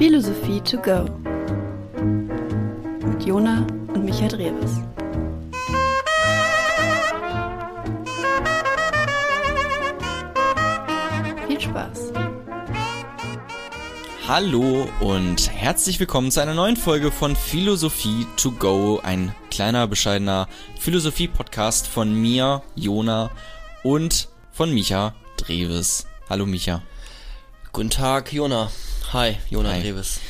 Philosophie to go mit Jona und Michael Drewes. Viel Spaß! Hallo und herzlich willkommen zu einer neuen Folge von Philosophie to go, ein kleiner bescheidener Philosophie-Podcast von mir, Jona und von Micha Dreves. Hallo Micha. Guten Tag, Jona. Hi, Jona Hi. Dreves.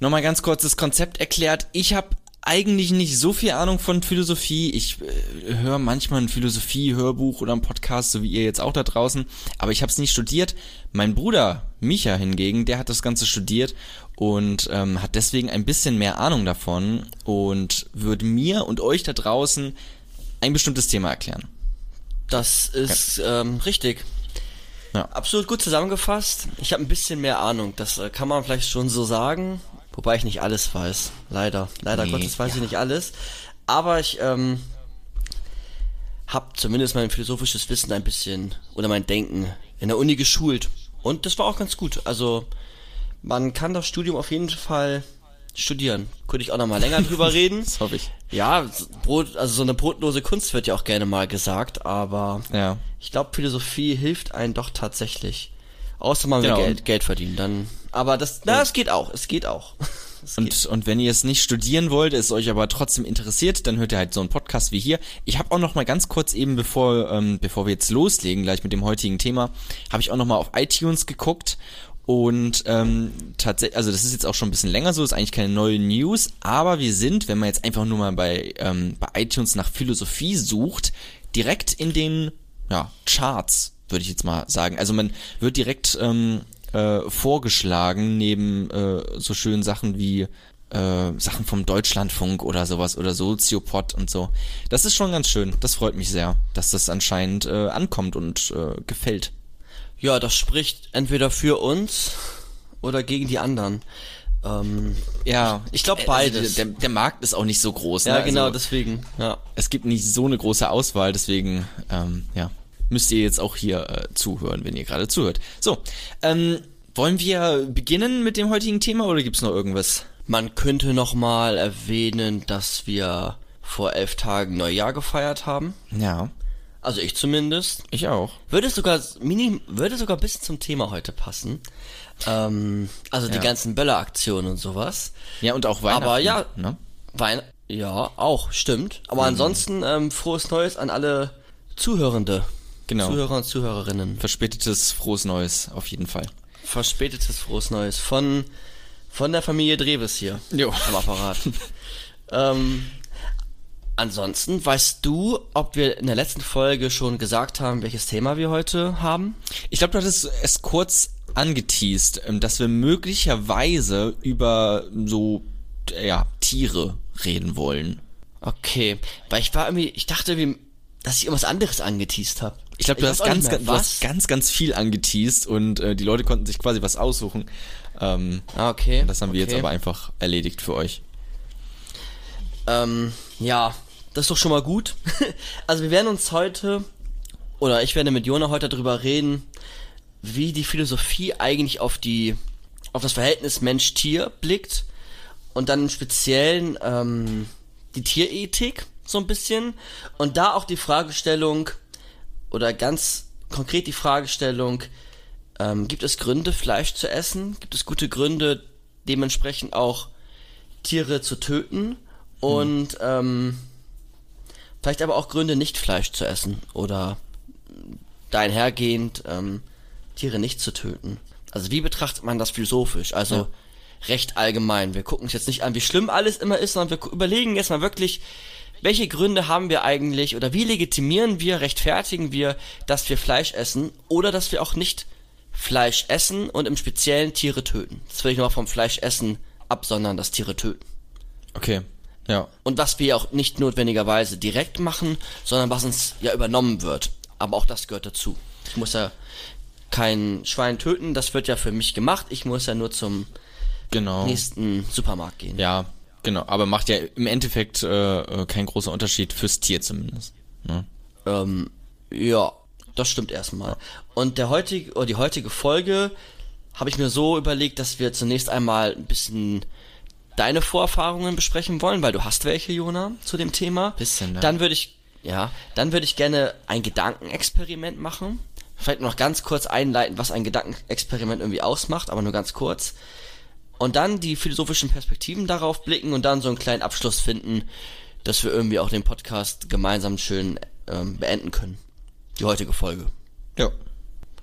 Nochmal ganz kurz das Konzept erklärt. Ich habe eigentlich nicht so viel Ahnung von Philosophie. Ich äh, höre manchmal ein Philosophie-Hörbuch oder ein Podcast, so wie ihr jetzt auch da draußen. Aber ich habe es nicht studiert. Mein Bruder Micha hingegen, der hat das Ganze studiert und ähm, hat deswegen ein bisschen mehr Ahnung davon und würde mir und euch da draußen ein bestimmtes Thema erklären. Das ist ähm, richtig. Ja. Absolut gut zusammengefasst. Ich habe ein bisschen mehr Ahnung. Das äh, kann man vielleicht schon so sagen. Wobei ich nicht alles weiß. Leider. Leider Nee, Gottes weiß ich nicht alles. Aber ich ähm, habe zumindest mein philosophisches Wissen ein bisschen oder mein Denken in der Uni geschult. Und das war auch ganz gut. Also man kann das Studium auf jeden Fall studieren. Könnte ich auch noch mal länger drüber reden. Das hoffe ich. Ja, Brot, also so eine brotlose Kunst wird ja auch gerne mal gesagt, aber Ja. ich glaube, Philosophie hilft einem doch tatsächlich. Außer man will Genau. Geld, Geld verdienen, dann. Aber das, na, es geht auch, es geht auch. Es geht. Und, und wenn ihr es nicht studieren wollt, es euch aber trotzdem interessiert, dann hört ihr halt so einen Podcast wie hier. Ich habe auch noch mal ganz kurz eben, bevor, ähm, bevor wir jetzt loslegen, gleich mit dem heutigen Thema, habe ich auch noch mal auf iTunes geguckt und ähm, tatsächlich, also das ist jetzt auch schon ein bisschen länger so, ist eigentlich keine neue News, aber wir sind, wenn man jetzt einfach nur mal bei, ähm, bei iTunes nach Philosophie sucht, direkt in den ja, Charts, würde ich jetzt mal sagen. Also man wird direkt ähm, äh, vorgeschlagen, neben äh, so schönen Sachen wie äh, Sachen vom Deutschlandfunk oder sowas oder Soziopod und so. Das ist schon ganz schön. Das freut mich sehr, dass das anscheinend äh, ankommt und äh, gefällt. Ja, das spricht entweder für uns oder gegen die anderen. Ähm, Ja, Ich glaub, äh, beides. der, der Markt ist auch nicht so groß. ja, ne? genau, Also, deswegen. Ja. es gibt nicht so eine große Auswahl, deswegen ähm, ja, müsst ihr jetzt auch hier äh, zuhören, wenn ihr gerade zuhört. So, ähm, wollen wir beginnen mit dem heutigen Thema oder gibt's noch irgendwas? Man könnte noch mal erwähnen, dass wir vor elf Tagen Neujahr gefeiert haben. Ja, Also ich zumindest. ich auch. Würde sogar mini, würde sogar ein bisschen zum Thema heute passen. Ähm, also die Ja. ganzen Böller-Aktionen und sowas. Ja, und auch Weihnachten. Aber ja, Ne? Wein ja, auch, stimmt. Aber ansonsten ähm, frohes Neues an alle Zuhörende. Genau. Zuhörer und Zuhörerinnen. Verspätetes frohes Neues, auf jeden Fall. Verspätetes frohes Neues von von der Familie Dreves hier Jo. am Apparat. ähm, ansonsten, weißt du, ob wir in der letzten Folge schon gesagt haben, welches Thema wir heute haben? Ich glaube, du hattest es kurz angeteased, ähm, dass wir möglicherweise über so, äh, ja, Tiere reden wollen. Okay, weil ich war irgendwie, ich dachte, wie, dass ich irgendwas anderes angeteased habe. Ich glaube, du, hast ganz, mehr, du hast ganz, ganz viel angeteased und äh, die Leute konnten sich quasi was aussuchen. Ähm, Ah, okay. das haben wir jetzt okay. aber einfach erledigt für euch. Ähm, ja, das ist doch schon mal gut. also wir werden uns heute, oder ich werde mit Jona heute darüber reden, wie die Philosophie eigentlich auf die, auf das Verhältnis Mensch-Tier blickt und dann im Speziellen ähm, die Tierethik so ein bisschen und da auch die Fragestellung oder ganz konkret die Fragestellung, ähm, gibt es Gründe, Fleisch zu essen? Gibt es gute Gründe, dementsprechend auch Tiere zu töten? Und ähm, vielleicht aber auch Gründe, nicht Fleisch zu essen oder dahinhergehend ähm, Tiere nicht zu töten. Also wie betrachtet man das philosophisch? Also Ja. recht allgemein. Wir gucken uns jetzt nicht an, wie schlimm alles immer ist, sondern wir überlegen jetzt mal wirklich, welche Gründe haben wir eigentlich oder wie legitimieren wir, rechtfertigen wir, dass wir Fleisch essen oder dass wir auch nicht Fleisch essen und im Speziellen Tiere töten. Das will ich nochmal vom Fleisch essen absondern, das Tiere töten. Okay. Ja. Und was wir auch nicht notwendigerweise direkt machen, sondern was uns ja übernommen wird. Aber auch das gehört dazu. Ich muss ja kein Schwein töten, das wird ja für mich gemacht. Ich muss ja nur zum Genau. nächsten Supermarkt gehen. Ja, genau. Aber macht ja im Endeffekt äh, äh, kein großer Unterschied fürs Tier zumindest. Ne? Ähm, ja, das stimmt erstmal. Und der heutige, oder die heutige Folge habe ich mir so überlegt, dass wir zunächst einmal ein bisschen deine Vorerfahrungen besprechen wollen, weil du hast welche, Jona, zu dem Thema. Bisschen, ja. Dann würde ich, ja, dann würde ich gerne ein Gedankenexperiment machen. Vielleicht noch ganz kurz einleiten, was ein Gedankenexperiment irgendwie ausmacht, aber nur ganz kurz. Und dann die philosophischen Perspektiven darauf blicken und dann so einen kleinen Abschluss finden, dass wir irgendwie auch den Podcast gemeinsam schön ähm, beenden können. Die heutige Folge. Ja.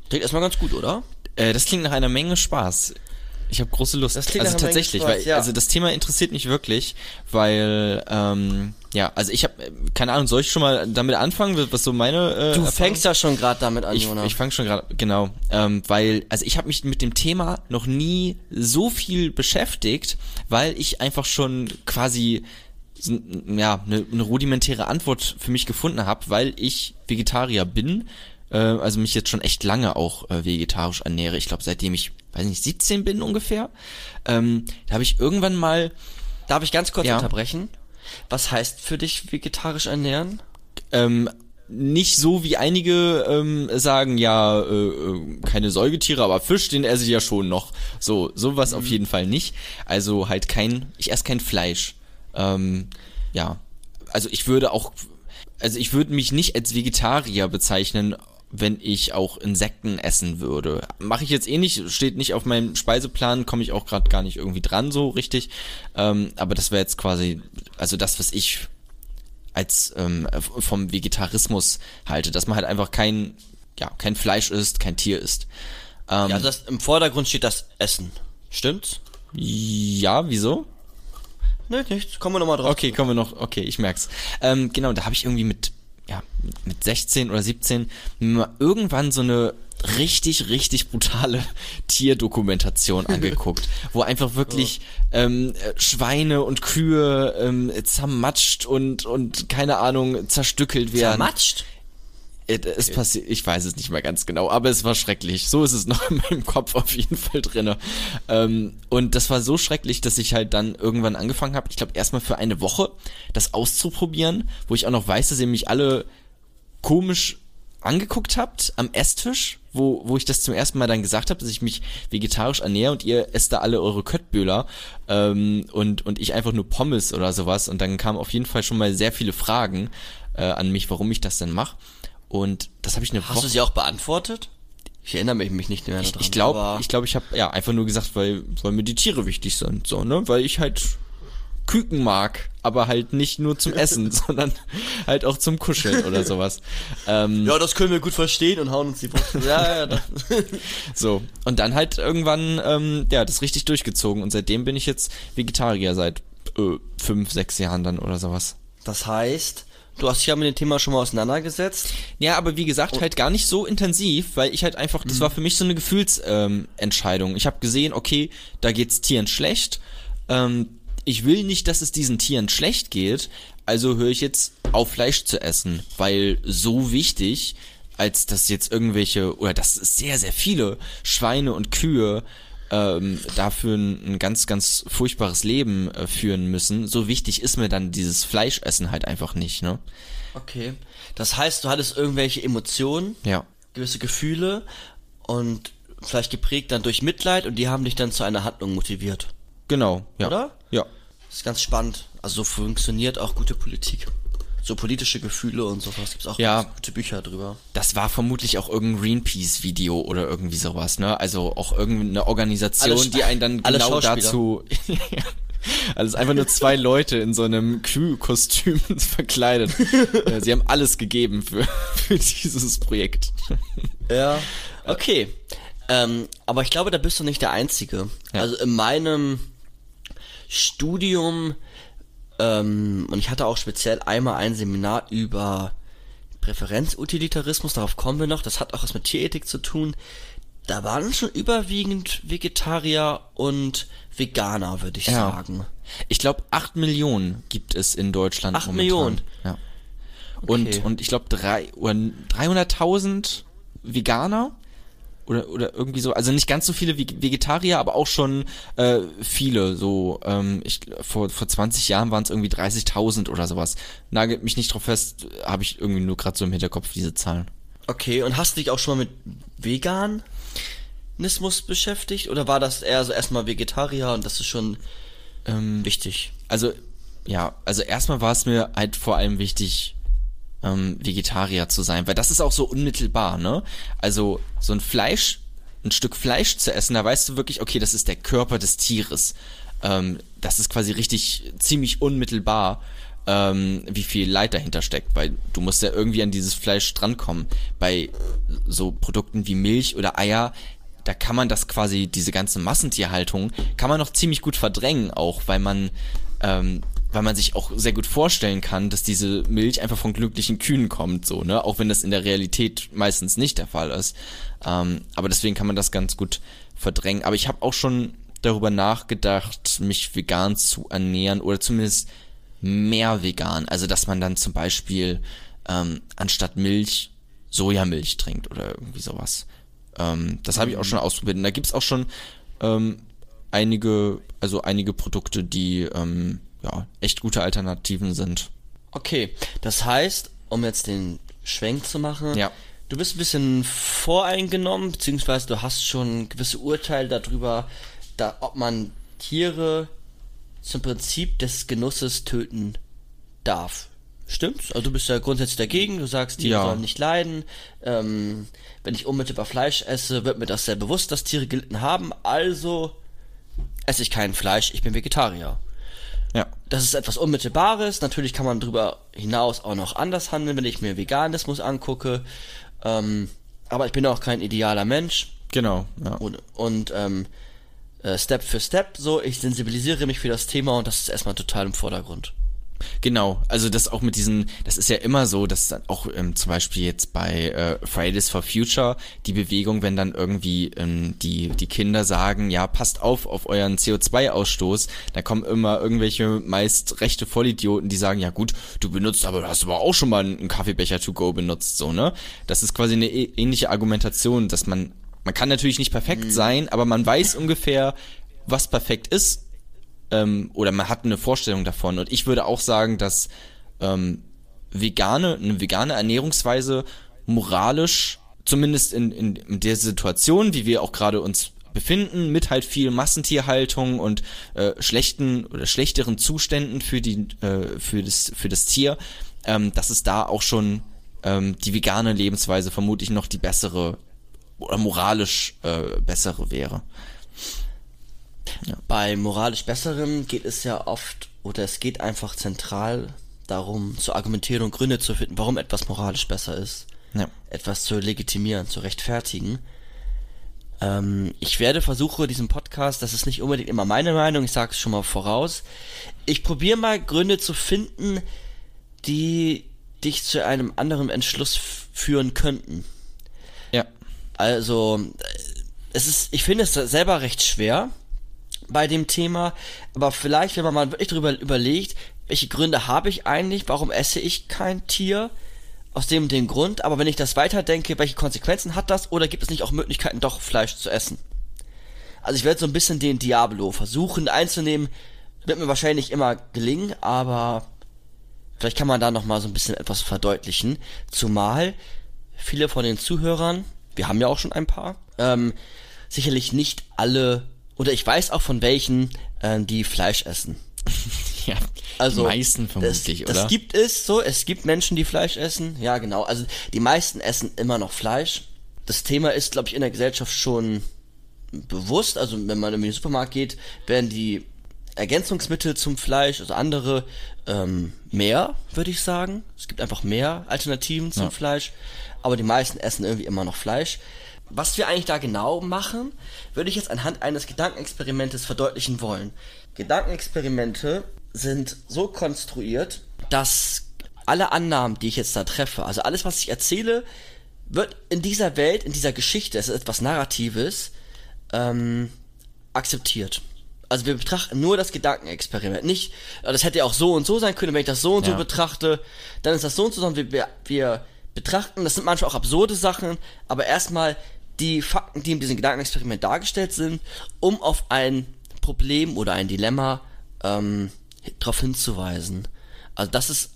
Klingt erstmal ganz gut, oder? Äh, das klingt nach einer Menge Spaß. Ich habe große Lust. Das also tatsächlich, weil ja. also das Thema interessiert mich wirklich, weil ähm, ja, also ich habe keine Ahnung, soll ich schon mal damit anfangen, was so meine äh, Du fängst ja schon gerade damit an, ich, Jona. ich fange schon gerade, genau, ähm, weil, also ich habe mich mit dem Thema noch nie so viel beschäftigt, weil ich einfach schon quasi ja, eine ne rudimentäre Antwort für mich gefunden habe, weil ich Vegetarier bin, äh, also mich jetzt schon echt lange auch äh, vegetarisch ernähre. Ich glaube, seitdem ich, weiß nicht, 17 bin ungefähr, ähm, da habe ich irgendwann mal Darf ich ganz kurz Ja. unterbrechen? Was heißt für dich vegetarisch ernähren? ähm, nicht so wie einige ähm, sagen, ja, äh, äh, keine Säugetiere, aber Fisch, den esse ich ja schon noch. So, sowas auf jeden Fall nicht. Also halt kein, ich esse kein Fleisch. Ähm, ja, also ich würde auch, also ich würde mich nicht als Vegetarier bezeichnen, wenn ich auch Insekten essen würde. Mache ich jetzt eh nicht, steht nicht auf meinem Speiseplan, komme ich auch gerade gar nicht irgendwie dran so richtig. Ähm, aber das wäre jetzt quasi, also das, was ich als ähm, vom Vegetarismus halte, dass man halt einfach kein, ja, kein Fleisch isst, kein Tier isst. Ähm, Ja, also das, im Vordergrund steht das Essen. Stimmt's? ja, wieso? Nö, nichts. Kommen wir nochmal drauf. Okay, kommen wir noch, okay, ich merk's. Ähm, genau, da habe ich irgendwie mit, ja, mit 16 oder 17 mir mal irgendwann so eine richtig, richtig brutale Tierdokumentation angeguckt, wo einfach wirklich ähm, äh, Schweine und Kühe ähm, zermatscht und, und keine Ahnung, zerstückelt werden. Zermatscht? Es passiert, ich weiß es nicht mehr ganz genau, aber es war schrecklich. So ist es noch in meinem Kopf auf jeden Fall drinne. Ähm, und das war so schrecklich, dass ich halt dann irgendwann angefangen habe, ich glaube erstmal für eine Woche das auszuprobieren, wo ich auch noch weiß, dass ihr mich alle komisch angeguckt habt am Esstisch, wo, wo ich das zum ersten Mal dann gesagt habe, dass ich mich vegetarisch ernähre und ihr esst da alle eure Köttböhler ähm, und, und ich einfach nur Pommes oder sowas. Und dann kamen auf jeden Fall schon mal sehr viele Fragen äh, an mich, warum ich das denn mache. Und das habe ich eine Hast du Woche. sie auch beantwortet? Ich erinnere mich, mich nicht mehr daran. ich glaube, ich glaube, ich habe ja einfach nur gesagt, weil, weil mir die Tiere wichtig sind, so ne, weil ich halt Küken mag, aber halt nicht nur zum Essen, sondern halt auch zum Kuscheln oder sowas. Ähm, Ja, das können wir gut verstehen und hauen uns die Brust. ja, ja. So, und dann halt irgendwann, ähm, ja, das richtig durchgezogen. Und seitdem bin ich jetzt Vegetarier seit äh, fünf, sechs Jahren dann oder sowas. Das heißt, du hast dich ja mit dem Thema schon mal auseinandergesetzt. Ja, aber wie gesagt, halt gar nicht so intensiv, weil ich halt einfach, das war für mich so eine Gefühlsentscheidung. Ähm, ich habe gesehen, okay, da geht's Tieren schlecht. Ähm, ich will nicht, dass es diesen Tieren schlecht geht, also höre ich jetzt auf Fleisch zu essen, weil so wichtig, als dass jetzt irgendwelche, oder dass sehr, sehr viele Schweine und Kühe ähm, dafür ein, ein ganz, ganz furchtbares Leben äh, führen müssen, so wichtig ist mir dann dieses Fleischessen halt einfach nicht, ne? Okay. Das heißt, du hattest irgendwelche Emotionen, Ja. gewisse Gefühle und vielleicht geprägt dann durch Mitleid und die haben dich dann zu einer Handlung motiviert. Genau, ja. Oder? Ja. Das ist ganz spannend. Also so funktioniert auch gute Politik. So politische Gefühle und sowas. Gibt's auch Ja. gute Bücher drüber. Das war vermutlich auch irgendein Greenpeace-Video oder irgendwie sowas, ne? Also auch irgendeine Organisation, Alle- die einen dann genau dazu. Es ist einfach nur zwei Leute in so einem Crew-Kostüm verkleidet. Ja, Sie haben alles gegeben für, für dieses Projekt. Ja. Okay. Ähm, aber ich glaube, da bist du nicht der Einzige. Ja. Also in meinem Studium, ähm, und ich hatte auch speziell einmal ein Seminar über Präferenzutilitarismus, darauf kommen wir noch, das hat auch was mit Tierethik zu tun. Da waren schon überwiegend Vegetarier und Veganer, würde ich Ja. sagen. Ich glaube, acht Millionen gibt es in Deutschland Acht momentan. Millionen? Ja. Okay. Und, und ich glaube, drei, oder 300.000 Veganer oder, oder irgendwie so, also nicht ganz so viele Veg- Vegetarier, aber auch schon äh, viele, so, ähm, ich, vor, vor 20 Jahren waren es irgendwie 30.000 oder sowas. Nagelt mich nicht drauf fest, habe ich irgendwie nur gerade so im Hinterkopf diese Zahlen. Okay, und hast du dich auch schon mal mit vegan? Veganismus beschäftigt? Oder war das eher so erstmal Vegetarier und das ist schon ähm, wichtig? Also, ja, also erstmal war es mir halt vor allem wichtig, ähm, Vegetarier zu sein, weil das ist auch so unmittelbar, ne? Also, so ein Fleisch, ein Stück Fleisch zu essen, da weißt du wirklich, okay, das ist der Körper des Tieres. Ähm, das ist quasi richtig ziemlich unmittelbar, ähm, wie viel Leid dahinter steckt, weil du musst ja irgendwie an dieses Fleisch drankommen. Bei so Produkten wie Milch oder Eier, da kann man das quasi, diese ganze Massentierhaltung, kann man noch ziemlich gut verdrängen, auch weil man, ähm, weil man sich auch sehr gut vorstellen kann, dass diese Milch einfach von glücklichen Kühen kommt, so, ne? Auch wenn das in der Realität meistens nicht der Fall ist. Ähm, aber deswegen kann man das ganz gut verdrängen. Aber ich habe auch schon darüber nachgedacht, mich vegan zu ernähren oder zumindest mehr vegan. Also dass man dann zum Beispiel ähm, anstatt Milch Sojamilch trinkt oder irgendwie sowas. Ähm, das habe ich auch schon ausprobiert. Und da gibt's auch schon ähm, einige, also einige Produkte, die ähm, ja echt gute Alternativen sind. Okay, das heißt, um jetzt den Schwenk zu machen, Ja. du bist ein bisschen voreingenommen, beziehungsweise du hast schon gewisse Urteile darüber, da, ob man Tiere zum Prinzip des Genusses töten darf. Stimmt's? Also du bist ja grundsätzlich dagegen, du sagst, Tiere Ja. sollen nicht leiden. Ähm, wenn ich unmittelbar Fleisch esse, wird mir das sehr bewusst, dass Tiere gelitten haben, also esse ich kein Fleisch, ich bin Vegetarier. Ja. Das ist etwas Unmittelbares. Natürlich kann man darüber hinaus auch noch anders handeln, wenn ich mir Veganismus angucke. Ähm, aber ich bin auch kein idealer Mensch. Genau, ja. Und, und ähm, äh, Step für Step so, ich sensibilisiere mich für das Thema und das ist erstmal total im Vordergrund. Genau, also das auch mit diesen, das ist ja immer so, dass dann auch ähm, zum Beispiel jetzt bei äh, Fridays for Future die Bewegung, wenn dann irgendwie ähm, die die Kinder sagen, ja passt auf auf euren CO2-Ausstoß, da kommen immer irgendwelche meist rechte Vollidioten, die sagen, ja gut, du benutzt aber du hast aber auch schon mal einen Kaffeebecher to go benutzt, so ne? Das ist quasi eine ä- ähnliche Argumentation, dass man man kann natürlich nicht perfekt sein, aber man weiß ungefähr, was perfekt ist ähm, oder man hat eine Vorstellung davon. Und ich würde auch sagen, dass ähm, vegane, eine vegane Ernährungsweise moralisch, zumindest in, in, in der Situation, wie wir auch gerade uns befinden, mit halt viel Massentierhaltung und äh, schlechten oder schlechteren Zuständen für die äh, für das für das Tier, ähm, dass es da auch schon ähm, die vegane Lebensweise vermutlich noch die bessere oder moralisch äh, bessere wäre. Bei moralisch Besserem geht es ja oft, oder es geht einfach zentral darum, zu argumentieren und Gründe zu finden, warum etwas moralisch besser ist. Ja. Etwas zu legitimieren, zu rechtfertigen. Ähm, ich werde versuche, diesen Podcast, das ist nicht unbedingt immer meine Meinung, ich sage es schon mal voraus. Ich probiere mal Gründe zu finden, die dich zu einem anderen Entschluss führen könnten. Ja. Also, äh, es ist, ich finde es selber recht schwer bei dem Thema, aber vielleicht, wenn man mal wirklich darüber überlegt, welche Gründe habe ich eigentlich, warum esse ich kein Tier, aus dem dem Grund, aber wenn ich das weiterdenke, welche Konsequenzen hat das, oder gibt es nicht auch Möglichkeiten, doch Fleisch zu essen? Also ich werde so ein bisschen den Diablo versuchen einzunehmen, wird mir wahrscheinlich immer gelingen, aber vielleicht kann man da noch mal so ein bisschen etwas verdeutlichen, zumal viele von den Zuhörern, wir haben ja auch schon ein paar, ähm, sicherlich nicht alle, oder ich weiß auch von welchen, ähm, die Fleisch essen. Ja, Also die meisten vermutlich, das, oder? Das gibt es so, es gibt Menschen, die Fleisch essen. Ja, genau. Also die meisten essen immer noch Fleisch. Das Thema ist, glaube ich, in der Gesellschaft schon bewusst. Also wenn man in den Supermarkt geht, werden die Ergänzungsmittel zum Fleisch, also andere, ähm, mehr, würde ich sagen. Es gibt einfach mehr Alternativen zum Ja. Fleisch. Aber die meisten essen irgendwie immer noch Fleisch. Was wir eigentlich da genau machen, würde ich jetzt anhand eines Gedankenexperimentes verdeutlichen wollen. Gedankenexperimente sind so konstruiert, dass alle Annahmen, die ich jetzt da treffe, also alles, was ich erzähle, wird in dieser Welt, in dieser Geschichte, es ist etwas Narratives, ähm, akzeptiert. Also wir betrachten nur das Gedankenexperiment. Nicht, äh, das hätte ja auch so und so sein können, wenn ich das so und so Ja. betrachte, dann ist das so und so, sondern wir, wir betrachten, das sind manchmal auch absurde Sachen, aber erstmal die Fakten, die in diesem Gedankenexperiment dargestellt sind, um auf ein Problem oder ein Dilemma ähm, darauf hinzuweisen. Also das ist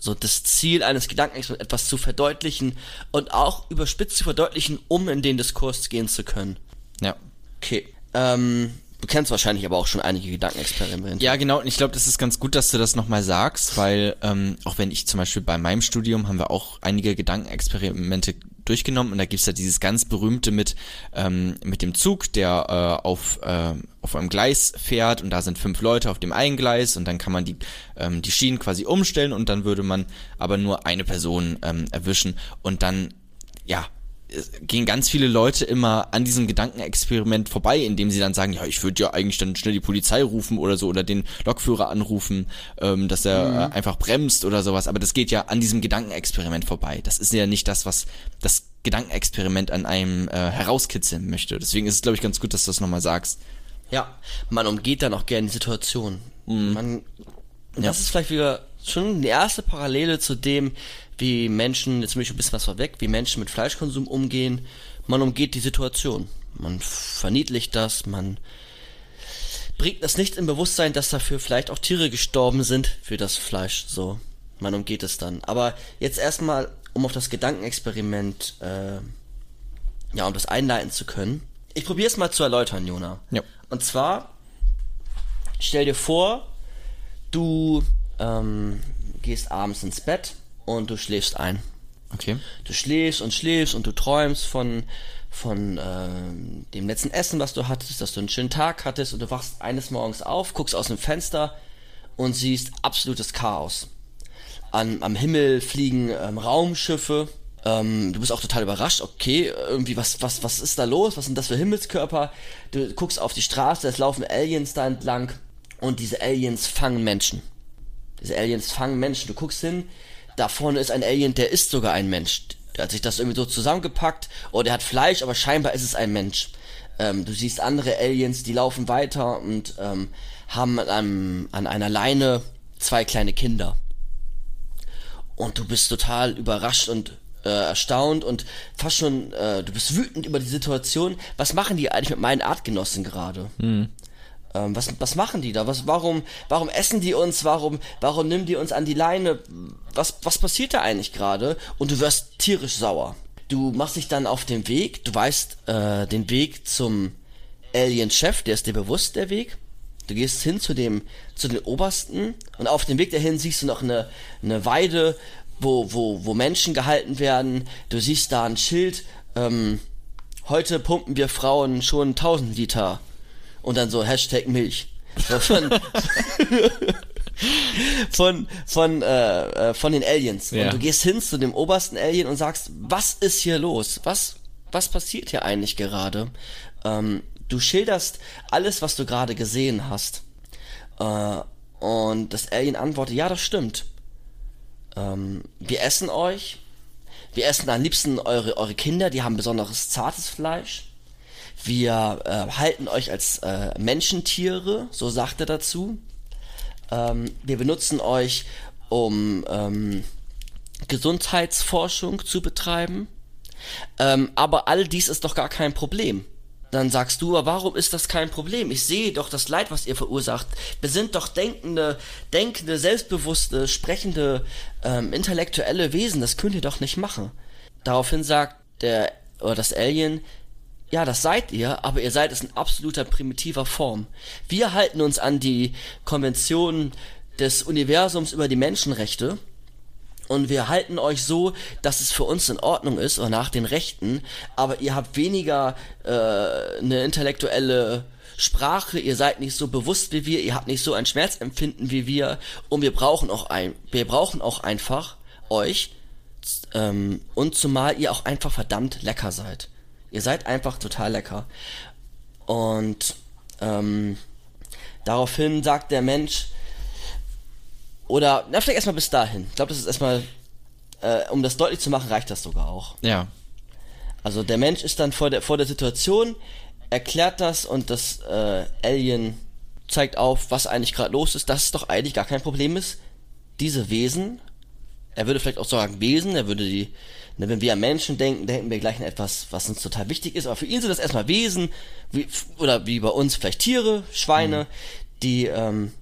so das Ziel eines Gedankenexperiments, etwas zu verdeutlichen und auch überspitzt zu verdeutlichen, um in den Diskurs gehen zu können. Ja. Okay. Ähm, du kennst wahrscheinlich aber auch schon einige Gedankenexperimente. Ja, genau. Und ich glaube, das ist ganz gut, dass du das nochmal sagst, weil ähm, auch wenn ich zum Beispiel bei meinem Studium haben wir auch einige Gedankenexperimente durchgenommen und da gibt's ja dieses ganz berühmte mit ähm, mit dem Zug, der äh, auf äh, auf einem Gleis fährt und da sind fünf Leute auf dem einen Gleis und dann kann man die ähm, die Schienen quasi umstellen und dann würde man aber nur eine Person ähm, erwischen und dann ja gehen ganz viele Leute immer an diesem Gedankenexperiment vorbei, indem sie dann sagen, ja, ich würde ja eigentlich dann schnell die Polizei rufen oder so oder den Lokführer anrufen, ähm, dass er Mhm. äh, einfach bremst oder sowas. Aber das geht ja an diesem Gedankenexperiment vorbei. Das ist ja nicht das, was das Gedankenexperiment an einem äh, herauskitzeln möchte. Deswegen ist es, glaube ich, ganz gut, dass du das nochmal sagst. Ja, man umgeht dann auch gerne die Situation. Man, und das ist vielleicht wieder schon die erste Parallele zu dem, wie Menschen, jetzt bin ich ein bisschen was vorweg, wie Menschen mit Fleischkonsum umgehen. Man umgeht die Situation. Man verniedlicht das, man bringt das nicht im Bewusstsein, dass dafür vielleicht auch Tiere gestorben sind für das Fleisch. So, man umgeht es dann. Aber jetzt erstmal, um auf das Gedankenexperiment, äh, ja, um das einleiten zu können. Ich probiere es mal zu erläutern, Jona. Ja. Und zwar, stell dir vor, du ähm, gehst abends ins Bett und du schläfst ein. Okay. Du schläfst und schläfst und du träumst von von ähm, dem letzten Essen, was du hattest, dass du einen schönen Tag hattest und du wachst eines Morgens auf, guckst aus dem Fenster und siehst absolutes Chaos. An, am Himmel fliegen ähm, Raumschiffe. Ähm, du bist auch total überrascht. Okay, irgendwie was was was ist da los? Was sind das für Himmelskörper? Du guckst auf die Straße, es laufen Aliens da entlang und diese Aliens fangen Menschen. Diese Aliens fangen Menschen. Du guckst hin, da vorne ist ein Alien, der ist sogar ein Mensch. Der hat sich das irgendwie so zusammengepackt. Oh, der hat Fleisch, aber scheinbar ist es ein Mensch. Ähm, du siehst andere Aliens, die laufen weiter und ähm, haben an, einem, an einer Leine zwei kleine Kinder. Und du bist total überrascht und äh, erstaunt und fast schon, äh, du bist wütend über die Situation. Was machen die eigentlich mit meinen Artgenossen gerade? Ähm, was, was machen die da? Was, warum, warum essen die uns? Warum, warum nehmen die uns an die Leine? Was, was passiert da eigentlich gerade? Und du wirst tierisch sauer. Du machst dich dann auf den Weg. Du weißt äh, den Weg zum Alien-Chef. Der ist dir bewusst, der Weg. Du gehst hin zu dem, zu den Obersten und auf dem Weg dahin siehst du noch eine, eine Weide, wo, wo, wo Menschen gehalten werden. Du siehst da ein Schild, ähm, heute pumpen wir Frauen schon 1000 Liter. Und dann so Hashtag Milch. So von, von, von, äh, äh, von den Aliens. Ja. Und du gehst hin zu dem obersten Alien und sagst, was ist hier los? Was, was passiert hier eigentlich gerade? Ähm, du schilderst alles, was du gerade gesehen hast. Äh, und das Alien antwortet, ja, das stimmt. Ähm, wir essen euch. Wir essen am liebsten eure, eure Kinder, die haben besonderes zartes Fleisch. Wir äh, halten euch als äh, Menschentiere, so sagt er dazu. Ähm, wir benutzen euch, um ähm, Gesundheitsforschung zu betreiben. Ähm, aber all dies ist doch gar kein Problem. Dann sagst du, warum ist das kein Problem? Ich sehe doch das Leid, was ihr verursacht. Wir sind doch denkende, denkende, selbstbewusste, sprechende, ähm, intellektuelle Wesen. Das könnt ihr doch nicht machen. Daraufhin sagt der oder das Alien, ja, das seid ihr, aber ihr seid es in absoluter primitiver Form. Wir halten uns an die Konventionen des Universums über die Menschenrechte und wir halten euch so, dass es für uns in Ordnung ist oder nach den Rechten, aber ihr habt weniger äh, eine intellektuelle Sprache, ihr seid nicht so bewusst wie wir, ihr habt nicht so ein Schmerzempfinden wie wir und wir brauchen auch ein, wir brauchen auch einfach euch ähm, und zumal ihr auch einfach verdammt lecker seid. Ihr seid einfach total lecker. Und ähm, daraufhin sagt der Mensch, oder, na, vielleicht erstmal bis dahin. Ich glaube, das ist erstmal, äh, um das deutlich zu machen, reicht das sogar auch. Ja. Also der Mensch ist dann vor der, vor der Situation, erklärt das und das äh, Alien zeigt auf, was eigentlich gerade los ist, dass es doch eigentlich gar kein Problem ist. Diese Wesen, er würde vielleicht auch sagen Wesen, er würde die, ne, wenn wir an Menschen denken, denken wir gleich an etwas, was uns total wichtig ist, aber für ihn sind das erstmal Wesen, wie, oder wie bei uns vielleicht Tiere, Schweine, die, ähm,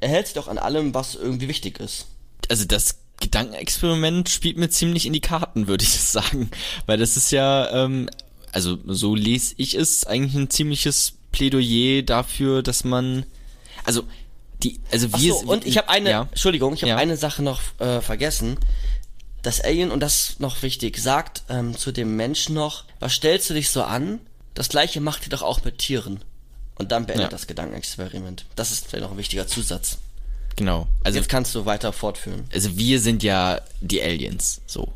er hält sich doch an allem, was irgendwie wichtig ist. also das Gedankenexperiment spielt mir ziemlich in die Karten, würde ich sagen. Weil das ist ja, ähm, also so lese ich es, eigentlich ein ziemliches Plädoyer dafür, dass man, also die, also Ach wir so, und ich habe eine, ja, Entschuldigung, ich habe Ja. eine Sache noch äh, vergessen. Das Alien, und das ist noch wichtig, sagt ähm, zu dem Menschen noch, was stellst du dich so an? Das gleiche macht ihr doch auch mit Tieren. Und dann beendet Ja. das Gedankenexperiment. Das ist vielleicht noch ein wichtiger Zusatz. genau. Also Jetzt kannst du weiter fortführen. also wir sind ja die Aliens, so.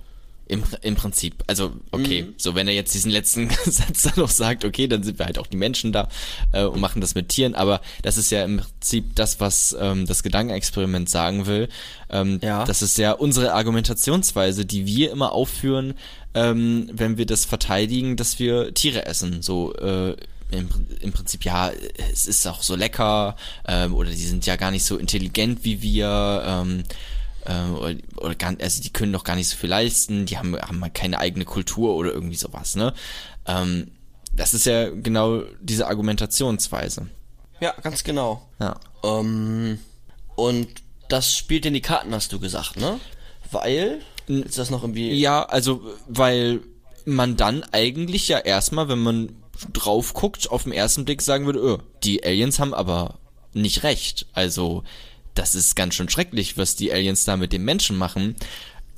Im, Im Prinzip. Also, okay, Mhm. so wenn er jetzt diesen letzten Satz dann noch sagt, okay, dann sind wir halt auch die Menschen da äh, und machen das mit Tieren, aber das ist ja im Prinzip das, was ähm, das Gedankenexperiment sagen will. Ähm, Ja. Das ist ja unsere Argumentationsweise, die wir immer aufführen, ähm, wenn wir das verteidigen, dass wir Tiere essen. So, äh, im, im Prinzip, ja, es ist auch so lecker, ähm, oder die sind ja gar nicht so intelligent wie wir, ähm, äh, oder, oder gar, also die können doch gar nicht so viel leisten, die haben, haben halt keine eigene Kultur oder irgendwie sowas, ne? Ähm, das ist ja genau diese Argumentationsweise. Ja, ganz genau. Ja. Ähm, und das spielt in die Karten, hast du gesagt, ne? Weil, ist das noch irgendwie... Ja, also, weil man dann eigentlich ja erstmal, wenn man drauf guckt, auf den ersten Blick sagen würde, öh, die Aliens haben aber nicht recht. Also, das ist ganz schön schrecklich, was die Aliens da mit den Menschen machen.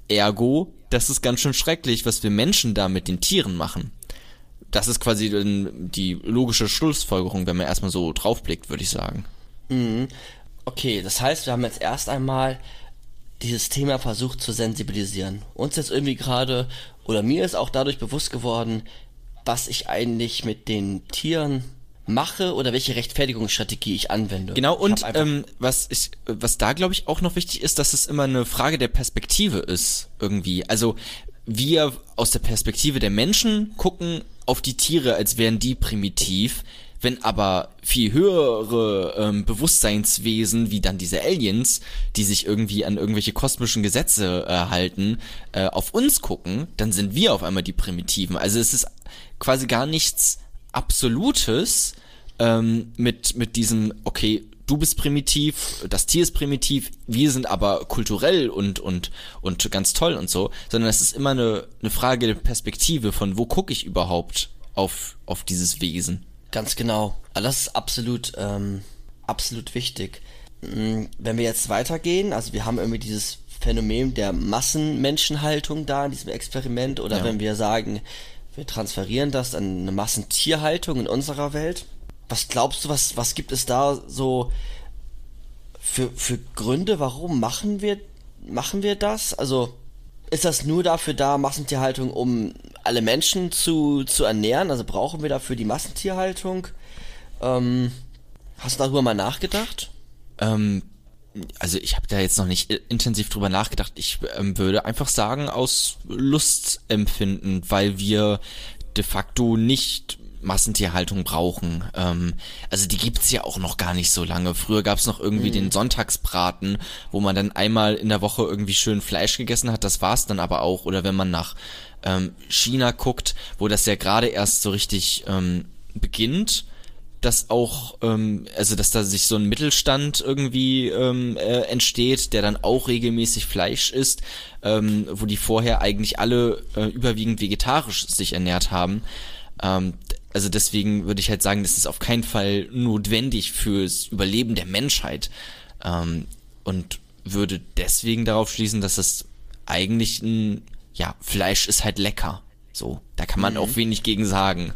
Ergo, das ist ganz schön schrecklich, was wir Menschen da mit den Tieren machen. Das ist quasi die logische Schlussfolgerung, wenn man erstmal so draufblickt, würde ich sagen. Okay, das heißt, wir haben jetzt erst einmal dieses Thema versucht zu sensibilisieren. Uns jetzt irgendwie gerade, oder mir ist auch dadurch bewusst geworden, was ich eigentlich mit den Tieren mache oder welche Rechtfertigungsstrategie ich anwende. Genau, und ähm, was, ich, was da, glaube ich, auch noch wichtig ist, dass es immer eine Frage der Perspektive ist, irgendwie. Also wir aus der Perspektive der Menschen gucken auf die Tiere, als wären die primitiv, wenn aber viel höhere ähm, Bewusstseinswesen, wie dann diese Aliens, die sich irgendwie an irgendwelche kosmischen Gesetze äh, halten, äh, auf uns gucken, dann sind wir auf einmal die Primitiven. Also es ist quasi gar nichts Absolutes ähm, mit, mit diesem, okay, du bist primitiv, das Tier ist primitiv, wir sind aber kulturell und, und, und ganz toll und so, sondern es ist immer eine, eine Frage der Perspektive von, wo gucke ich überhaupt auf, auf dieses Wesen. Ganz genau. Also das ist absolut, ähm, absolut wichtig. Mm, Wenn wir jetzt weitergehen, also wir haben irgendwie dieses Phänomen der Massenmenschenhaltung da in diesem Experiment, oder Ja. wenn wir sagen, wir transferieren das an eine Massentierhaltung in unserer Welt. Was glaubst du, was, was gibt es da so für, für Gründe, warum machen wir, machen wir das? Also, ist das nur dafür da, Massentierhaltung, um alle Menschen zu, zu ernähren? Also brauchen wir dafür die Massentierhaltung? Ähm, hast du darüber mal nachgedacht? Ähm, also ich habe da jetzt noch nicht intensiv drüber nachgedacht. Ich ähm, würde einfach sagen, aus Lust empfinden, weil wir de facto nicht Massentierhaltung brauchen. Ähm, also die gibt's ja auch noch gar nicht so lange. Früher gab's noch irgendwie den Sonntagsbraten, wo man dann einmal in der Woche irgendwie schön Fleisch gegessen hat. Das war's dann aber auch. Oder wenn man nach ähm, China guckt, wo das ja gerade erst so richtig ähm, beginnt, dass auch, ähm, also dass da sich so ein Mittelstand irgendwie ähm, äh, entsteht, der dann auch regelmäßig Fleisch isst, ähm, wo die vorher eigentlich alle äh, überwiegend vegetarisch sich ernährt haben. Ähm, also deswegen würde ich halt sagen, das ist auf keinen Fall notwendig fürs Überleben der Menschheit. Ähm, und würde deswegen darauf schließen, dass es eigentlich ein, ja, Fleisch ist halt lecker. So, da kann man auch wenig gegen sagen.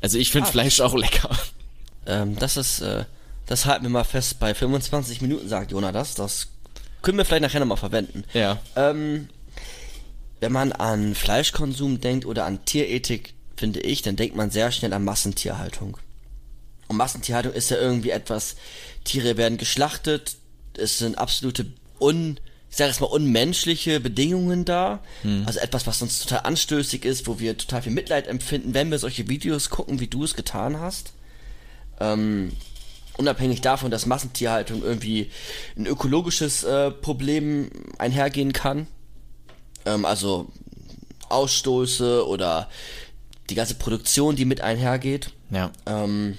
Also ich finde Ah, Fleisch auch lecker. Ähm, das ist, äh, das halten wir mal fest bei 25 Minuten, sagt Jonah das. Das können wir vielleicht nachher nochmal verwenden. Ja. Ähm, wenn man an Fleischkonsum denkt oder an Tierethik, finde ich, dann denkt man sehr schnell an Massentierhaltung. Und Massentierhaltung ist ja irgendwie etwas, Tiere werden geschlachtet, es sind absolute un, ich sage jetzt mal unmenschliche Bedingungen da. Also etwas, was uns total anstößig ist, wo wir total viel Mitleid empfinden, wenn wir solche Videos gucken, wie du es getan hast. Ähm, unabhängig davon, dass Massentierhaltung irgendwie ein ökologisches äh, Problem einhergehen kann. Ähm, also Ausstoße oder die ganze Produktion, die mit einhergeht. Ja. Ähm,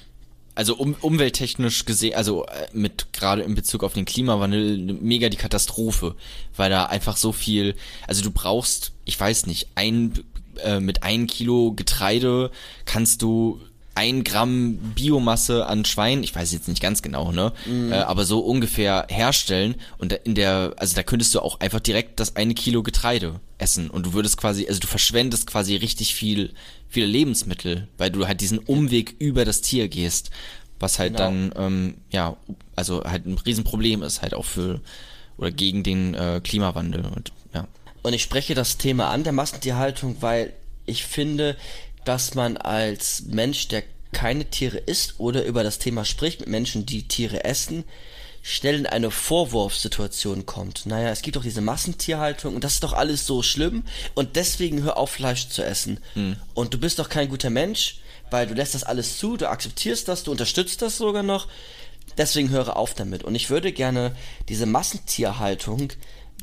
Also um, umwelttechnisch gesehen, also äh, mit gerade in Bezug auf den Klimawandel mega die Katastrophe, weil da einfach so viel, also du brauchst, ich weiß nicht, ein äh, mit ein Kilo Getreide kannst du ein Gramm Biomasse an Schwein, ich weiß jetzt nicht ganz genau, ne, äh, aber so ungefähr herstellen und in der, also da könntest du auch einfach direkt das eine Kilo Getreide essen und du würdest quasi, also du verschwendest quasi richtig viel, viele Lebensmittel, weil du halt diesen Umweg über das Tier gehst, was halt Genau. dann, ähm, ja, also halt ein Riesenproblem ist halt auch für, oder gegen den äh, Klimawandel und ja. Und ich spreche das Thema an der Massentierhaltung, weil ich finde, dass man als Mensch, der keine Tiere isst oder über das Thema spricht mit Menschen, die Tiere essen, schnell in eine Vorwurfssituation kommt. Naja, es gibt doch diese Massentierhaltung und das ist doch alles so schlimm und deswegen hör auf Fleisch zu essen. Und du bist doch kein guter Mensch, weil du lässt das alles zu, du akzeptierst das, du unterstützt das sogar noch. Deswegen höre auf damit. Und ich würde gerne diese Massentierhaltung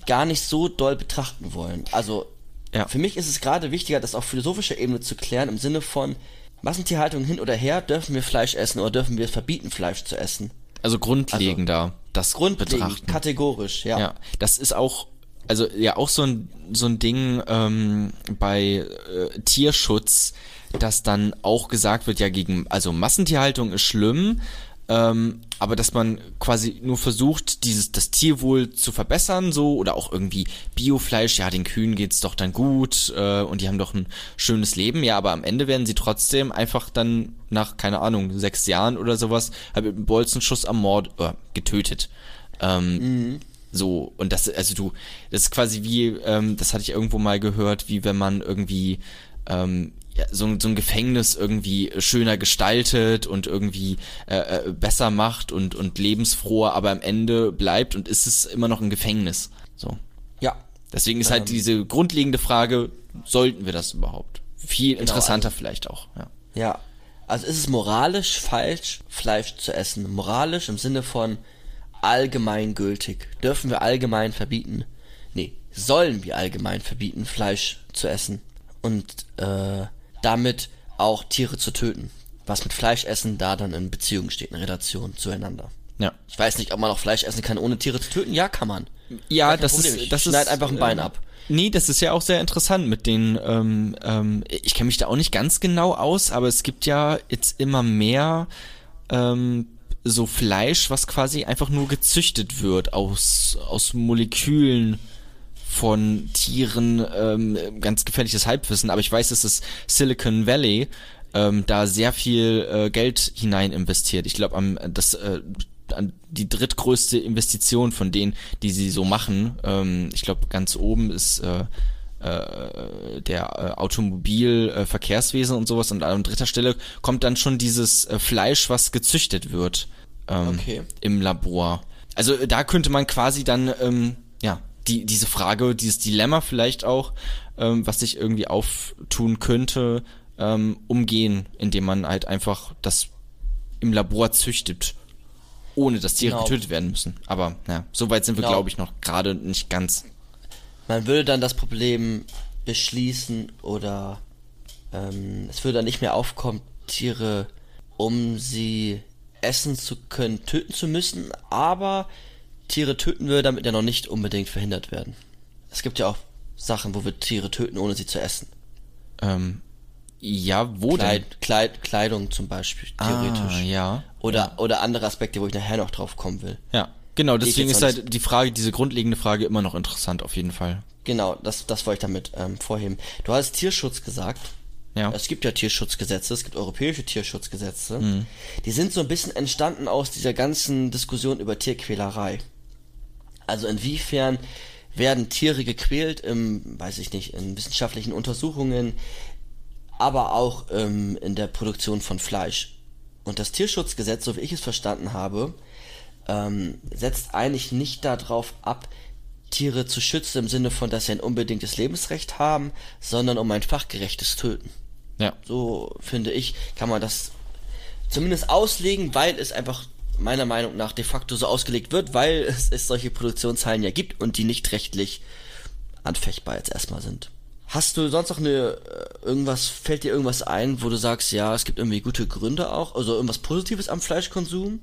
gar nicht so doll betrachten wollen. Also Ja. für mich ist es gerade wichtiger, das auf philosophischer Ebene zu klären, im Sinne von Massentierhaltung hin oder her, dürfen wir Fleisch essen oder dürfen wir es verbieten, Fleisch zu essen? Also grundlegender, das Grundlegend, betrachten. kategorisch, ja. Ja, das ist auch, also ja auch so ein so ein Ding ähm, bei äh, Tierschutz, dass dann auch gesagt wird, ja gegen, also Massentierhaltung ist schlimm, ähm, aber dass man quasi nur versucht, dieses das Tierwohl zu verbessern, so oder auch irgendwie Biofleisch, ja den Kühen geht's doch dann gut äh, und die haben doch ein schönes Leben, ja, aber am Ende werden sie trotzdem einfach dann nach keine Ahnung sechs Jahren oder sowas halt mit einem Bolzenschuss am Mord äh, getötet. Ähm, so, und das, also du, das ist quasi wie, ähm, das hatte ich irgendwo mal gehört, wie wenn man irgendwie ähm, so, ein- so ein Gefängnis irgendwie schöner gestaltet und irgendwie äh, äh, besser macht und, und lebensfroher, aber am Ende bleibt und ist es immer noch ein Gefängnis. So. Ja. Deswegen ist halt diese grundlegende Frage, sollten wir das überhaupt? Viel interessanter vielleicht auch, ja. Ja. Also ist es moralisch falsch, Fleisch zu essen? Moralisch im Sinne von allgemeingültig. Dürfen wir allgemein verbieten? Nee, sollen wir allgemein verbieten, Fleisch zu essen? Und äh, damit auch Tiere zu töten. Was mit Fleischessen da dann in Beziehung steht, in Relation zueinander. Ja. Ich weiß nicht, ob man auch Fleisch essen kann, ohne Tiere zu töten. Ja, kann man. Ja, das Problem. ist, Ich das schneid ist einfach ein Bein ähm, ab. Nee, das ist ja auch sehr interessant mit den, ähm, ähm, ich kenne mich da auch nicht ganz genau aus, aber es gibt ja jetzt immer mehr ähm, so Fleisch, was quasi einfach nur gezüchtet wird aus, aus Molekülen von Tieren, ähm, ganz gefährliches Halbwissen, aber ich weiß, dass das Silicon Valley ähm, da sehr viel äh, Geld hinein investiert. Ich glaube, am das äh, an die drittgrößte Investition von denen, die sie so machen. Ähm, ich glaube, ganz oben ist äh, äh, der äh, Automobil, äh, und sowas und an dritter Stelle kommt dann schon dieses äh, Fleisch, was gezüchtet wird ähm, Okay. im Labor. Also da könnte man quasi dann ähm, ja die diese Frage, dieses Dilemma vielleicht auch, ähm, was sich irgendwie auftun könnte, ähm, umgehen, indem man halt einfach das im Labor züchtet, ohne dass Tiere Genau. getötet werden müssen. Aber ja, so weit sind wir, Genau. glaube ich, noch gerade nicht ganz. Man würde dann das Problem beschließen oder ähm, es würde dann nicht mehr aufkommen, Tiere, um sie essen zu können, töten zu müssen, aber Tiere töten wir, damit ja noch nicht unbedingt verhindert werden. Es gibt ja auch Sachen, wo wir Tiere töten, ohne sie zu essen. Ähm, ja, wo denn? Kleid, Kleid, Kleidung zum Beispiel, theoretisch. Ah, ja. Oder, oder andere Aspekte, wo ich nachher noch drauf kommen will. Ja, genau, deswegen ist halt die Frage, diese grundlegende Frage immer noch interessant, auf jeden Fall. Genau, das, das wollte ich damit ähm, vorheben. Du hast Tierschutz gesagt. Ja. Es gibt ja Tierschutzgesetze, es gibt europäische Tierschutzgesetze. Mhm. Die sind so ein bisschen entstanden aus dieser ganzen Diskussion über Tierquälerei. Also inwiefern werden Tiere gequält im, weiß ich nicht, in wissenschaftlichen Untersuchungen, aber auch ähm, in der Produktion von Fleisch. Und das Tierschutzgesetz, so wie ich es verstanden habe, ähm, setzt eigentlich nicht darauf ab, Tiere zu schützen im Sinne von, dass sie ein unbedingtes Lebensrecht haben, sondern um ein fachgerechtes Töten. Ja. So finde ich, kann man das zumindest auslegen, weil es einfach meiner Meinung nach de facto so ausgelegt wird, weil es, es solche Produktionshallen ja gibt und die nicht rechtlich anfechtbar jetzt erstmal sind. Hast du sonst noch eine äh, irgendwas fällt dir irgendwas ein, wo du sagst, ja, es gibt irgendwie gute Gründe auch, also irgendwas Positives am Fleischkonsum?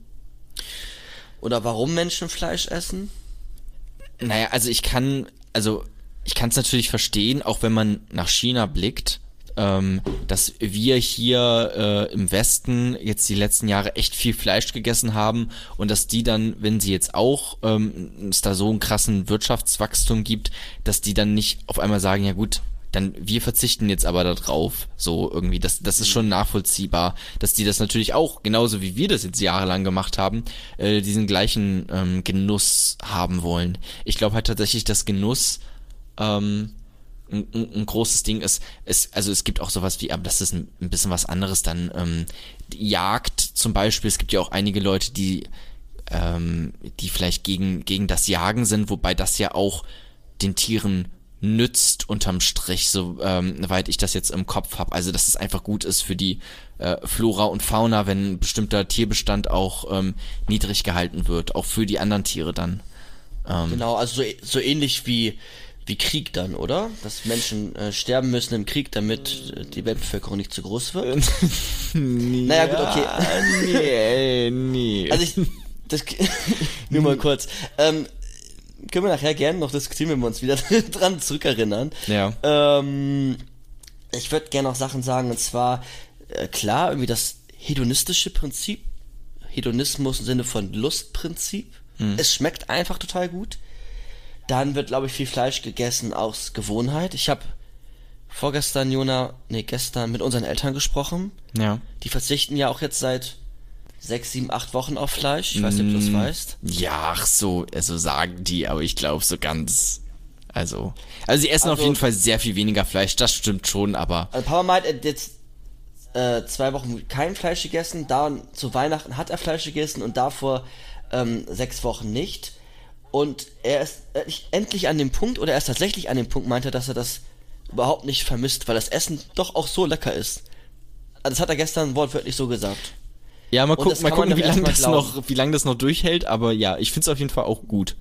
Oder warum Menschen Fleisch essen? Naja, also ich kann, also ich kann es natürlich verstehen, auch wenn man nach China blickt, ähm, dass wir hier äh, im Westen jetzt die letzten Jahre echt viel Fleisch gegessen haben und dass die dann, wenn sie jetzt auch ähm, es da so einen krassen Wirtschaftswachstum gibt, dass die dann nicht auf einmal sagen, ja gut, dann wir verzichten jetzt aber darauf. So irgendwie, das, das ist schon nachvollziehbar, dass die das natürlich auch, genauso wie wir das jetzt jahrelang gemacht haben, äh, diesen gleichen ähm, Genuss haben wollen. Ich glaube halt tatsächlich, dass Genuss ähm, ein, ein, großes Ding ist. Es, also es gibt auch sowas wie, aber das ist ein, ein bisschen was anderes dann. Ähm, Jagd zum Beispiel, es gibt ja auch einige Leute, die ähm, die vielleicht gegen, gegen das Jagen sind, wobei das ja auch den Tieren nützt unterm Strich, so ähm, weit ich das jetzt im Kopf habe. Also dass es einfach gut ist für die äh, Flora und Fauna, wenn ein bestimmter Tierbestand auch ähm, niedrig gehalten wird, auch für die anderen Tiere dann. Ähm, Genau, also so, so ähnlich wie, wie Krieg dann, oder? Dass Menschen äh, sterben müssen im Krieg, damit äh, die Weltbevölkerung nicht zu groß wird. naja, gut, okay. nee, nee. Also ich, das, nur mal kurz. Ähm, können wir nachher gerne noch diskutieren, wenn wir uns wieder dran zurückerinnern. Ja. Ähm, ich würde gerne noch Sachen sagen, und zwar, äh, klar, irgendwie das hedonistische Prinzip. Hedonismus im Sinne von Lustprinzip. Es schmeckt einfach total gut. Dann wird, glaube ich, viel Fleisch gegessen aus Gewohnheit. Ich habe vorgestern, Jona, nee, gestern mit unseren Eltern gesprochen. ja. Die verzichten ja auch jetzt seit sechs, sieben, acht Wochen auf Fleisch. Ich weiß nicht, ob du das weißt. Ja, ach so, also sagen die, aber ich glaube so ganz. Also. Also sie essen auf Also- jeden Fall sehr viel weniger Fleisch, das stimmt schon, aber. Also Papa meint, er hat jetzt äh, zwei Wochen kein Fleisch gegessen, da zu Weihnachten hat er Fleisch gegessen und davor ähm, sechs Wochen nicht. Und er ist endlich- an dem Punkt, oder er ist tatsächlich an dem Punkt, meinte er, dass er das überhaupt nicht vermisst, weil das Essen doch auch so lecker ist. Das hat er gestern wortwörtlich so gesagt. Ja, mal gucken, mal gucken, wie lange das noch, wie lange das noch durchhält, aber ja, ich find's auf jeden Fall auch gut.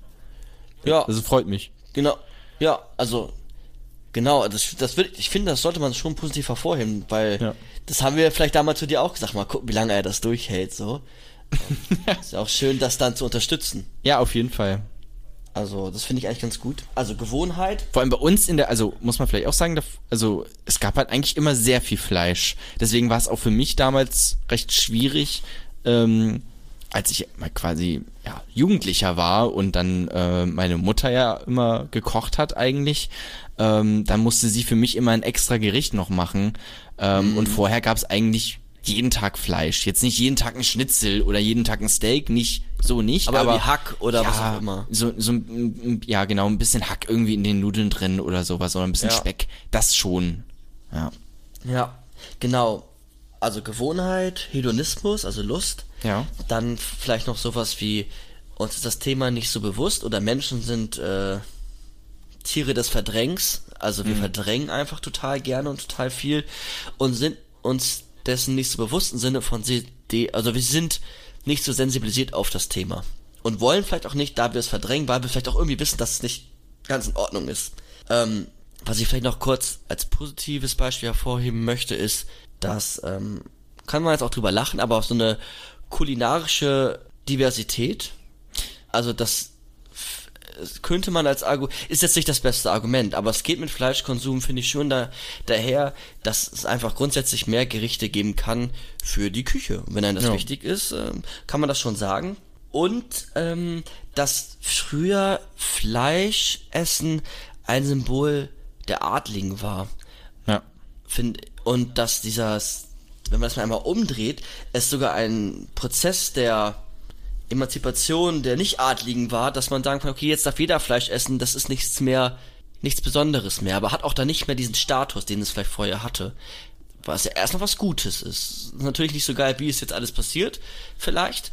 Ja, Also freut mich. genau. Ja, also genau, das, das wird, ich finde, das sollte man schon positiv hervorheben, weil Ja. das haben wir vielleicht damals zu dir auch gesagt, mal gucken, wie lange er das durchhält, so. ist ja auch schön, das dann zu unterstützen. Ja, auf jeden Fall. Also, das finde ich eigentlich ganz gut. Also Gewohnheit. Vor allem bei uns in der, also muss man vielleicht auch sagen, also es gab halt eigentlich immer sehr viel Fleisch. Deswegen war es auch für mich damals recht schwierig, ähm, als ich mal quasi ja, Jugendlicher war und dann äh, meine Mutter ja immer gekocht hat eigentlich, ähm, dann musste sie für mich immer ein extra Gericht noch machen. Ähm, Und vorher gab es eigentlich jeden Tag Fleisch. Jetzt nicht jeden Tag ein Schnitzel oder jeden Tag ein Steak, nicht so nicht. Aber Aber, Hack oder was auch immer. So, so ein- ja genau, ein bisschen Hack irgendwie in den Nudeln drin oder sowas oder ein bisschen Ja. Speck. Das schon. Ja. Ja. Genau. Also Gewohnheit, Hedonismus, also Lust. Ja. Dann vielleicht noch sowas wie, uns ist das Thema nicht so bewusst oder Menschen sind äh, Tiere des Verdrängs. Also wir verdrängen einfach total gerne und total viel und sind uns dessen nicht so bewusst Sinne von, also wir sind nicht so sensibilisiert auf das Thema. Und wollen vielleicht auch nicht, da wir es verdrängen, weil wir vielleicht auch irgendwie wissen, dass es nicht ganz in Ordnung ist. Ähm, was ich vielleicht noch kurz als positives Beispiel hervorheben möchte, ist, dass, ähm, kann man jetzt auch drüber lachen, aber auch so eine kulinarische Diversität, also das könnte man als Argument, ist jetzt nicht das beste Argument, aber es geht mit Fleischkonsum, finde ich schon da, daher, dass es einfach grundsätzlich mehr Gerichte geben kann für die Küche. Und wenn einem das Ja. wichtig ist, ähm, kann man das schon sagen. Und ähm, dass früher Fleisch essen ein Symbol der Adligen war Ja. find, und dass dieser, wenn man das mal einmal umdreht, es sogar ein Prozess der Emanzipation der Nicht-Adligen war, dass man sagen kann, okay, jetzt darf jeder Fleisch essen, das ist nichts mehr, nichts Besonderes mehr, aber hat auch dann nicht mehr diesen Status, den es vielleicht vorher hatte. Was ja erstmal was Gutes ist. Natürlich nicht so geil, wie es jetzt alles passiert, vielleicht,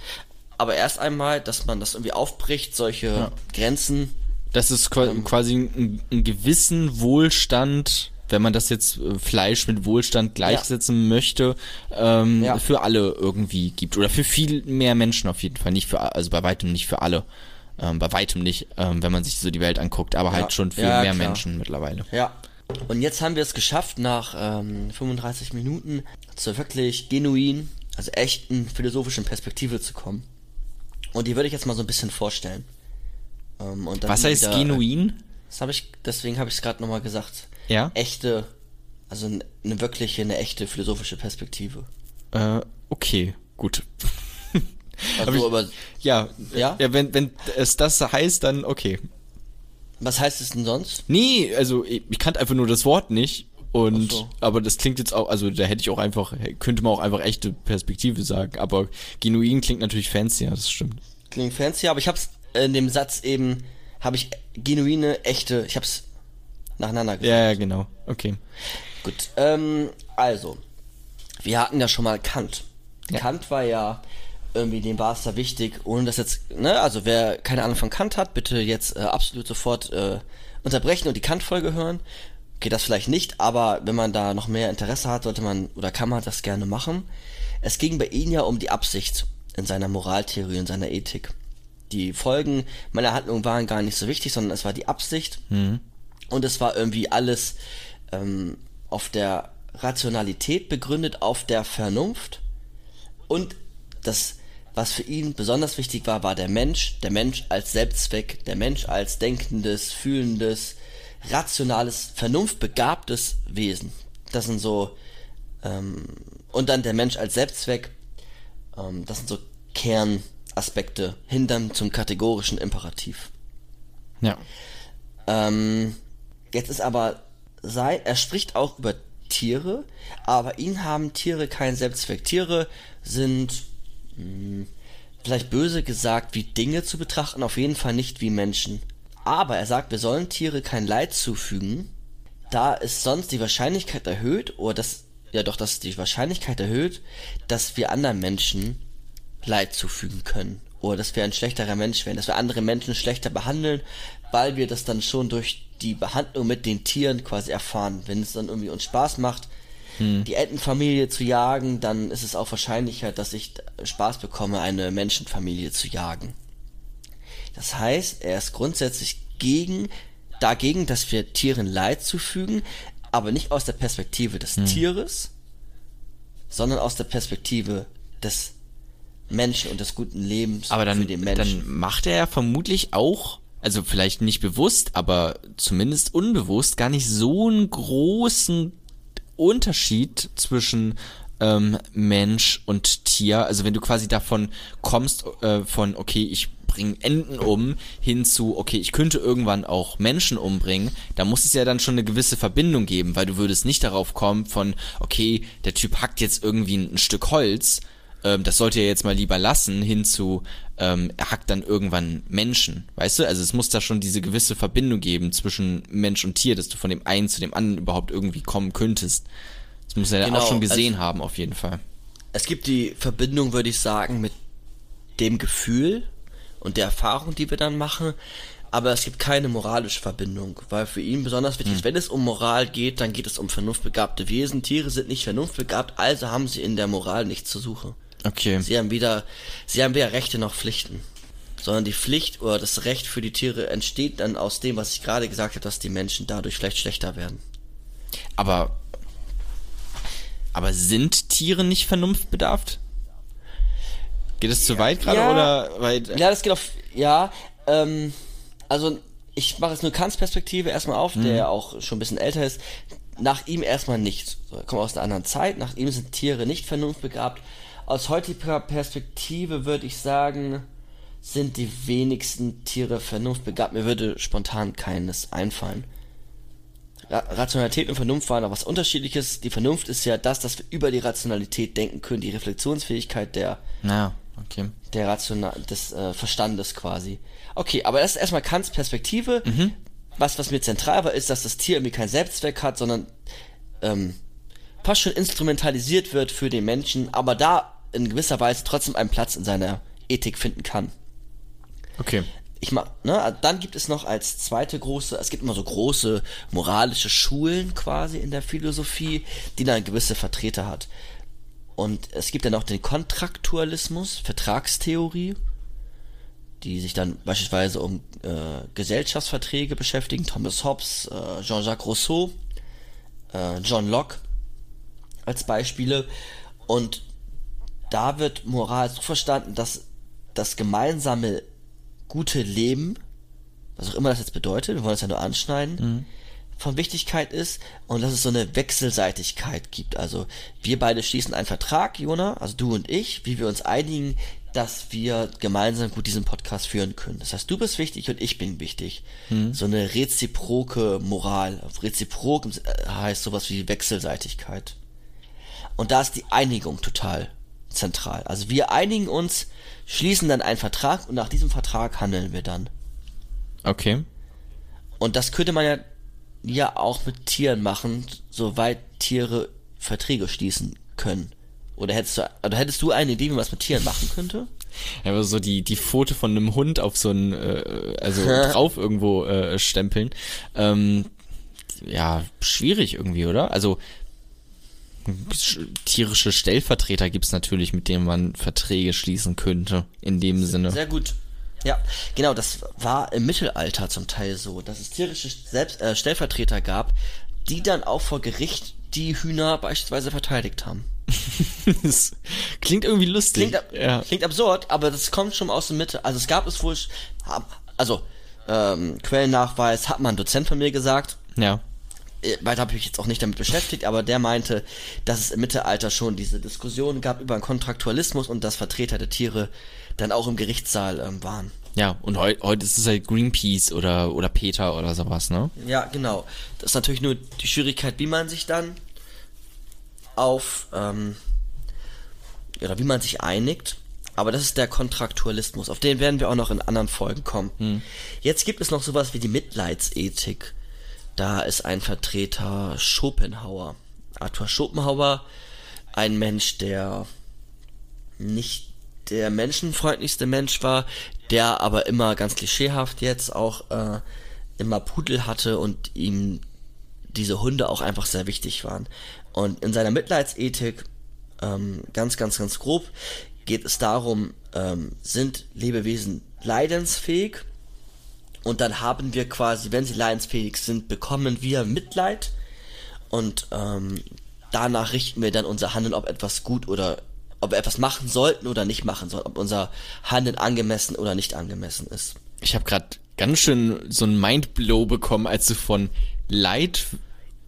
aber erst einmal, dass man das irgendwie aufbricht, solche Grenzen. Das ist qua- Ähm. quasi ein, ein gewissen Wohlstand, wenn man das jetzt äh, Fleisch mit Wohlstand gleichsetzen möchte, ähm, Ja. für alle irgendwie gibt. Oder für viel mehr Menschen auf jeden Fall. Nicht für, also bei weitem nicht für alle. Ähm, bei weitem nicht, ähm, wenn man sich so die Welt anguckt, aber halt schon für Ja, mehr klar. Menschen mittlerweile. Ja. Und jetzt haben wir es geschafft, nach ähm, 35 Minuten zur wirklich genuin, also echten philosophischen Perspektive zu kommen. Und die würde ich jetzt mal so ein bisschen vorstellen. Ähm, Was heißt wieder, genuin? Das habe ich, deswegen habe ich es gerade nochmal gesagt. Ja. Echte Also eine wirkliche, eine echte philosophische Perspektive. Äh, okay, gut. Also, ich- aber Ja, Ja? ja wenn, wenn es das heißt, dann okay. was heißt es denn sonst? Nee, also ich, ich kannte einfach nur das Wort nicht. Und so. aber das klingt jetzt auch, also da hätte ich auch einfach, könnte man auch einfach echte Perspektive sagen. Aber genuin klingt natürlich fancy, ja, das stimmt. Klingt fancy, aber ich hab's in dem Satz eben, habe ich genuine, echte, ich hab's nacheinander gesagt. Ja, ja, genau. Okay. Gut, ähm, also, wir hatten ja schon mal Kant. Ja. Kant war ja irgendwie, dem war es da wichtig, ohne das jetzt, ne, also wer keine Ahnung von Kant hat, bitte jetzt äh, absolut sofort äh, unterbrechen und die Kant-Folge hören. Okay, das vielleicht nicht, aber wenn man da noch mehr Interesse hat, sollte man oder kann man das gerne machen. Es ging bei ihm ja um die Absicht in seiner Moraltheorie, in seiner Ethik. Die Folgen meiner Handlung waren gar nicht so wichtig, sondern es war die Absicht. Und es war irgendwie alles ähm, auf der Rationalität begründet, auf der Vernunft. Und das, was für ihn besonders wichtig war, war der Mensch, der Mensch als Selbstzweck, der Mensch als denkendes, fühlendes, rationales, vernunftbegabtes Wesen. Das sind so, ähm, und dann der Mensch als Selbstzweck, ähm, das sind so Kernaspekte, hin dann zum kategorischen Imperativ. Ja. Ähm, jetzt ist aber sein, er spricht auch über Tiere, aber ihn haben Tiere keinen Selbstzweck. Tiere sind mh, vielleicht böse gesagt wie Dinge zu betrachten, auf jeden Fall nicht wie Menschen. Aber er sagt, wir sollen Tiere kein Leid zufügen, da ist sonst die Wahrscheinlichkeit erhöht, oder das, ja doch, dass die Wahrscheinlichkeit erhöht, dass wir anderen Menschen Leid zufügen können. Oder dass wir ein schlechterer Mensch werden, dass wir andere Menschen schlechter behandeln, weil wir das dann schon durch die Behandlung mit den Tieren quasi erfahren. Wenn es dann irgendwie uns Spaß macht, die Entenfamilie zu jagen, dann ist es auch wahrscheinlicher, dass ich Spaß bekomme, eine Menschenfamilie zu jagen. Das heißt, er ist grundsätzlich gegen, dagegen, dass wir Tieren Leid zufügen, aber nicht aus der Perspektive des Tieres, sondern aus der Perspektive des Menschen und des guten Lebens Aber dann, für den Menschen. dann macht er ja vermutlich auch, also vielleicht nicht bewusst, aber zumindest unbewusst, gar nicht so einen großen Unterschied zwischen ähm, Mensch und Tier. Also wenn du quasi davon kommst, äh, von, okay, ich bringe Enten um, hin zu, okay, ich könnte irgendwann auch Menschen umbringen, da muss es ja dann schon eine gewisse Verbindung geben, weil du würdest nicht darauf kommen von, okay, der Typ hackt jetzt irgendwie ein, Stück Holz, ähm, das sollte er jetzt mal lieber lassen, hin zu, ähm, er hackt dann irgendwann Menschen, weißt du? Also es muss da schon diese gewisse Verbindung geben zwischen Mensch und Tier, dass du von dem einen zu dem anderen überhaupt irgendwie kommen könntest. Das muss er ja Genau, auch schon gesehen also- haben, auf jeden Fall. Es gibt die Verbindung, würde ich sagen, mit dem Gefühl und der Erfahrung, die wir dann machen, aber es gibt keine moralische Verbindung, weil für ihn besonders wichtig ist, wenn es um Moral geht, dann geht es um vernunftbegabte Wesen. Tiere sind nicht vernunftbegabt, also haben sie in der Moral nichts zu suchen. Okay. Sie haben weder, sie haben weder Rechte noch Pflichten. Sondern die Pflicht oder das Recht für die Tiere entsteht dann aus dem, was ich gerade gesagt habe, dass die Menschen dadurch vielleicht schlechter werden. Aber, aber sind Tiere nicht vernunftbedarft? Geht es zu weit gerade Ja. oder weit? Ja, das geht auf, ja, ähm, also ich mache jetzt nur Kants Perspektive erstmal auf, der ja auch schon ein bisschen älter ist. Nach ihm erstmal nicht. Er kommt aus einer anderen Zeit, nach ihm sind Tiere nicht vernunftbegabt. Aus heutiger Perspektive würde ich sagen, sind die wenigsten Tiere vernunftbegabt. Mir würde spontan keines einfallen. Ra Rationalität und Vernunft waren noch was unterschiedliches. Die Vernunft ist ja das, dass wir über die Rationalität denken können, die Reflexionsfähigkeit der Na, okay. der Rational des äh, Verstandes quasi. Okay, aber das ist erstmal Kants Perspektive. Was, was mir zentral war, ist, dass das Tier irgendwie keinen Selbstzweck hat, sondern ähm, fast schon instrumentalisiert wird für den Menschen, aber da in gewisser Weise trotzdem einen Platz in seiner Ethik finden kann. Okay. Ich mach, ne, dann gibt es noch als zweite große, es gibt immer so große moralische Schulen quasi in der Philosophie, die dann gewisse Vertreter hat. Und es gibt dann auch den Kontraktualismus, Vertragstheorie, die sich dann beispielsweise um äh, Gesellschaftsverträge beschäftigen, Thomas Hobbes, äh, Jean-Jacques Rousseau, äh, John Locke als Beispiele. Und da wird Moral so verstanden, dass das gemeinsame gute Leben, was auch immer das jetzt bedeutet, wir wollen es ja nur anschneiden, von Wichtigkeit ist und dass es so eine Wechselseitigkeit gibt. Also wir beide schließen einen Vertrag, Jona, also du und ich, wie wir uns einigen, dass wir gemeinsam gut diesen Podcast führen können. Das heißt, du bist wichtig und ich bin wichtig. Hm. So eine reziproke Moral. Reziprok heißt sowas wie Wechselseitigkeit. Und da ist die Einigung total zentral. Also wir einigen uns, schließen dann einen Vertrag und nach diesem Vertrag handeln wir dann. Okay. Und das könnte man ja, ja auch mit Tieren machen, soweit Tiere Verträge schließen können. Oder hättest du, oder hättest du eine Idee, wie man das mit Tieren machen könnte? Ja, aber so die, die Foto von einem Hund auf so ein, äh, also drauf irgendwo äh, stempeln. Ähm, ja, schwierig irgendwie, oder? Also tierische Stellvertreter gibt's natürlich, mit denen man Verträge schließen könnte, in dem Sinne. Sehr gut. Ja, genau, das war im Mittelalter zum Teil so, dass es tierische Selbst äh, Stellvertreter gab, die dann auch vor Gericht die Hühner beispielsweise verteidigt haben. das klingt irgendwie lustig. Klingt, ja. klingt absurd, aber das kommt schon aus der Mitte. Also es gab es wohl, also ähm, Quellennachweis hat man Dozent von mir gesagt. Ja. Äh, weiter habe ich mich jetzt auch nicht damit beschäftigt, aber der meinte, dass es im Mittelalter schon diese Diskussion gab über den Kontraktualismus und dass Vertreter der Tiere dann auch im Gerichtssaal ähm, waren. Ja, und heute heut ist es halt Greenpeace oder, oder Peter oder sowas, ne? Ja, genau. Das ist natürlich nur die Schwierigkeit, wie man sich dann auf, ähm, oder wie man sich einigt. Aber das ist der Kontraktualismus. Auf den werden wir auch noch in anderen Folgen kommen. Hm. Jetzt gibt es noch sowas wie die Mitleidsethik. Da ist ein Vertreter Schopenhauer. Arthur Schopenhauer, ein Mensch, der nicht der menschenfreundlichste Mensch war, der aber immer ganz klischeehaft jetzt auch äh, immer Pudel hatte und ihm diese Hunde auch einfach sehr wichtig waren. Und in seiner Mitleidsethik, ähm, ganz, ganz, ganz grob, geht es darum, ähm, sind Lebewesen leidensfähig? Und dann haben wir quasi, wenn sie leidensfähig sind, bekommen wir Mitleid. Und ähm, danach richten wir dann unser Handeln, ob etwas gut oder ob wir etwas machen sollten oder nicht machen sollten, ob unser Handeln angemessen oder nicht angemessen ist. Ich habe gerade ganz schön so ein Mindblow bekommen, als du von Leid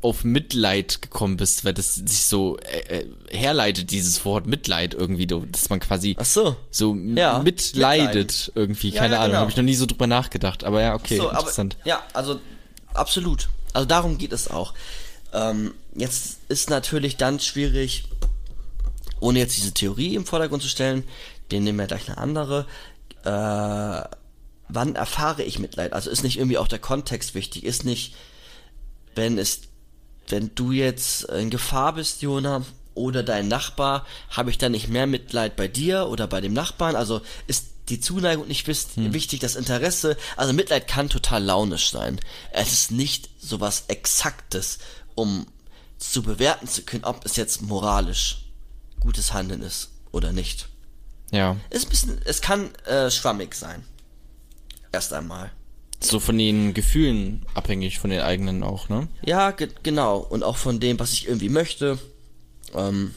auf Mitleid gekommen bist, weil das sich so äh, äh herleitet, dieses Wort Mitleid irgendwie, dass man quasi Ach so, so ja, mitleidet Mitleid. irgendwie, keine ja, Ahnung, genau. habe ich noch nie so drüber nachgedacht, aber ja, okay, so, interessant. Aber, ja, also absolut. Also darum geht es auch. Ähm, jetzt ist natürlich dann schwierig, ohne jetzt diese Theorie im Vordergrund zu stellen, den nehmen wir gleich eine andere. Äh, wann erfahre ich Mitleid? Also ist nicht irgendwie auch der Kontext wichtig? Ist nicht, wenn es, wenn du jetzt in Gefahr bist, Jona, oder dein Nachbar, habe ich dann nicht mehr Mitleid bei dir oder bei dem Nachbarn? Also ist die Zuneigung nicht hm. wichtig, das Interesse? Also Mitleid kann total launisch sein. Es ist nicht sowas Exaktes, um zu bewerten zu können, ob es jetzt moralisch gutes Handeln ist oder nicht. Ja. Ist ein bisschen, es kann äh, schwammig sein. Erst einmal. So von den Gefühlen abhängig, von den eigenen auch, ne? Ja, ge genau. Und auch von dem, was ich irgendwie möchte. Ähm,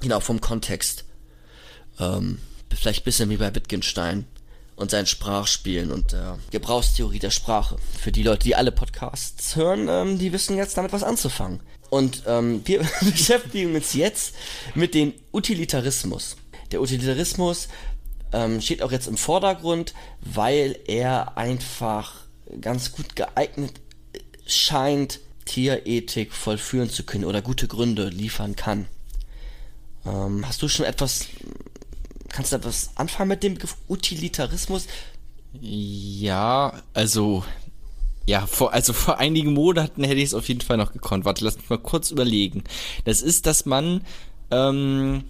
genau, vom Kontext. Ähm, vielleicht ein bisschen wie bei Wittgenstein und sein Sprachspielen und der Gebrauchstheorie der Sprache. Für die Leute, die alle Podcasts hören, ähm, die wissen jetzt damit was anzufangen. Und ähm, wir beschäftigen uns jetzt mit dem Utilitarismus. Der Utilitarismus ähm, steht auch jetzt im Vordergrund, weil er einfach ganz gut geeignet scheint, Tierethik vollführen zu können oder gute Gründe liefern kann. Ähm, hast du schon etwas, kannst du etwas anfangen mit dem Begriff Utilitarismus? Ja, also ja, vor, also vor einigen Monaten hätte ich es auf jeden Fall noch gekonnt. Warte, lass mich mal kurz überlegen. Das ist, dass man ähm,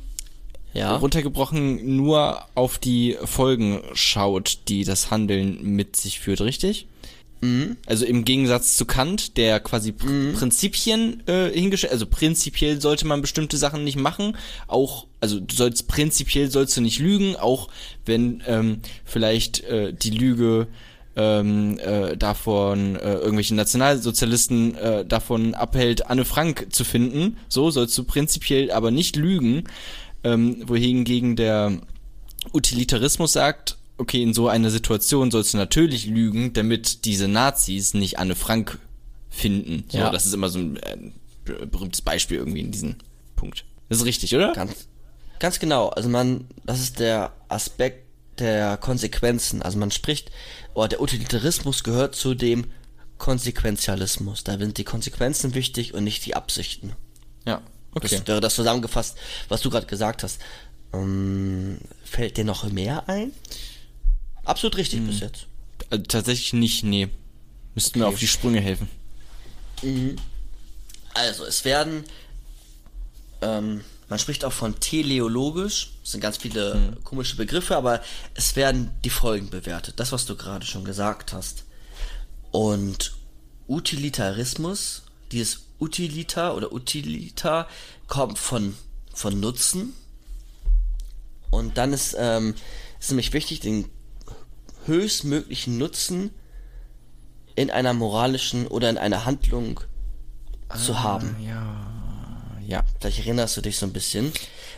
ja. runtergebrochen nur auf die Folgen schaut, die das Handeln mit sich führt, richtig? Mhm. Also im Gegensatz zu Kant, der quasi Pr mhm. Prinzipien äh, hingestellt, also prinzipiell sollte man bestimmte Sachen nicht machen, auch, also du sollst prinzipiell sollst du nicht lügen, auch wenn ähm, vielleicht äh, die Lüge ähm, äh, davon äh, irgendwelche Nationalsozialisten äh, davon abhält, Anne Frank zu finden. So sollst du prinzipiell aber nicht lügen, ähm, wohingegen der Utilitarismus sagt, okay, in so einer Situation sollst du natürlich lügen, damit diese Nazis nicht Anne Frank finden. So, Ja. das ist immer so ein äh, berühmtes Beispiel irgendwie in diesem Punkt. Das ist richtig, oder? Ganz, ganz genau. Also man, das ist der Aspekt der Konsequenzen. Also man spricht, oder der Utilitarismus gehört zu dem Konsequenzialismus. Da sind die Konsequenzen wichtig und nicht die Absichten. Ja. Okay. Das wäre das zusammengefasst, was du gerade gesagt hast. Ähm, fällt dir noch mehr ein? Absolut richtig bis jetzt. Äh, tatsächlich nicht, nee. Müssten mir Okay. auf die Sprünge helfen. Also, es werden, ähm, man spricht auch von teleologisch, das sind ganz viele komische Begriffe, aber es werden die Folgen bewertet, das, was du gerade schon gesagt hast. Und Utilitarismus, dieses Utilita oder Utilita kommt von, von Nutzen. Und dann ist, ähm, ist nämlich wichtig, den höchstmöglichen Nutzen in einer moralischen oder in einer Handlung zu haben. Ja. Vielleicht erinnerst du dich so ein bisschen.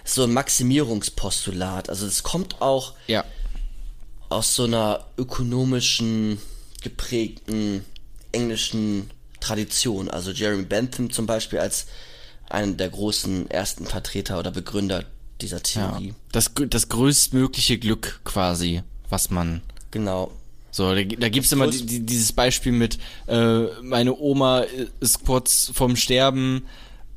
So ein Maximierungspostulat. Also es kommt auch Ja. aus so einer ökonomischen, geprägten englischen Tradition. Also Jeremy Bentham zum Beispiel als einer der großen ersten Vertreter oder Begründer dieser ja. Theorie. Das, grö- das größtmögliche Glück quasi, was man Genau. So, da, da gibt's immer die, die, dieses Beispiel mit, äh, meine Oma ist kurz vorm Sterben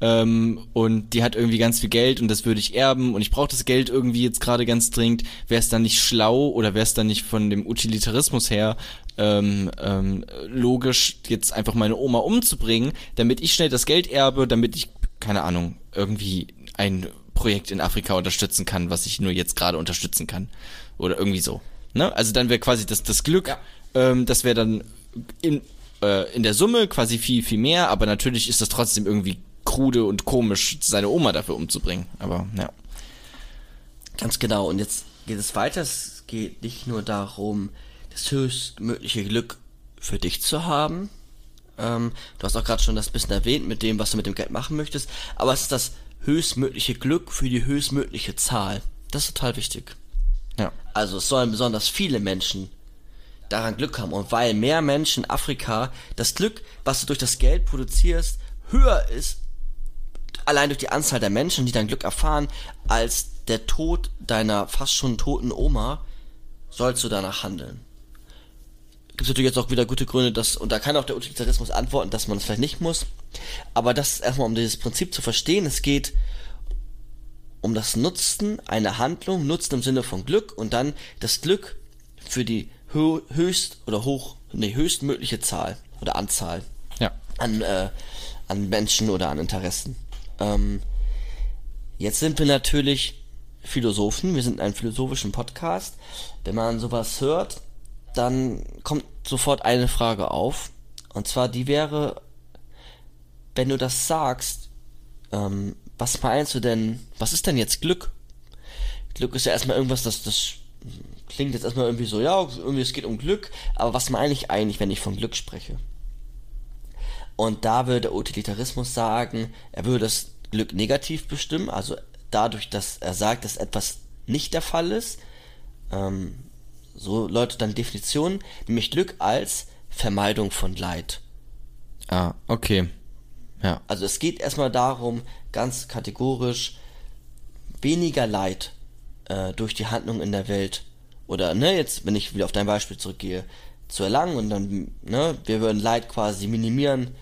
ähm, und die hat irgendwie ganz viel Geld und das würde ich erben und ich brauche das Geld irgendwie jetzt gerade ganz dringend. Wäre es dann nicht schlau oder wäre es dann nicht von dem Utilitarismus her ähm, ähm, logisch, jetzt einfach meine Oma umzubringen, damit ich schnell das Geld erbe, damit ich, keine Ahnung, irgendwie ein Projekt in Afrika unterstützen kann, was ich nur jetzt gerade unterstützen kann. Oder irgendwie so. Ne? Also dann wäre quasi das, das Glück, Ja. ähm, das wäre dann in, äh, in der Summe quasi viel, viel mehr, aber natürlich ist das trotzdem irgendwie krude und komisch, seine Oma dafür umzubringen. Aber ja. Ganz genau. Und jetzt geht es weiter. Es geht nicht nur darum, das höchstmögliche Glück für dich zu haben. Ähm, du hast auch gerade schon das bisschen erwähnt mit dem, was du mit dem Geld machen möchtest. Aber es ist das höchstmögliche Glück für die höchstmögliche Zahl. Das ist total wichtig. Ja. Also es sollen besonders viele Menschen daran Glück haben. Und weil mehr Menschen in Afrika das Glück, was du durch das Geld produzierst, höher ist, allein durch die Anzahl der Menschen, die dein Glück erfahren, als der Tod deiner fast schon toten Oma, sollst du danach handeln. Gibt natürlich jetzt auch wieder gute Gründe, dass, und da kann auch der Utilitarismus antworten, dass man es vielleicht nicht muss. Aber das ist erstmal, um dieses Prinzip zu verstehen. Es geht um das Nutzen einer Handlung, Nutzen im Sinne von Glück und dann das Glück für die hö höchst oder hoch, nee, höchstmögliche Zahl oder Anzahl Ja. an, äh, an Menschen oder an Interessen. Ähm, jetzt sind wir natürlich Philosophen, wir sind in einem philosophischen Podcast. Wenn man sowas hört, dann kommt sofort eine Frage auf. Und zwar die wäre, wenn du das sagst, ähm, was meinst du denn, was ist denn jetzt Glück? Glück ist ja erstmal irgendwas, das, das klingt jetzt erstmal irgendwie so, ja, irgendwie es geht um Glück, aber was meine ich eigentlich, wenn ich von Glück spreche? Und da würde der Utilitarismus sagen, er würde das Glück negativ bestimmen, also dadurch, dass er sagt, dass etwas nicht der Fall ist, ähm, so läutet dann die Definition, nämlich Glück als Vermeidung von Leid. Ah, okay. Ja. Also es geht erstmal darum, ganz kategorisch weniger Leid äh, durch die Handlung in der Welt oder ne, jetzt, wenn ich wieder auf dein Beispiel zurückgehe, zu erlangen und dann, ne, wir würden Leid quasi minimieren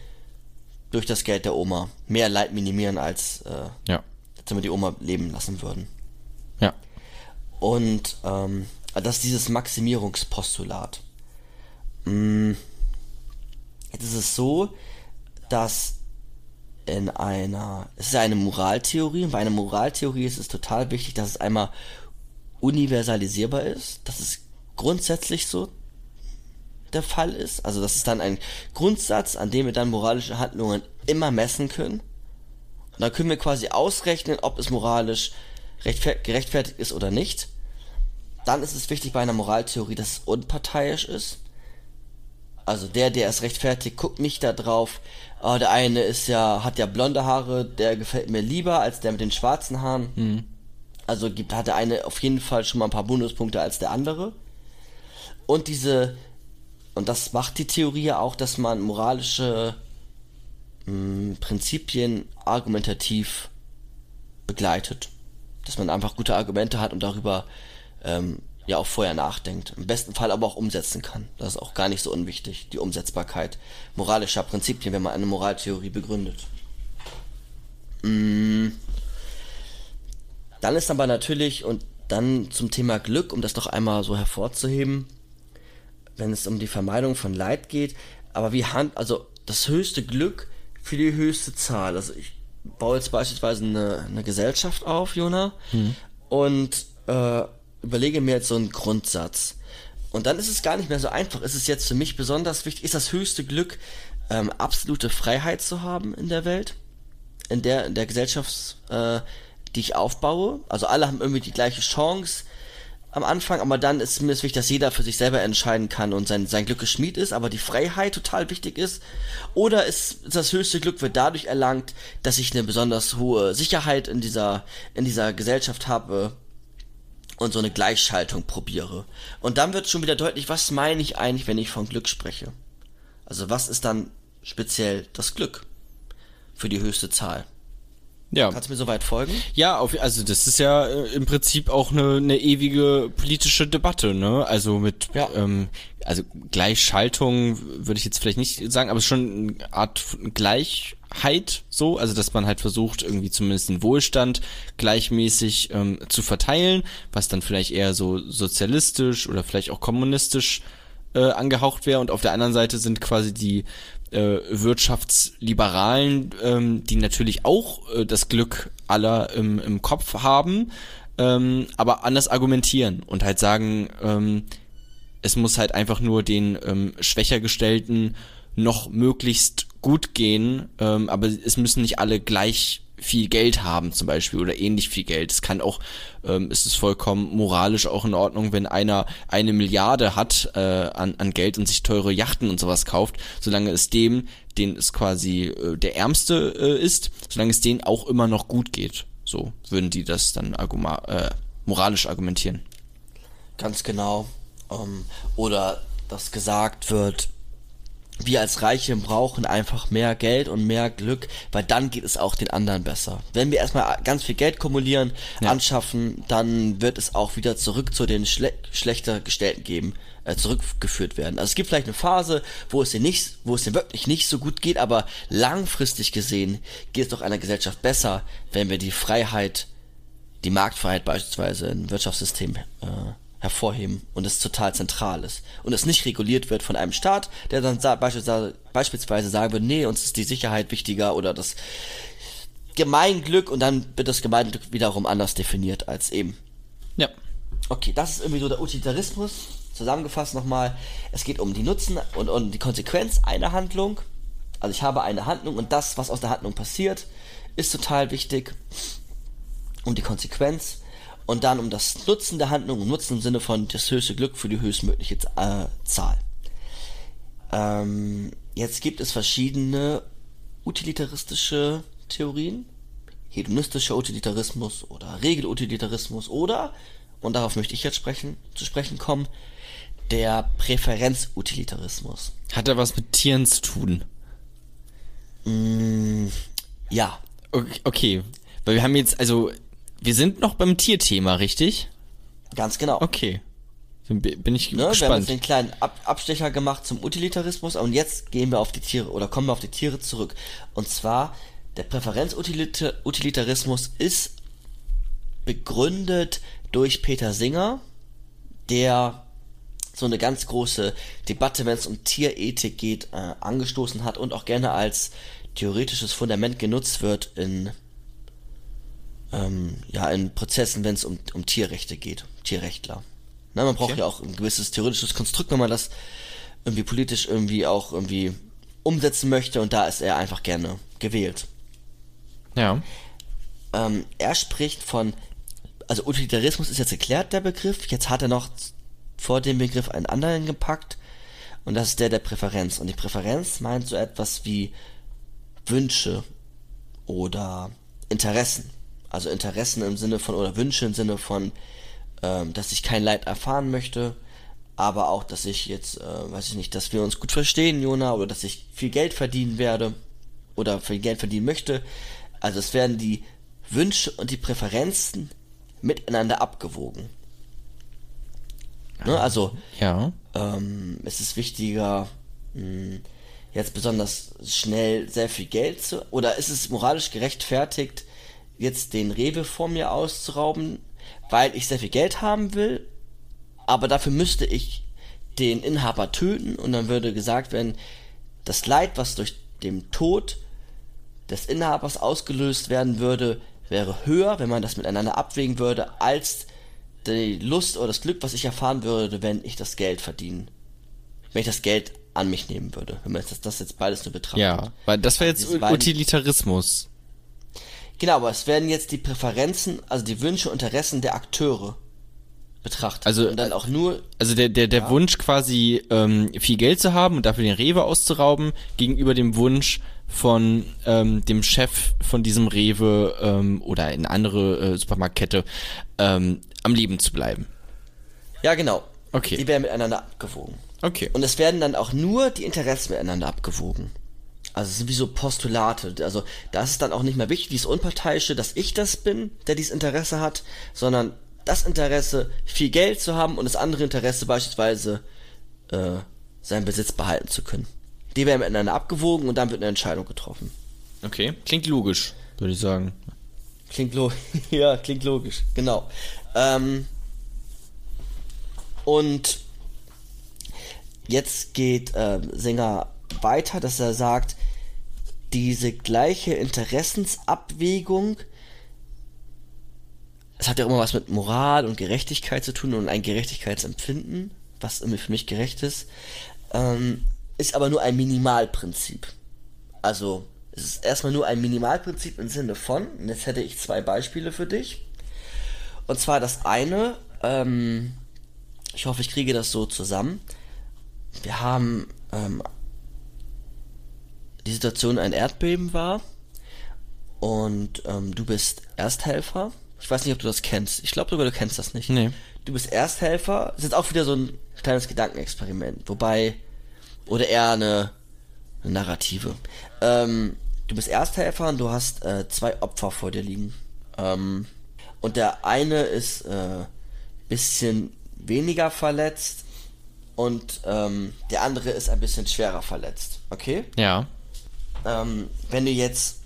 durch das Geld der Oma. Mehr Leid minimieren, als äh, Ja. wenn wir die Oma leben lassen würden. Ja. Und ähm, das ist dieses Maximierungspostulat. Mm, Jetzt ist es so, dass in einer, es ist eine Moraltheorie, und bei einer Moraltheorie ist es total wichtig, dass es einmal universalisierbar ist, dass es grundsätzlich so der Fall ist, also dass es dann ein Grundsatz, an dem wir dann moralische Handlungen immer messen können. Und dann können wir quasi ausrechnen, ob es moralisch rechtfer- gerechtfertigt ist oder nicht. Dann ist es wichtig bei einer Moraltheorie, dass es unparteiisch ist. Also der, der es rechtfertigt, guckt nicht da drauf, oh, der eine ist ja, hat ja blonde Haare, der gefällt mir lieber als der mit den schwarzen Haaren. Also gibt, hat der eine auf jeden Fall schon mal ein paar Bonuspunkte als der andere. Und diese, und das macht die Theorie ja auch, dass man moralische mh, Prinzipien argumentativ begleitet. Dass man einfach gute Argumente hat und darüber ähm, ja auch vorher nachdenkt. Im besten Fall aber auch umsetzen kann. Das ist auch gar nicht so unwichtig, die Umsetzbarkeit moralischer Prinzipien, wenn man eine Moraltheorie begründet. Mm. Dann ist aber natürlich, und dann zum Thema Glück, um das noch einmal so hervorzuheben, wenn es um die Vermeidung von Leid geht, aber wie hand, also das höchste Glück für die höchste Zahl. Also ich baue jetzt beispielsweise eine, eine Gesellschaft auf, Jona, hm. und äh, überlege mir jetzt so einen Grundsatz. Und dann ist es gar nicht mehr so einfach. Ist es jetzt für mich besonders wichtig, ist das höchste Glück, ähm, absolute Freiheit zu haben in der Welt, in der, in der Gesellschaft, äh, die ich aufbaue. Also alle haben irgendwie die gleiche Chance am Anfang, aber dann ist mir wichtig, dass jeder für sich selber entscheiden kann und sein, sein Glück geschmied ist, aber die Freiheit total wichtig ist. Oder ist das höchste Glück wird dadurch erlangt, dass ich eine besonders hohe Sicherheit in dieser, in dieser Gesellschaft habe, und so eine Gleichschaltung probiere. Und dann wird schon wieder deutlich, was meine ich eigentlich, wenn ich von Glück spreche. Also was ist dann speziell das Glück für die höchste Zahl? Ja. Kannst du mir soweit folgen? Ja, auf, also das ist ja äh, im Prinzip auch eine, eine ewige politische Debatte, ne? Also mit, ja. ähm, also Gleichschaltung würde ich jetzt vielleicht nicht sagen, aber schon eine Art Gleichheit so, also dass man halt versucht, irgendwie zumindest den Wohlstand gleichmäßig ähm, zu verteilen, was dann vielleicht eher so sozialistisch oder vielleicht auch kommunistisch äh, angehaucht wäre und auf der anderen Seite sind quasi die äh, Wirtschaftsliberalen, ähm, die natürlich auch äh, das Glück aller im, im Kopf haben, ähm, aber anders argumentieren und halt sagen, ähm, es muss halt einfach nur den ähm, schwächer noch möglichst gut gehen, ähm, aber es müssen nicht alle gleich viel Geld haben zum Beispiel oder ähnlich viel Geld. Es kann auch, ähm, ist es vollkommen moralisch auch in Ordnung, wenn einer eine Milliarde hat äh, an, an Geld und sich teure Yachten und sowas kauft, solange es dem, den es quasi äh, der Ärmste äh, ist, solange es denen auch immer noch gut geht. So würden die das dann arguma äh, moralisch argumentieren. Ganz genau. Ähm, oder dass gesagt wird, wir als Reiche brauchen einfach mehr Geld und mehr Glück, weil dann geht es auch den anderen besser. Wenn wir erstmal ganz viel Geld kumulieren, ja. anschaffen, dann wird es auch wieder zurück zu den schle schlechter gestellten geben, äh, zurückgeführt werden. Also es gibt vielleicht eine Phase, wo es dir nicht, wo es dir wirklich nicht so gut geht, aber langfristig gesehen geht es doch einer Gesellschaft besser, wenn wir die Freiheit, die Marktfreiheit beispielsweise im Wirtschaftssystem äh, hervorheben und es total zentral ist und es nicht reguliert wird von einem Staat, der dann beispielsweise, beispielsweise sagen würde, nee, uns ist die Sicherheit wichtiger oder das Gemeinglück und dann wird das Gemeinglück wiederum anders definiert als eben. Ja. Okay, das ist irgendwie so der Utilitarismus. Zusammengefasst nochmal, es geht um die Nutzen und um die Konsequenz einer Handlung. Also ich habe eine Handlung und das, was aus der Handlung passiert, ist total wichtig. Um die Konsequenz und dann um das Nutzen der Handlung und Nutzen im Sinne von das höchste Glück für die höchstmögliche äh, Zahl. Ähm, jetzt gibt es verschiedene utilitaristische Theorien. Hedonistischer Utilitarismus oder Regelutilitarismus oder, und darauf möchte ich jetzt sprechen, zu sprechen kommen, der Präferenzutilitarismus. Hat er was mit Tieren zu tun? Mm, ja. Okay, okay, weil wir haben jetzt, also wir sind noch beim Tierthema, richtig? Ganz genau. Okay. Bin ich ne, gespannt. Wir haben jetzt den kleinen Ab Abstecher gemacht zum Utilitarismus und jetzt gehen wir auf die Tiere oder kommen wir auf die Tiere zurück. Und zwar der Präferenzutilitarismus ist begründet durch Peter Singer, der so eine ganz große Debatte, wenn es um Tierethik geht, äh, angestoßen hat und auch gerne als theoretisches Fundament genutzt wird in ähm, ja, in Prozessen, wenn es um, um Tierrechte geht, Tierrechtler. Na, man braucht okay. ja auch ein gewisses theoretisches Konstrukt, wenn man das irgendwie politisch irgendwie auch irgendwie umsetzen möchte und da ist er einfach gerne gewählt. Ja. Ähm, er spricht von, also Utilitarismus ist jetzt erklärt, der Begriff, jetzt hat er noch vor dem Begriff einen anderen gepackt und das ist der der Präferenz. Und die Präferenz meint so etwas wie Wünsche oder Interessen also Interessen im Sinne von oder Wünsche im Sinne von, ähm, dass ich kein Leid erfahren möchte, aber auch, dass ich jetzt, äh, weiß ich nicht, dass wir uns gut verstehen, Jona, oder dass ich viel Geld verdienen werde oder viel Geld verdienen möchte. Also es werden die Wünsche und die Präferenzen miteinander abgewogen. Ne? Also Ja. ähm, es ist wichtiger, mh, jetzt besonders schnell sehr viel Geld zu, oder ist es moralisch gerechtfertigt, jetzt den Rewe vor mir auszurauben, weil ich sehr viel Geld haben will, aber dafür müsste ich den Inhaber töten und dann würde gesagt werden, das Leid, was durch den Tod des Inhabers ausgelöst werden würde, wäre höher, wenn man das miteinander abwägen würde, als die Lust oder das Glück, was ich erfahren würde, wenn ich das Geld verdienen. Wenn ich das Geld an mich nehmen würde. Wenn man das, das jetzt beides nur betrachtet. Ja, weil das wäre jetzt Utilitarismus. Genau, aber es werden jetzt die Präferenzen, also die Wünsche und Interessen der Akteure betrachtet. Also- und dann auch nur, Also der, der, der Wunsch quasi ähm, viel Geld zu haben und dafür den Rewe auszurauben, gegenüber dem Wunsch von ähm, dem Chef von diesem Rewe ähm, oder in andere äh, Supermarktkette ähm, am Leben zu bleiben. ja genau. Okay. Die werden miteinander abgewogen. Okay. Und es werden dann auch nur die Interessen miteinander abgewogen. Also es sind wie so Postulate. Also da ist es dann auch nicht mehr wichtig, dieses Unparteiische, dass ich das bin, der dieses Interesse hat, sondern das Interesse, viel Geld zu haben und das andere Interesse beispielsweise äh, seinen Besitz behalten zu können. Die werden miteinander abgewogen und dann wird eine Entscheidung getroffen. Okay. Klingt logisch, würde ich sagen. Klingt lo ja, klingt logisch, genau. Ähm, und jetzt geht ähm, Sänger weiter, dass er sagt, diese gleiche Interessensabwägung, es hat ja immer was mit Moral und Gerechtigkeit zu tun und ein Gerechtigkeitsempfinden, was irgendwie für mich gerecht ist, ähm, ist aber nur ein Minimalprinzip. Also, es ist erstmal nur ein Minimalprinzip im Sinne von, und jetzt hätte ich zwei Beispiele für dich. Und zwar das eine, ähm, ich hoffe, ich kriege das so zusammen. Wir haben ähm, die Situation, ein Erdbeben war und ähm, du bist Ersthelfer. Ich weiß nicht, ob du das kennst. Ich glaube sogar, du kennst das nicht. Nee. Du bist Ersthelfer. Das ist jetzt auch wieder so ein kleines Gedankenexperiment. Wobei, oder eher eine, eine Narrative. Ähm, du bist Ersthelfer und du hast äh, zwei Opfer vor dir liegen. Ähm, und der eine ist äh, bisschen weniger verletzt und ähm, der andere ist ein bisschen schwerer verletzt. Okay? Ja. Ähm, wenn du jetzt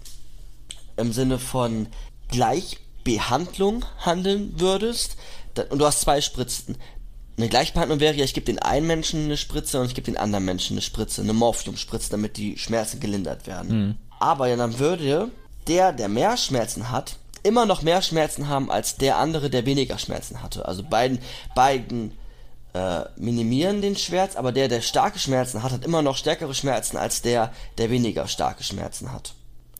im Sinne von Gleichbehandlung handeln würdest, dann, und du hast zwei Spritzen. Eine Gleichbehandlung wäre ja, ich gebe den einen Menschen eine Spritze und ich gebe den anderen Menschen eine Spritze, eine Morphiumspritze, damit die Schmerzen gelindert werden. Aber ja, dann würde der, der mehr Schmerzen hat, immer noch mehr Schmerzen haben als der andere, der weniger Schmerzen hatte. Also beiden, beiden äh, minimieren den Schmerz, aber der, der starke Schmerzen hat, hat immer noch stärkere Schmerzen als der, der weniger starke Schmerzen hat.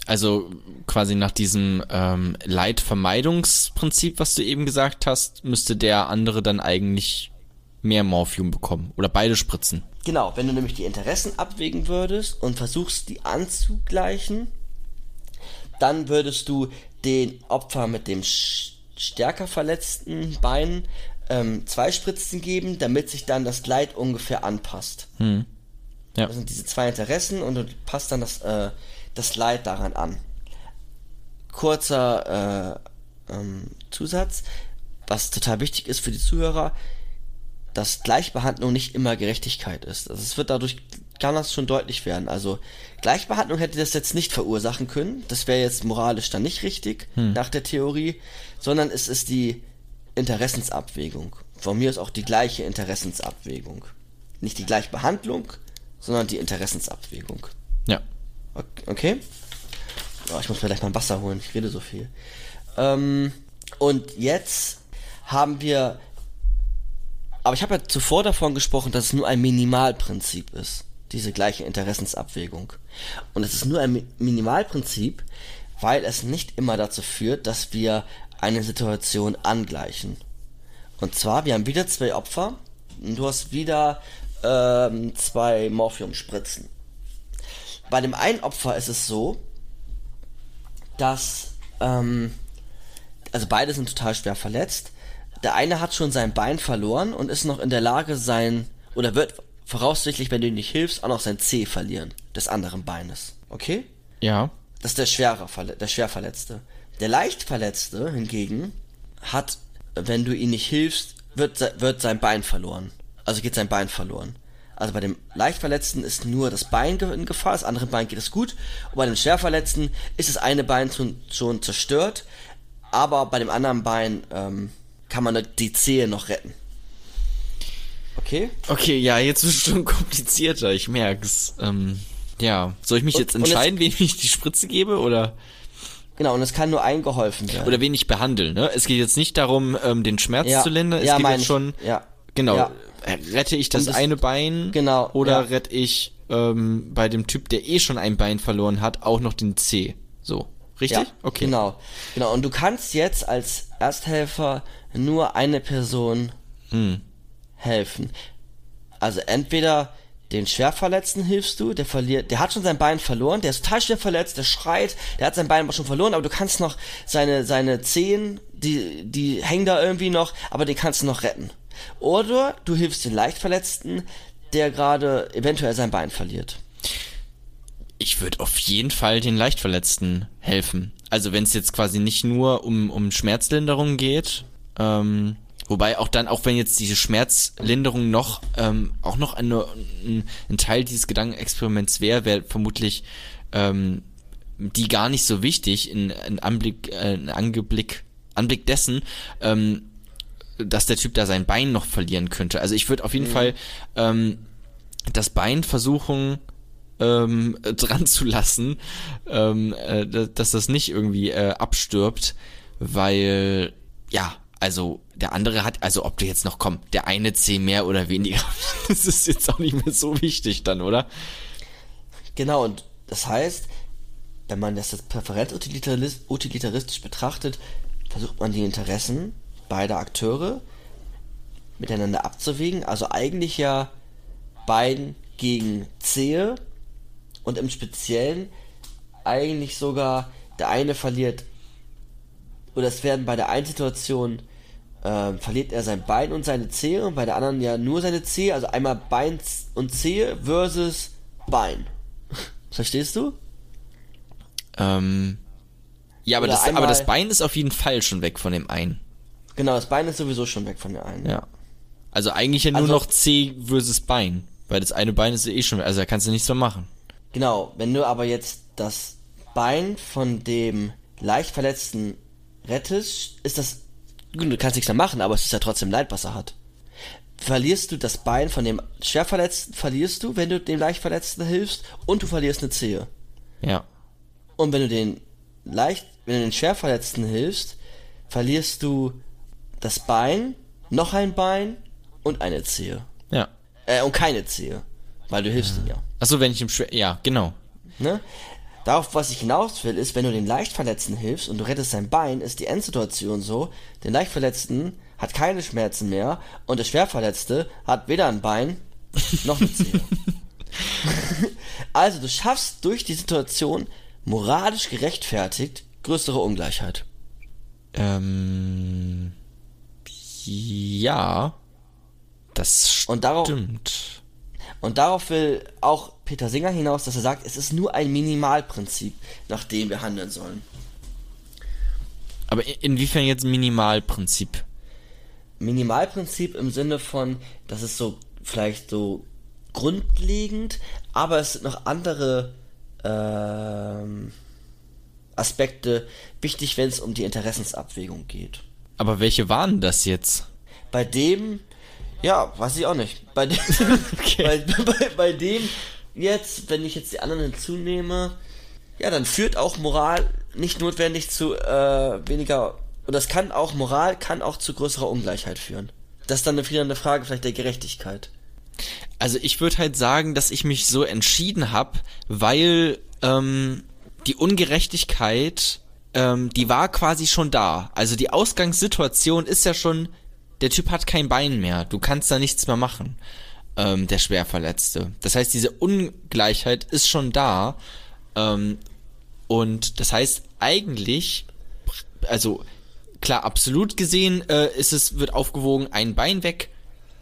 Also quasi nach diesem ähm, Leidvermeidungsprinzip, was du eben gesagt hast, müsste der andere dann eigentlich mehr Morphium bekommen oder beide Spritzen. Genau, wenn du nämlich die Interessen abwägen würdest und versuchst, die anzugleichen, dann würdest du den Opfer mit dem stärker verletzten Bein ähm, zwei Spritzen geben, damit sich dann das Leid ungefähr anpasst. Ja. Das sind diese zwei Interessen und du passt dann das, äh, das Leid daran an. Kurzer äh, ähm, Zusatz, was total wichtig ist für die Zuhörer, dass Gleichbehandlung nicht immer Gerechtigkeit ist. Also es wird dadurch, kann das schon deutlich werden. Also Gleichbehandlung hätte das jetzt nicht verursachen können. Das wäre jetzt moralisch dann nicht richtig nach der Theorie, sondern es ist die Interessensabwägung. Von mir ist auch die gleiche Interessensabwägung. Nicht die Gleichbehandlung, sondern die Interessensabwägung. Ja. Ok- Okay? Oh, ich muss vielleicht mal Wasser holen, ich rede so viel. Ähm, und jetzt haben wir. Aber ich habe ja zuvor davon gesprochen, dass es nur ein Minimalprinzip ist. Diese gleiche Interessensabwägung. Und es ist nur ein Mi- Minimalprinzip, weil es nicht immer dazu führt, dass wir eine Situation angleichen. Und zwar, wir haben wieder zwei Opfer. Und du hast wieder ähm, zwei Morphiumspritzen. Bei dem einen Opfer ist es so, dass, ähm, also beide sind total schwer verletzt. Der eine hat schon sein Bein verloren und ist noch in der Lage, sein, oder wird voraussichtlich, wenn du ihm nicht hilfst, auch noch sein C verlieren, des anderen Beines. Okay? Ja. Das ist der schwere, Verle- der Schwerverletzte. Der Leichtverletzte hingegen hat, wenn du ihm nicht hilfst, wird, wird sein Bein verloren. Also geht sein Bein verloren. Also bei dem Leichtverletzten ist nur das Bein in Gefahr, das andere Bein geht es gut. Und bei dem Schwerverletzten ist das eine Bein schon, schon zerstört, aber bei dem anderen Bein ähm, kann man die Zehe noch retten. Okay? Okay, ja, jetzt ist es schon komplizierter, ich merk's. Ähm, ja, soll ich mich Und- jetzt und jetzt- entscheiden, wem ich die Spritze gebe oder Genau, und es kann nur eingeholfen werden. oder wen ich behandle, ne? Es geht jetzt nicht darum, ähm, den Schmerz Ja, zu lindern, es ja, geht jetzt schon Ja. genau, Ja. äh, rette ich das, das- eine Bein Genau, oder rette ich ähm, bei dem Typ, der eh schon ein Bein verloren hat, auch noch den C. So, richtig? Okay. Genau. Genau. Und du kannst jetzt als Ersthelfer nur eine Person Hm. helfen. Also entweder den Schwerverletzten hilfst du, der verliert, der hat schon sein Bein verloren, der ist total schwer verletzt, der schreit, der hat sein Bein schon verloren, aber du kannst noch seine, seine Zehen, die, die hängen da irgendwie noch, aber den kannst du noch retten. Oder du hilfst den Leichtverletzten, der gerade eventuell sein Bein verliert. Ich würde auf jeden Fall den Leichtverletzten helfen. Also wenn es jetzt quasi nicht nur um, um Schmerzlinderung geht, ähm, wobei auch dann, auch wenn jetzt diese Schmerzlinderung noch, ähm, auch noch eine, ein, ein Teil dieses Gedankenexperiments wäre, wäre vermutlich ähm, die gar nicht so wichtig in, in Anblick, äh, in Angeblick, Anblick dessen, ähm, dass der Typ da sein Bein noch verlieren könnte. Also ich würde auf jeden Fall ähm, das Bein versuchen ähm, dran zu lassen, ähm, äh, da- dass das nicht irgendwie äh, abstirbt, weil ja, also der andere hat, also ob du jetzt noch komm, der eine C mehr oder weniger, das ist jetzt auch nicht mehr so wichtig dann, oder? Genau, und das heißt, wenn man das jetzt präferenzutilitaris- utilitaristisch betrachtet, versucht man die Interessen beider Akteure miteinander abzuwägen. Also eigentlich ja beiden gegen Zehe und im Speziellen eigentlich sogar der eine verliert oder es werden bei der einen Situation ähm, verliert er sein Bein und seine Zehe und bei der anderen ja nur seine Zehe, also einmal Bein und Zehe versus Bein. Verstehst du? Ähm, ja, aber Oder das, aber einmal- das Bein ist auf jeden Fall schon weg von dem einen. Genau, das Bein ist sowieso schon weg von der einen. Ja. Also eigentlich ja nur Also- noch C versus Bein, weil das eine Bein ist ja eh schon, also da kannst du nichts mehr machen. Genau, wenn du aber jetzt das Bein von dem leicht Verletzten rettest, ist das. Gut, du kannst nichts mehr machen, aber es ist ja trotzdem Leid, was er hat. Verlierst du das Bein von dem Schwerverletzten, verlierst du, wenn du dem leicht Verletzten hilfst, und du verlierst eine Zehe. Ja. Und wenn du den leicht, wenn du den Schwerverletzten hilfst, verlierst du das Bein, noch ein Bein und eine Zehe. Ja. Äh, und keine Zehe. Weil du hilfst ihm ja. Achso, wenn ich im Schwer, ja, genau. Ne? Darauf, was ich hinaus will, ist, wenn du den Leichtverletzten hilfst und du rettest sein Bein, ist die Endsituation so, den Leichtverletzten hat keine Schmerzen mehr und der Schwerverletzte hat weder ein Bein noch eine Zehe. also du schaffst durch die Situation moralisch gerechtfertigt größere Ungleichheit. Ähm, ja, das stimmt. Und darauf, Und darauf will auch Peter Singer hinaus, dass er sagt, es ist nur ein Minimalprinzip, nach dem wir handeln sollen. Aber in- inwiefern jetzt Minimalprinzip? Minimalprinzip im Sinne von, das ist so vielleicht so grundlegend, aber es sind noch andere ähm, Aspekte wichtig, wenn es um die Interessensabwägung geht. Aber welche waren das jetzt? Bei dem, ja, weiß ich auch nicht. Bei dem, bei, bei, bei dem jetzt, wenn ich jetzt die anderen hinzunehme, ja, dann führt auch Moral nicht notwendig zu äh, weniger, oder das kann auch, Moral kann auch zu größerer Ungleichheit führen. Das ist dann wieder eine Frage vielleicht der Gerechtigkeit. Also ich würde halt sagen, dass ich mich so entschieden habe, weil ähm, die Ungerechtigkeit, ähm, die war quasi schon da. Also die Ausgangssituation ist ja schon, der Typ hat kein Bein mehr, du kannst da nichts mehr machen, ähm, der Schwerverletzte. Das heißt, diese Ungleichheit ist schon da. Ähm, und das heißt, eigentlich, also klar, absolut gesehen äh, ist es, wird aufgewogen, ein Bein weg,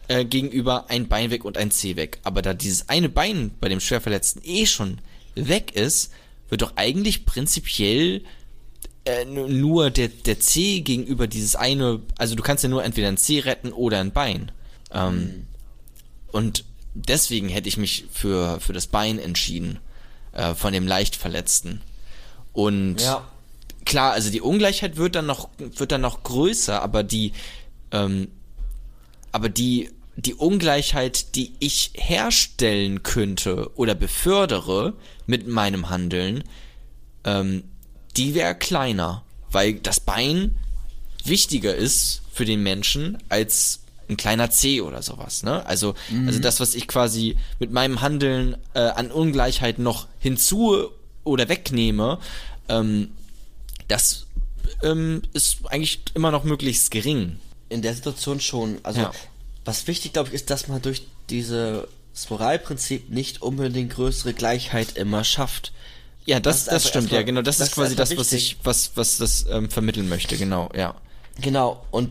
äh, gegenüber ein Bein weg und ein C weg. Aber da dieses eine Bein bei dem Schwerverletzten eh schon weg ist, wird doch eigentlich prinzipiell äh, nur der, der C gegenüber dieses eine, also du kannst ja nur entweder ein C retten oder ein Bein. Ähm, mhm. Und deswegen hätte ich mich für, für das Bein entschieden, äh, von dem leicht Verletzten. Und ja. klar, also die Ungleichheit wird dann noch, wird dann noch größer, aber die, ähm, aber die, die Ungleichheit, die ich herstellen könnte oder befördere mit meinem Handeln, ähm, die wäre kleiner, weil das Bein wichtiger ist für den Menschen als ein kleiner C oder sowas, ne? Also, mhm. also das, was ich quasi mit meinem Handeln äh, an Ungleichheit noch hinzu oder wegnehme, ähm, das ähm, ist eigentlich immer noch möglichst gering. In der Situation schon. Also, ja. was wichtig, glaube ich, ist, dass man durch dieses Moralprinzip nicht unbedingt größere Gleichheit immer schafft. Ja, das, das, das stimmt, ja, genau. Das, das ist quasi das, was ich, was, was das ähm, vermitteln möchte, genau, ja. Genau, und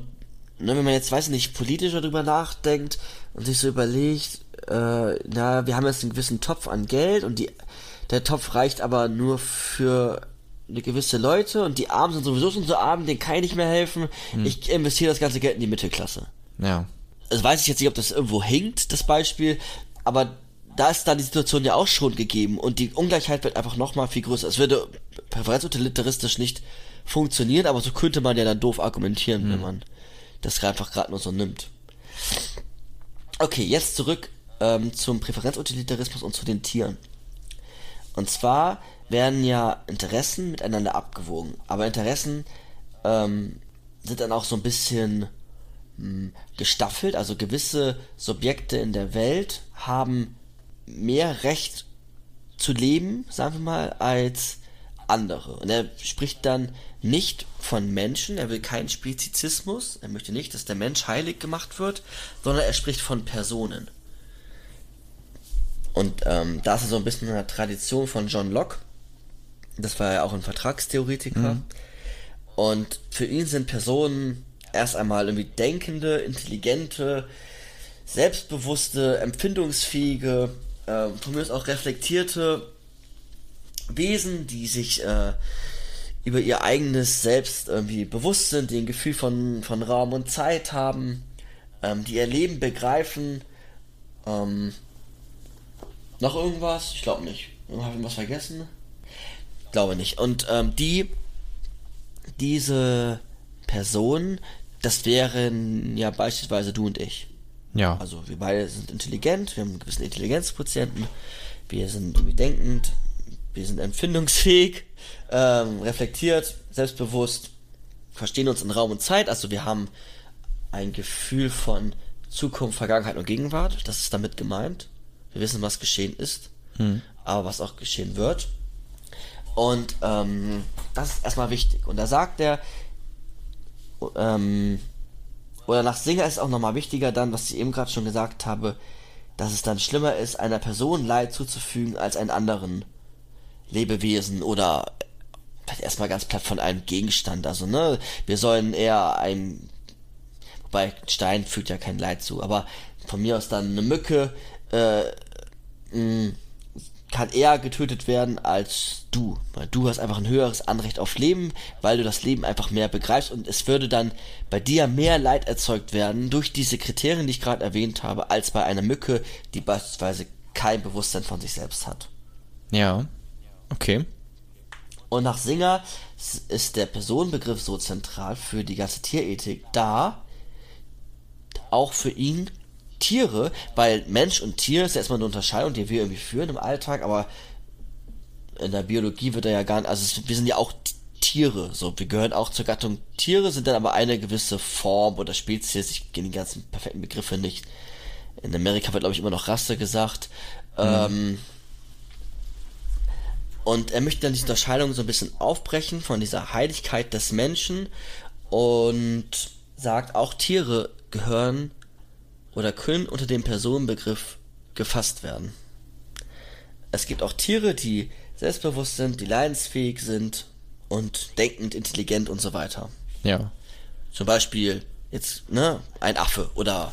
ne, wenn man jetzt, weiß nicht, politischer drüber nachdenkt und sich so überlegt, äh, na, wir haben jetzt einen gewissen Topf an Geld und die, der Topf reicht aber nur für eine gewisse Leute und die Armen sind sowieso schon so arm, denen kann ich nicht mehr helfen. Hm. Ich investiere das ganze Geld in die Mittelklasse. Ja. Also weiß ich jetzt nicht, ob das irgendwo hinkt, das Beispiel, aber da ist dann die Situation ja auch schon gegeben und die Ungleichheit wird einfach nochmal viel größer. Es würde präferenzutilitaristisch nicht funktionieren, aber so könnte man ja dann doof argumentieren, mhm. wenn man das einfach gerade nur so nimmt. Okay, jetzt zurück ähm, zum Präferenzutilitarismus und zu den Tieren. Und zwar werden ja Interessen miteinander abgewogen, aber Interessen ähm, sind dann auch so ein bisschen mh, hm, gestaffelt, also gewisse Subjekte in der Welt haben mehr Recht zu leben, sagen wir mal, als andere. Und er spricht dann nicht von Menschen, er will keinen Spezizismus, er möchte nicht, dass der Mensch heilig gemacht wird, sondern er spricht von Personen. Und ähm, da ist er so ein bisschen in der Tradition von John Locke. Das war ja auch ein Vertragstheoretiker. Mhm. Und für ihn sind Personen erst einmal irgendwie denkende, intelligente, selbstbewusste, empfindungsfähige, äh, von mir aus auch reflektierte Wesen, die sich äh, über ihr eigenes Selbst irgendwie bewusst sind, die ein Gefühl von, von Raum und Zeit haben, ähm, die ihr Leben begreifen. Ähm, noch irgendwas? Ich glaube nicht. Habe ich irgendwas vergessen? Glaube nicht. Und ähm, die, diese Person, das wären ja beispielsweise du und ich. Ja. Also wir beide sind intelligent, wir haben einen gewissen Intelligenzquotienten, wir sind irgendwie denkend, wir sind empfindungsfähig, ähm, reflektiert, selbstbewusst, verstehen uns in Raum und Zeit, also wir haben ein Gefühl von Zukunft, Vergangenheit und Gegenwart, das ist damit gemeint. Wir wissen, was geschehen ist, hm. aber was auch geschehen wird. Und ähm, das ist erstmal wichtig. Und da sagt er, ähm, oder nach Singer ist es auch nochmal wichtiger dann, was ich eben gerade schon gesagt habe, dass es dann schlimmer ist, einer Person Leid zuzufügen als einen anderen Lebewesen oder vielleicht erstmal ganz platt von einem Gegenstand. Also, ne, wir sollen eher ein, wobei Stein fügt ja kein Leid zu, aber von mir aus dann eine Mücke, äh, mh, kann eher getötet werden als du. Weil du hast einfach ein höheres Anrecht auf Leben, weil du das Leben einfach mehr begreifst und es würde dann bei dir mehr Leid erzeugt werden durch diese Kriterien, die ich gerade erwähnt habe, als bei einer Mücke, die beispielsweise kein Bewusstsein von sich selbst hat. Ja, okay. Und nach Singer ist der Personenbegriff so zentral für die ganze Tierethik, da auch für ihn Tiere, weil Mensch und Tier ist ja erstmal eine Unterscheidung, die wir irgendwie führen im Alltag, aber in der Biologie wird er ja gar nicht, also wir sind ja auch Tiere, so, wir gehören auch zur Gattung Tiere, sind dann aber eine gewisse Form oder Spezies, ich kenne die ganzen perfekten Begriffe nicht. In Amerika wird, glaube ich, immer noch Rasse gesagt. Mhm. Ähm, und er möchte dann diese Unterscheidung so ein bisschen aufbrechen von dieser Heiligkeit des Menschen und sagt, auch Tiere gehören oder können unter dem Personenbegriff gefasst werden. Es gibt auch Tiere, die selbstbewusst sind, die leidensfähig sind und denkend, intelligent und so weiter. Ja. Zum Beispiel jetzt, ne, ein Affe oder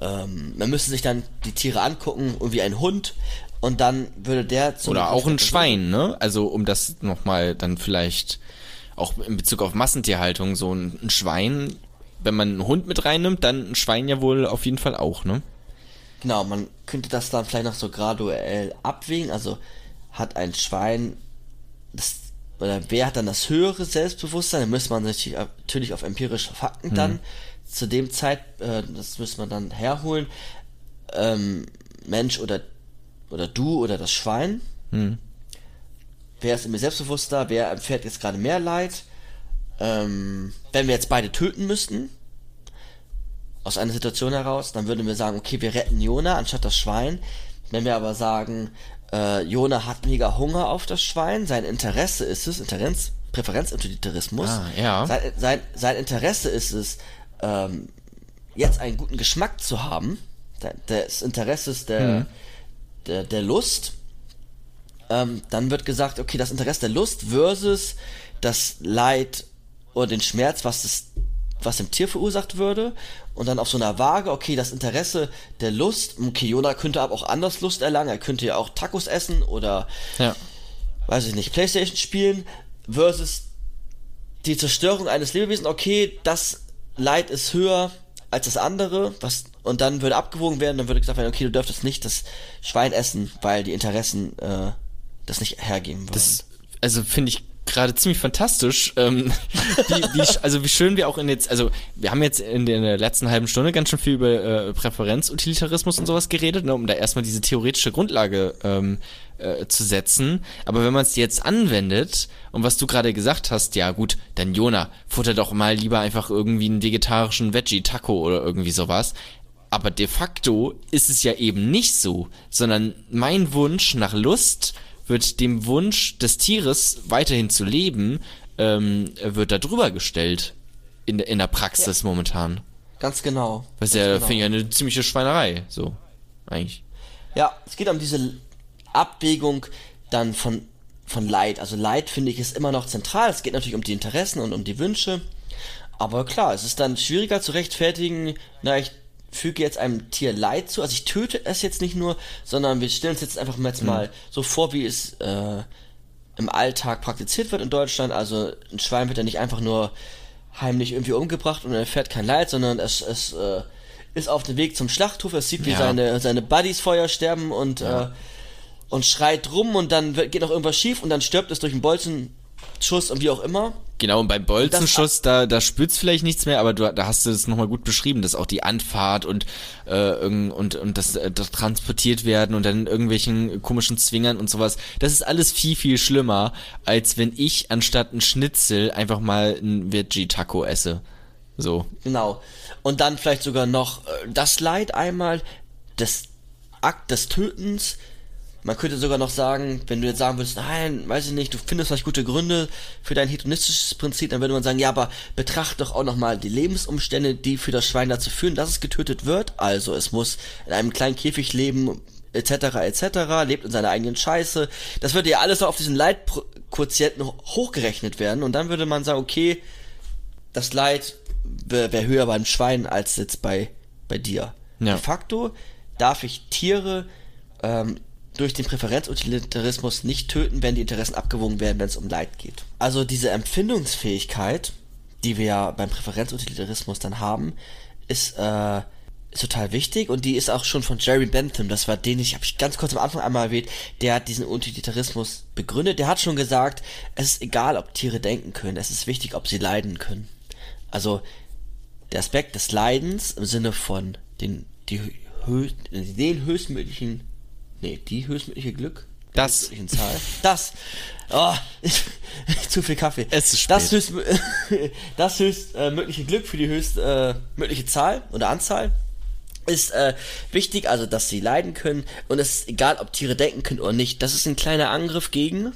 ähm, man müsste sich dann die Tiere angucken, wie ein Hund. Und dann würde der zum Oder auch ein Schwein, ne? Also um das nochmal dann vielleicht auch in Bezug auf Massentierhaltung, so ein, ein Schwein, wenn man einen Hund mit reinnimmt, dann ein Schwein ja wohl auf jeden Fall auch, ne? Genau, man könnte das dann vielleicht noch so graduell abwägen. Also hat ein Schwein das, oder wer hat dann das höhere Selbstbewusstsein? Da müsste man sich natürlich auf empirische Fakten Hm. dann zu dem Zeit, äh, das müsste man dann herholen. Ähm, Mensch oder oder du oder das Schwein. Hm. Wer ist in mir selbstbewusster? Wer erfährt jetzt gerade mehr Leid? Ähm, wenn wir jetzt beide töten müssten, aus einer Situation heraus, dann würden wir sagen, okay, wir retten Jona anstatt das Schwein. Wenn wir aber sagen, äh, Jona hat mega Hunger auf das Schwein, sein Interesse ist es, Interenz, Präferenzutilitarismus, Ah, ja. sein, sein, sein Interesse ist es, ähm, jetzt einen guten Geschmack zu haben, des Interesses der, Mhm. Der, der Lust, ähm, dann wird gesagt, okay, das Interesse der Lust versus das Leid oder den Schmerz, was das, was dem Tier verursacht würde. Und dann auf so einer Waage, okay, das Interesse der Lust, okay, Jona könnte aber auch anders Lust erlangen, er könnte ja auch Tacos essen oder, Ja. weiß ich nicht, Playstation spielen, versus die Zerstörung eines Lebewesens, okay, das Leid ist höher als das andere, was, und dann würde abgewogen werden, dann würde gesagt werden, okay, du dürftest nicht das Schwein essen, weil die Interessen äh, das nicht hergeben würden. Das, also finde ich gerade ziemlich fantastisch. Ähm, wie, wie, also wie schön wir auch in jetzt, also wir haben jetzt in der, in der letzten halben Stunde ganz schön viel über äh, Präferenzutilitarismus und sowas geredet, ne, um da erstmal diese theoretische Grundlage ähm, äh, zu setzen. Aber wenn man es jetzt anwendet und was du gerade gesagt hast, ja gut, dann Jona, futter doch mal lieber einfach irgendwie einen vegetarischen Veggie-Taco oder irgendwie sowas. Aber de facto ist es ja eben nicht so, sondern mein Wunsch nach Lust wird dem Wunsch des Tieres weiterhin zu leben, ähm, wird da drüber gestellt in, der- in der Praxis momentan. Ganz genau. Was ja, genau. finde ich, eine ziemliche Schweinerei, so, eigentlich. Ja, es geht um diese Abwägung dann von, von Leid. Also Leid, finde ich, ist immer noch zentral. Es geht natürlich um die Interessen und um die Wünsche. Aber klar, es ist dann schwieriger zu rechtfertigen, na, ich füge jetzt einem Tier Leid zu. Also ich töte es jetzt nicht nur, sondern wir stellen uns jetzt einfach mal, jetzt mal so vor, wie es äh, im Alltag praktiziert wird in Deutschland. Also ein Schwein wird ja nicht einfach nur heimlich irgendwie umgebracht und er erfährt kein Leid, sondern es, es äh, ist auf dem Weg zum Schlachthof, es sieht, wie Ja. seine, seine Buddies Feuer sterben und, äh, und schreit rum und dann wird, geht noch irgendwas schief und dann stirbt es durch einen Bolzenschuss und wie auch immer. Genau, und beim Bolzenschuss, da, da spürt's vielleicht nichts mehr, aber du, da hast du es nochmal gut beschrieben, dass auch die Anfahrt und, äh, und, und das, äh, das transportiert werden und dann in irgendwelchen komischen Zwingern und sowas, das ist alles viel, viel schlimmer, als wenn ich anstatt ein Schnitzel einfach mal ein Veggie-Taco esse. So. Genau. Und dann vielleicht sogar noch äh, das Leid einmal, das Akt des Tötens. Man könnte sogar noch sagen, wenn du jetzt sagen würdest, nein, weiß ich nicht, du findest vielleicht gute Gründe für dein hedonistisches Prinzip, dann würde man sagen, ja, aber betracht doch auch nochmal die Lebensumstände, die für das Schwein dazu führen, dass es getötet wird. Also es muss in einem kleinen Käfig leben, etc., etc., lebt in seiner eigenen Scheiße. Das würde ja alles noch auf diesen Leitquotienten hochgerechnet werden und dann würde man sagen, okay, das Leid wäre wär höher beim Schwein als jetzt bei, bei dir. Ja. De facto darf ich Tiere ähm, durch den Präferenzutilitarismus nicht töten, wenn die Interessen abgewogen werden, wenn es um Leid geht. Also diese Empfindungsfähigkeit, die wir ja beim Präferenzutilitarismus dann haben, ist, äh, ist total wichtig und die ist auch schon von Jerry Bentham, das war den ich, habe ich ganz kurz am Anfang einmal erwähnt, der hat diesen Utilitarismus begründet. Der hat schon gesagt, es ist egal, ob Tiere denken können, es ist wichtig, ob sie leiden können. Also der Aspekt des Leidens im Sinne von den, die den höchstmöglichen, nee, die höchstmögliche Glück, Das. Zahl, das, oh, zu viel Kaffee. Es ist Das spät. höchst, das höchst äh, mögliche Glück für die höchst äh, mögliche Zahl oder Anzahl ist äh, wichtig, also dass sie leiden können und es ist egal, ob Tiere denken können oder nicht. Das ist ein kleiner Angriff gegen,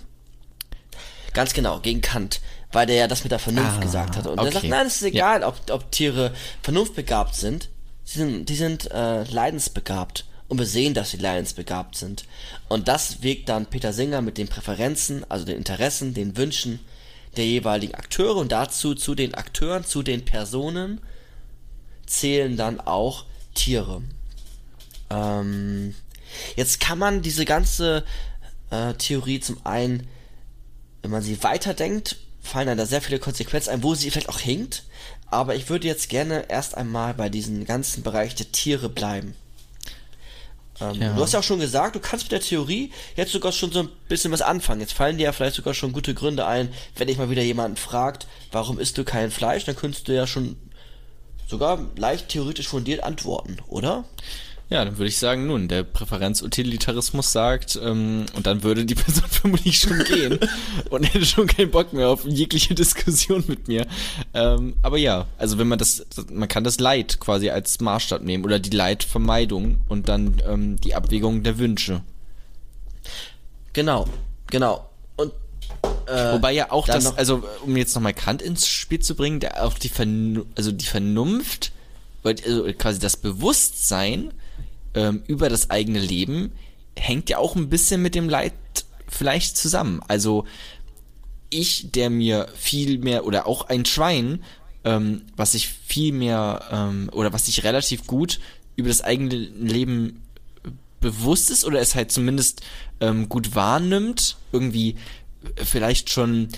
ganz genau, gegen Kant, weil der ja das mit der Vernunft Ah, gesagt hat. Und okay. er sagt, nein, es ist egal, ob, ob Tiere vernunftbegabt sind. Sie sind, die sind äh, leidensbegabt. Und wir sehen, dass sie leidensbegabt sind. Und das wägt dann Peter Singer mit den Präferenzen, also den Interessen, den Wünschen der jeweiligen Akteure und dazu zu den Akteuren, zu den Personen zählen dann auch Tiere. Ähm, Jetzt kann man diese ganze äh, Theorie zum einen, wenn man sie weiterdenkt, fallen dann da sehr viele Konsequenzen ein, wo sie vielleicht auch hinkt. Aber ich würde jetzt gerne erst einmal bei diesem ganzen Bereich der Tiere bleiben. Ähm, Ja. Du hast ja auch schon gesagt, du kannst mit der Theorie jetzt sogar schon so ein bisschen was anfangen. Jetzt fallen dir ja vielleicht sogar schon gute Gründe ein, wenn dich mal wieder jemanden fragt, warum isst du kein Fleisch, dann könntest du ja schon sogar leicht theoretisch fundiert antworten, oder? Ja, dann würde ich sagen, nun, der Präferenzutilitarismus sagt, ähm, und dann würde die Person vermutlich schon gehen und hätte schon keinen Bock mehr auf jegliche Diskussion mit mir. Ähm, aber ja, also wenn man das, man kann das Leid quasi als Maßstab nehmen oder die Leidvermeidung und dann ähm, die Abwägung der Wünsche. Genau, genau. Und äh, Wobei ja auch das, also um jetzt nochmal Kant ins Spiel zu bringen, der auch die, Vernu also die Vernunft, also quasi das Bewusstsein ähm, über das eigene Leben hängt ja auch ein bisschen mit dem Leid vielleicht zusammen. Also ich, der mir viel mehr, oder auch ein Schwein, ähm, was sich viel mehr, ähm, oder was sich relativ gut über das eigene Leben bewusst ist oder es halt zumindest ähm, gut wahrnimmt, irgendwie äh, vielleicht schon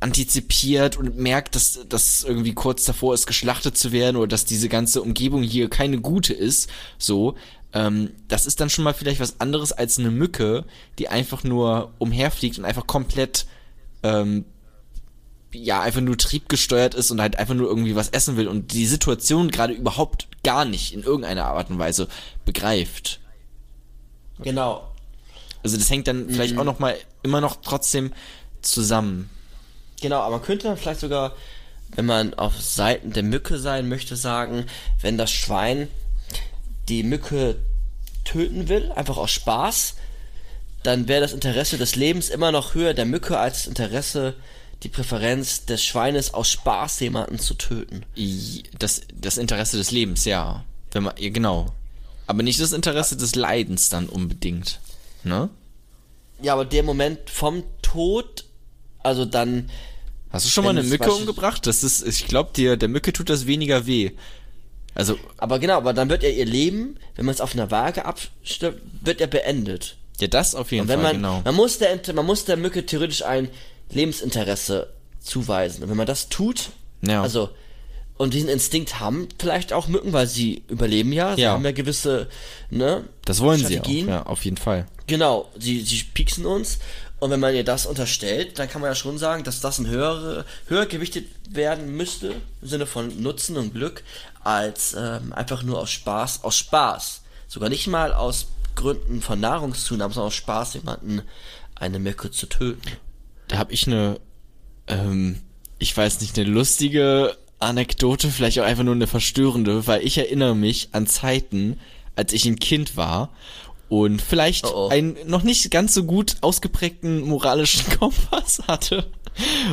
antizipiert und merkt, dass das irgendwie kurz davor ist, geschlachtet zu werden oder dass diese ganze Umgebung hier keine gute ist, so, ähm, das ist dann schon mal vielleicht was anderes als eine Mücke, die einfach nur umherfliegt und einfach komplett ähm, ja, einfach nur triebgesteuert ist und halt einfach nur irgendwie was essen will und die Situation gerade überhaupt gar nicht in irgendeiner Art und Weise begreift. genau. Also das hängt dann vielleicht auch noch mal immer noch trotzdem zusammen. Genau, aber man könnte dann vielleicht sogar, wenn man auf Seiten der Mücke sein möchte, sagen, wenn das Schwein die Mücke töten will, einfach aus Spaß, dann wäre das Interesse des Lebens immer noch höher der Mücke als das Interesse, die Präferenz des Schweines aus Spaß jemanden zu töten. Das, das Interesse des Lebens, ja. Wenn man, ja, genau. Aber nicht das Interesse des Leidens dann unbedingt. Ne? Ja, aber der Moment vom Tod, also dann, Hast du schon mal eine Mücke umgebracht? Das ist, ich glaube dir, der Mücke tut das weniger weh. Also, aber genau, aber dann wird ja ihr Leben, wenn man es auf einer Waage abstimmt, wird ja beendet. ja, das auf jeden Und wenn Fall, man, genau. man muss der, man muss der Mücke theoretisch ein Lebensinteresse zuweisen. Und wenn man das tut, Ja. also, und diesen Instinkt haben vielleicht auch Mücken, weil sie überleben ja, sie Ja. haben ja gewisse, ne? Das wollen sie auch, Strategien. ja, auf jeden Fall. Genau, sie, sie pieksen uns. Und wenn man ihr das unterstellt, dann kann man ja schon sagen, dass das ein höhere, höher gewichtet werden müsste, im Sinne von Nutzen und Glück, als ähm, einfach nur aus Spaß, aus Spaß. Sogar nicht mal aus Gründen von Nahrungszunahme, sondern aus Spaß, jemanden eine Mücke zu töten. Da habe ich eine, ähm, ich weiß nicht, eine lustige Anekdote, vielleicht auch einfach nur eine verstörende, weil ich erinnere mich an Zeiten, als ich ein Kind war und vielleicht Oh oh. einen noch nicht ganz so gut ausgeprägten moralischen Kompass hatte,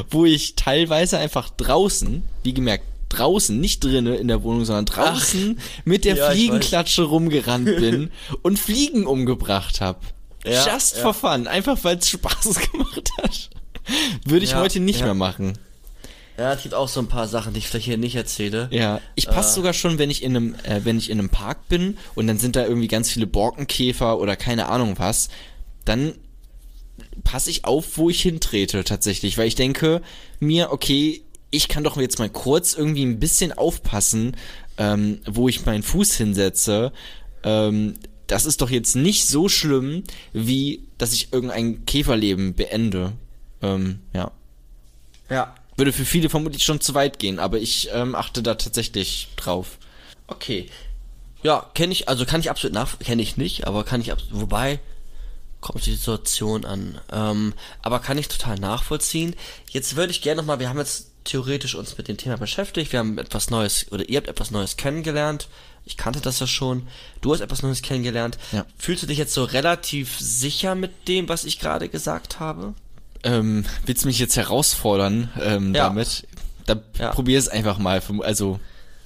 wo ich teilweise einfach draußen, wie gemerkt, draußen, nicht drinnen in der Wohnung, sondern draußen mit der Ja, Fliegenklatsche rumgerannt bin und Fliegen umgebracht habe. Ja, Just for fun, einfach weil es Spaß gemacht hat. Würde ich heute nicht mehr machen. Ja, es gibt auch so ein paar Sachen, die ich vielleicht hier nicht erzähle. Ja, ich passe sogar schon, wenn ich in einem, äh, wenn ich in einem Park bin und dann sind da irgendwie ganz viele Borkenkäfer oder keine Ahnung was, dann passe ich auf, wo ich hintrete tatsächlich, weil ich denke mir, okay, ich kann doch jetzt mal kurz irgendwie ein bisschen aufpassen, ähm, wo ich meinen Fuß hinsetze. Ähm, das ist doch jetzt nicht so schlimm, wie dass ich irgendein Käferleben beende. Ähm, ja. Ja. Würde für viele vermutlich schon zu weit gehen, aber ich ähm, achte da tatsächlich drauf. Okay. Ja, kenne ich, also kann ich absolut nach, kenne ich nicht, aber kann ich absolut, wobei, kommt die Situation an. Ähm, aber kann ich total nachvollziehen. Jetzt würde ich gerne nochmal, wir haben jetzt theoretisch uns mit dem Thema beschäftigt, wir haben etwas Neues, oder ihr habt etwas Neues kennengelernt. Ich kannte das ja schon. Du hast etwas Neues kennengelernt. Ja. Fühlst du dich jetzt so relativ sicher mit dem, was ich gerade gesagt habe? Ähm, willst du mich jetzt herausfordern ähm, Ja. damit? Da Ja. probier es einfach mal. Also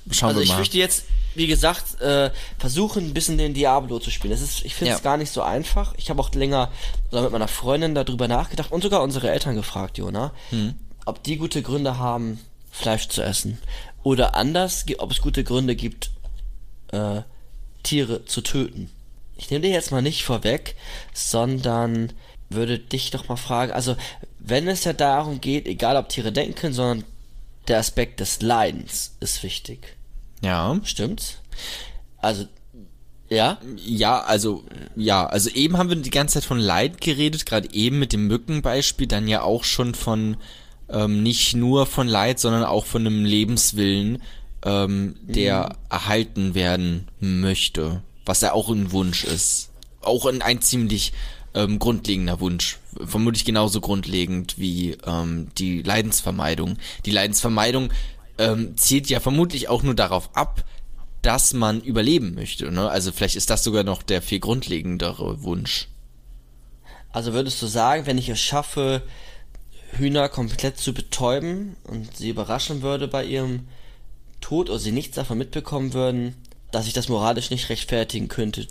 schauen Also wir ich mal. möchte jetzt, wie gesagt, äh, versuchen, ein bisschen den Diablo zu spielen. Das ist, ich finde es Ja. gar nicht so einfach. Ich habe auch länger oder mit meiner Freundin darüber nachgedacht und sogar unsere Eltern gefragt, Jona, Hm. Ob die gute Gründe haben, Fleisch zu essen. Oder anders, ob es gute Gründe gibt, äh, Tiere zu töten. ich nehme dir jetzt mal nicht vorweg, sondern würde dich doch mal fragen, also wenn es ja darum geht, egal ob Tiere denken können, sondern der Aspekt des Leidens ist wichtig. Ja. Stimmt's? Also, ja? Ja, also, ja, also eben haben wir die ganze Zeit von Leid geredet, gerade eben mit dem Mückenbeispiel, dann ja auch schon von, ähm, nicht nur von Leid, sondern auch von einem Lebenswillen, ähm, der mhm. erhalten werden möchte, was ja auch ein Wunsch ist. Auch ein, ein ziemlich ähm, grundlegender Wunsch. Vermutlich genauso grundlegend wie ähm, die Leidensvermeidung. Die Leidensvermeidung ähm, zielt ja vermutlich auch nur darauf ab, dass man überleben möchte. Ne? Also vielleicht ist das sogar noch der viel grundlegendere Wunsch. Also würdest du sagen, wenn ich es schaffe, Hühner komplett zu betäuben und sie überraschen würde bei ihrem Tod oder sie nichts davon mitbekommen würden, dass ich das moralisch nicht rechtfertigen könnte,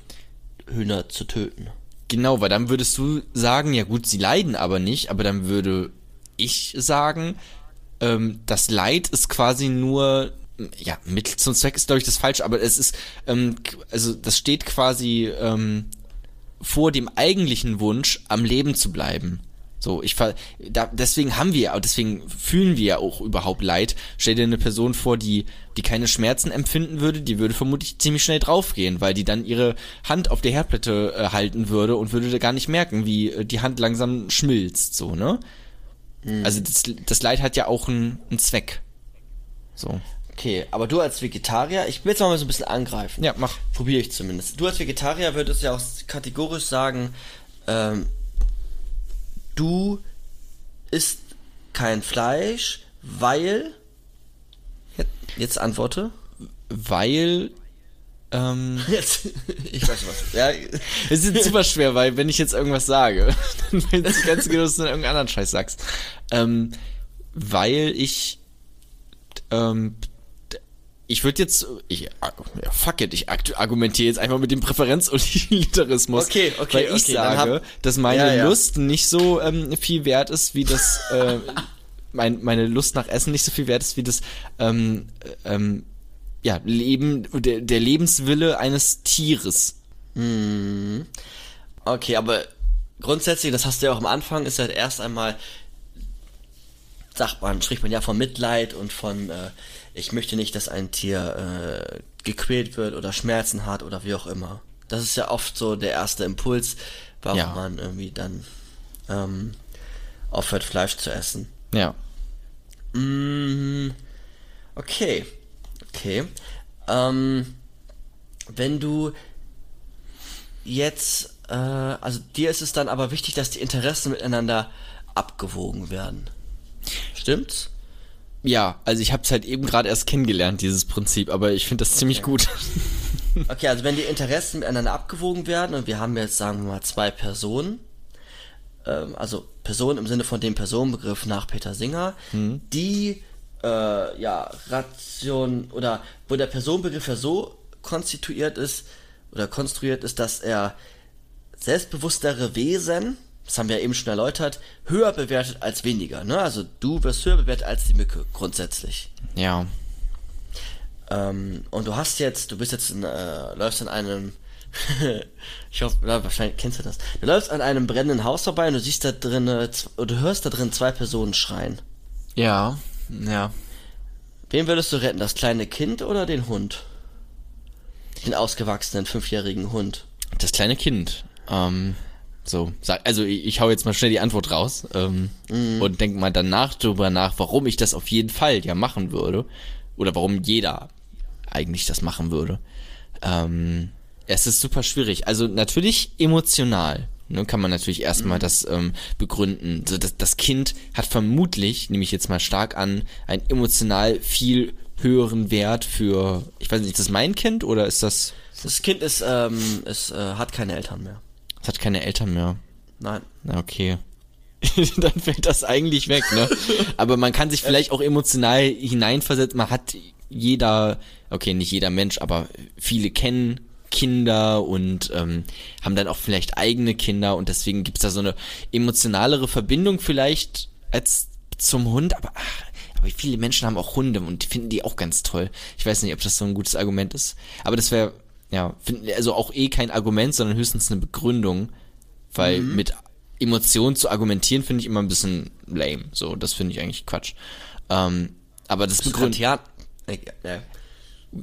Hühner zu töten? Genau, weil dann würdest du sagen, ja gut, sie leiden aber nicht, aber dann würde ich sagen, ähm, das Leid ist quasi nur, ja, Mittel zum Zweck ist, glaube ich, das falsche, aber es ist, ähm, also das steht quasi ähm, vor dem eigentlichen Wunsch, am Leben zu bleiben. So, ich ver da, deswegen haben wir, deswegen fühlen wir ja auch überhaupt Leid. Stell dir eine Person vor, die, die keine Schmerzen empfinden würde, die würde vermutlich ziemlich schnell draufgehen, weil die dann ihre Hand auf der Herdplatte äh, halten würde und würde gar nicht merken, wie äh, die Hand langsam schmilzt, so, ne? Mhm. Also das, das Leid hat ja auch einen, einen Zweck. So. Okay, aber du als Vegetarier, ich will jetzt mal so ein bisschen angreifen. Ja, mach. Probiere ich zumindest. Du als Vegetarier würdest ja auch kategorisch sagen, ähm, du isst kein Fleisch, weil. Jetzt antworte. Weil. Ähm, jetzt, ich weiß was. Ja. Es ist super schwer, weil wenn ich jetzt irgendwas sage, dann weiß ich ganz genau, dass du irgendeinen anderen Scheiß sagst. Ähm, weil ich ähm, ich würde jetzt, ich, ja, fuck it, ich argumentiere jetzt einfach mit dem Präferenzutilitarismus. Okay, okay, weil ich okay, sage, hab, dass meine ja, ja. Lust nicht so ähm, viel wert ist, wie das, äh, mein, meine Lust nach Essen nicht so viel wert ist, wie das, ähm, ähm, ja, Leben, der, der Lebenswille eines Tieres. Hm. Okay, aber grundsätzlich, das hast du ja auch am Anfang, ist halt erst einmal, sagt man, spricht man ja von Mitleid und von, äh, ich möchte nicht, dass ein Tier äh, gequält wird oder Schmerzen hat oder wie auch immer. Das ist ja oft so der erste Impuls, warum ja. man irgendwie dann ähm, aufhört, Fleisch zu essen. Ja. Mm, okay. Okay. Ähm, wenn du jetzt, äh, also dir ist es dann aber wichtig, dass die Interessen miteinander abgewogen werden. Stimmt's? Ja, also ich habe es halt eben gerade erst kennengelernt, dieses Prinzip, aber ich finde das ziemlich okay. gut. okay, also wenn die Interessen miteinander abgewogen werden und wir haben jetzt, sagen wir mal, zwei Personen, ähm, also Personen im Sinne von dem Personenbegriff nach Peter Singer, mhm. die äh, ja Ration oder wo der Personenbegriff ja so konstituiert ist oder konstruiert ist, dass er selbstbewusstere Wesen das haben wir ja eben schon erläutert, höher bewertet als weniger. Ne? Also du wirst höher bewertet als die Mücke, grundsätzlich. Ja. Ähm, und du hast jetzt, du bist jetzt, in, äh, läufst an einem, ich hoffe, na, wahrscheinlich kennst du das. Du läufst an einem brennenden Haus vorbei und du siehst da drin, oder du hörst da drin zwei Personen schreien. Ja, ja. Wen würdest du retten, das kleine Kind oder den Hund? Den ausgewachsenen fünfjährigen Hund. Das kleine Kind. Ähm, so, sag, also ich, ich hau jetzt mal schnell die Antwort raus ähm, mm. und denk mal danach drüber nach, warum ich das auf jeden Fall ja machen würde. Oder warum jeder eigentlich das machen würde. Ähm, es ist super schwierig. Also natürlich emotional. Ne, kann man natürlich erstmal mhm. das ähm, begründen. So, das, das Kind hat vermutlich, nehme ich jetzt mal stark an, einen emotional viel höheren Wert für, ich weiß nicht, ist das mein Kind oder ist das... Das Kind ist, ähm, es äh, hat keine Eltern mehr. Es hat keine Eltern mehr. Nein. Na, okay. Dann fällt das eigentlich weg, ne? Aber man kann sich vielleicht auch emotional hineinversetzen. Man hat jeder, okay, nicht jeder Mensch, aber viele kennen Kinder und ähm, haben dann auch vielleicht eigene Kinder und deswegen gibt's da so eine emotionalere Verbindung vielleicht als zum Hund, aber, ach, aber viele Menschen haben auch Hunde und finden die auch ganz toll. Ich weiß nicht, ob das so ein gutes Argument ist, aber das wäre ja, find, also auch eh kein Argument, sondern höchstens eine Begründung, weil Mhm. mit Emotionen zu argumentieren finde ich immer ein bisschen lame. So, das finde ich eigentlich Quatsch. Ähm, aber das begründet Kantian. Äh, äh,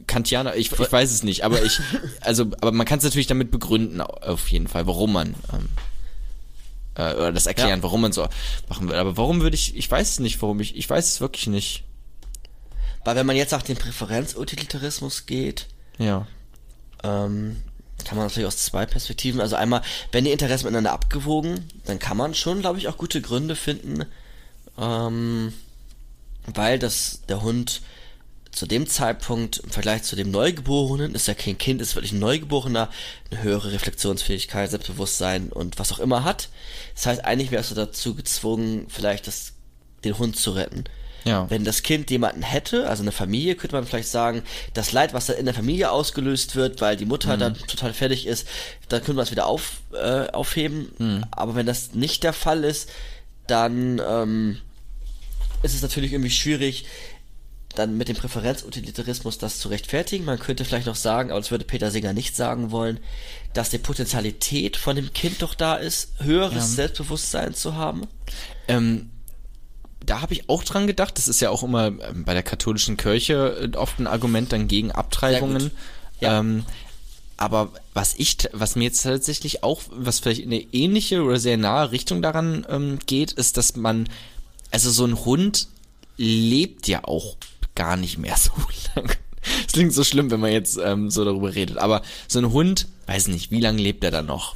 Kantianer, ich, ich weiß es nicht, aber ich, also, aber man kann es natürlich damit begründen, auf jeden Fall, warum man, ähm, äh, oder das erklären, Ja. warum man so machen will. Aber warum würde ich, ich weiß es nicht, warum ich, ich weiß es wirklich nicht. Weil wenn man jetzt nach dem Präferenzutilitarismus geht, Ja. Ähm, kann man natürlich aus zwei Perspektiven, also einmal, wenn die Interessen miteinander abgewogen, dann kann man schon, glaube ich, auch gute Gründe finden, ähm, weil das der Hund zu dem Zeitpunkt im Vergleich zu dem Neugeborenen ist ja kein Kind, ist wirklich ein Neugeborener, eine höhere Reflexionsfähigkeit, Selbstbewusstsein und was auch immer hat. Das heißt, eigentlich wärst du dazu gezwungen, vielleicht das, den Hund zu retten. Ja. Wenn das Kind jemanden hätte, also eine Familie, könnte man vielleicht sagen, das Leid, was da in der Familie ausgelöst wird, weil die Mutter dann total fertig ist, dann könnte man es wieder auf, äh, aufheben. Aber wenn das nicht der Fall ist, dann ähm, ist es natürlich irgendwie schwierig, dann mit dem Präferenzutilitarismus das zu rechtfertigen. Man könnte vielleicht noch sagen, aber das würde Peter Singer nicht sagen wollen, dass die Potentialität von dem Kind doch da ist, höheres Ja. Selbstbewusstsein zu haben. Ähm, da habe ich auch dran gedacht. Das ist ja auch immer ähm, bei der katholischen Kirche äh, oft ein Argument dann gegen Abtreibungen. Ja. Ähm, aber was ich, was mir jetzt tatsächlich auch, was vielleicht in eine ähnliche oder sehr nahe Richtung daran ähm, geht, ist, dass man, also so ein Hund lebt ja auch gar nicht mehr so lange. Es klingt so schlimm, wenn man jetzt ähm, so darüber redet. Aber so ein Hund, weiß nicht, wie lange lebt er dann noch?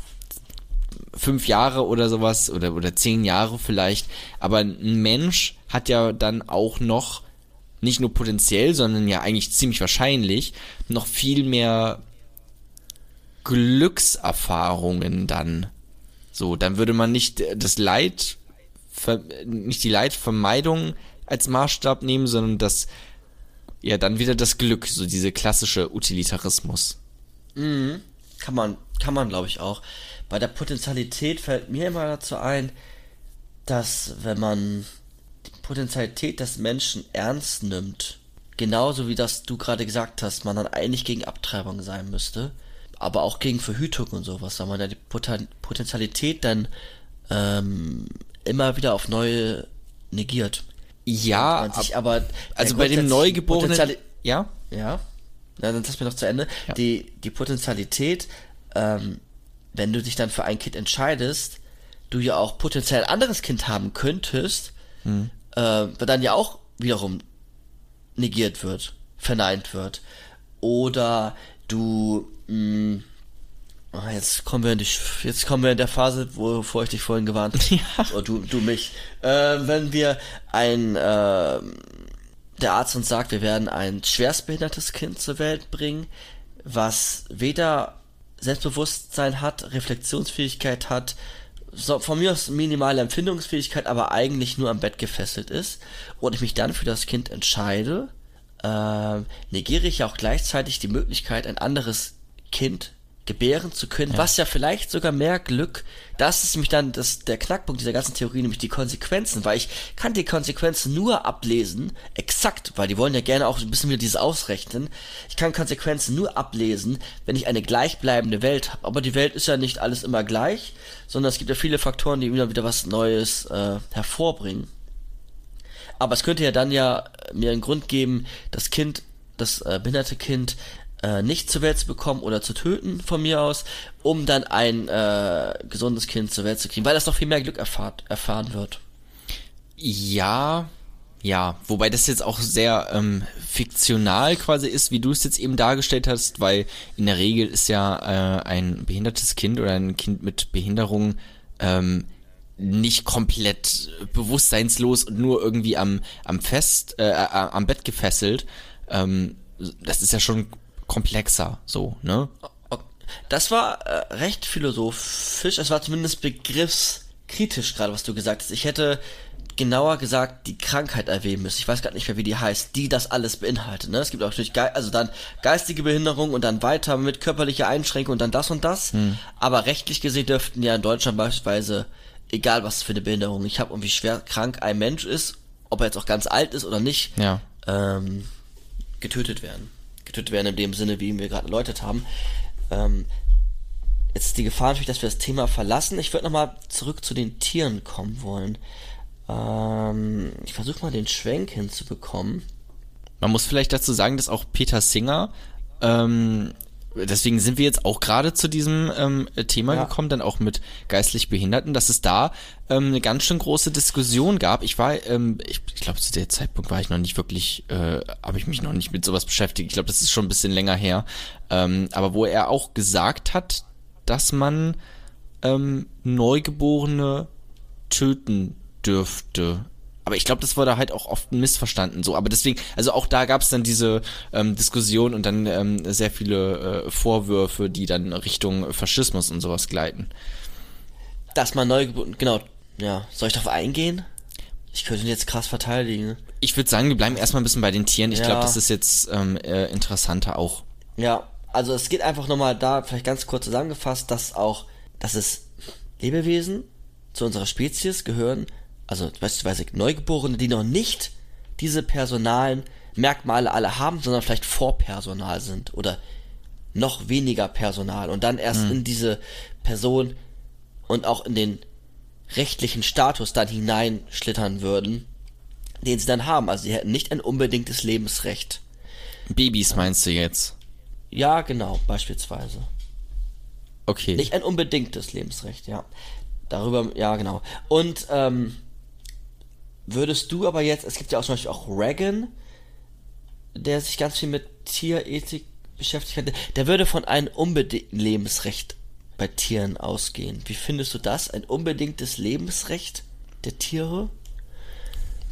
Fünf Jahre oder sowas oder, oder zehn Jahre vielleicht. Aber ein Mensch hat ja dann auch noch nicht nur potenziell, sondern ja eigentlich ziemlich wahrscheinlich noch viel mehr Glückserfahrungen dann. So, dann würde man nicht das Leid, nicht die Leidvermeidung als Maßstab nehmen, sondern das, ja, dann wieder das Glück, so diese klassische Utilitarismus. Mhm. Kann man, kann man glaube ich auch. Bei der Potentialität fällt mir immer dazu ein, dass wenn man die Potentialität des Menschen ernst nimmt, genauso wie das du gerade gesagt hast, man dann eigentlich gegen Abtreibung sein müsste, aber auch gegen Verhütung und sowas, weil man ja die Poten Potentialität dann ähm, immer wieder auf neue negiert. Ja, sich aber also bei dem Neugeborenen, Potenziali- ja, ja. Na, dann lass mir noch zu Ende. Ja. Die, die Potentialität, ähm, wenn du dich dann für ein Kind entscheidest, du ja auch potenziell ein anderes Kind haben könntest, Hm. äh, dann ja auch wiederum negiert wird, verneint wird. Oder du, mh, ah, jetzt kommen wir in die, jetzt kommen wir in der Phase, wovor ich dich vorhin gewarnt habe. Oder du, du mich. Äh, wenn wir ein, äh, der Arzt uns sagt, wir werden ein schwerstbehindertes Kind zur Welt bringen, was weder Selbstbewusstsein hat, Reflexionsfähigkeit hat, so, von mir aus minimale Empfindungsfähigkeit, aber eigentlich nur am Bett gefesselt ist und ich mich dann für das Kind entscheide, ähm, negiere ich ja auch gleichzeitig die Möglichkeit, ein anderes Kind gebären zu können, was ja vielleicht sogar mehr Glück, das ist nämlich dann das, der Knackpunkt dieser ganzen Theorie, nämlich die Konsequenzen, weil ich kann die Konsequenzen nur ablesen, exakt, weil die wollen ja gerne auch ein bisschen wieder dieses ausrechnen, ich kann Konsequenzen nur ablesen, wenn ich eine gleichbleibende Welt habe, aber die Welt ist ja nicht alles immer gleich, sondern es gibt ja viele Faktoren, die immer wieder was Neues äh, hervorbringen. Aber es könnte ja dann ja mir einen Grund geben, das Kind, das äh, behinderte Kind, äh, nicht zur Welt zu bekommen oder zu töten von mir aus, um dann ein äh, gesundes Kind zur Welt zu kriegen, weil das noch viel mehr Glück erfahrt, erfahren wird. Ja, ja, wobei das jetzt auch sehr ähm, fiktional quasi ist, wie du es jetzt eben dargestellt hast, weil in der Regel ist ja äh, ein behindertes Kind oder ein Kind mit Behinderung ähm, nicht komplett bewusstseinslos und nur irgendwie am am Fest äh, äh, am Bett gefesselt. Ähm, das ist ja schon komplexer, so ne? Das war äh, recht philosophisch, es war zumindest begriffskritisch gerade, was du gesagt hast. Ich hätte genauer gesagt die Krankheit erwähnen müssen. Ich weiß gerade nicht mehr, wie die heißt, die das alles beinhaltet. Ne? Es gibt auch natürlich Ge also dann geistige Behinderung und dann weiter mit körperlicher Einschränkung und dann das und das. Aber rechtlich gesehen dürften ja in Deutschland beispielsweise, egal was für eine Behinderung ich habe und wie schwer krank ein Mensch ist, ob er jetzt auch ganz alt ist oder nicht, Ja. ähm, getötet werden. Getötet werden in dem Sinne, wie wir gerade erläutert haben. Ähm, jetzt ist die Gefahr natürlich, dass wir das Thema verlassen. Ich würde nochmal zurück zu den Tieren kommen wollen. Ähm, ich versuche mal den Schwenk hinzubekommen. Man muss vielleicht dazu sagen, dass auch Peter Singer, ähm, deswegen sind wir jetzt auch gerade zu diesem ähm, Thema Ja. gekommen, dann auch mit geistlich Behinderten, dass es da ähm, eine ganz schön große Diskussion gab. Ich war, ähm, ich, ich glaube, zu der Zeitpunkt war ich noch nicht wirklich, äh, habe ich mich noch nicht mit sowas beschäftigt. Ich glaube, das ist schon ein bisschen länger her. Ähm, aber wo er auch gesagt hat, dass man ähm, Neugeborene töten dürfte. Aber ich glaube, das wurde halt auch oft missverstanden so. Aber deswegen, also auch da gab es dann diese ähm, Diskussion und dann ähm, sehr viele äh, Vorwürfe, die dann Richtung Faschismus und sowas gleiten. Dass man Neugeborene, genau, ja, soll ich darauf eingehen? Ich könnte ihn jetzt krass verteidigen. Ich würde sagen, wir bleiben erstmal ein bisschen bei den Tieren. Ich Ja. glaube, das ist jetzt ähm, äh, interessanter auch. Ja, also es geht einfach nochmal da, vielleicht ganz kurz zusammengefasst, dass auch, dass es Lebewesen zu unserer Spezies gehören, also beispielsweise Neugeborene, die noch nicht diese personalen Merkmale alle haben, sondern vielleicht Vorpersonal sind oder noch weniger Personal und dann erst in diese Person und auch in den rechtlichen Status dann hineinschlittern würden, den sie dann haben. Also sie hätten nicht ein unbedingtes Lebensrecht. Babys meinst du jetzt? Ja, genau, beispielsweise. Okay. Nicht ein unbedingtes Lebensrecht, ja. Darüber, ja, genau. Und ähm, würdest du aber jetzt, es gibt ja auch zum Beispiel auch Reagan, der sich ganz viel mit Tierethik beschäftigt hat, der würde von einem unbedingten Lebensrecht bei Tieren ausgehen. Wie findest du das? Ein unbedingtes Lebensrecht der Tiere?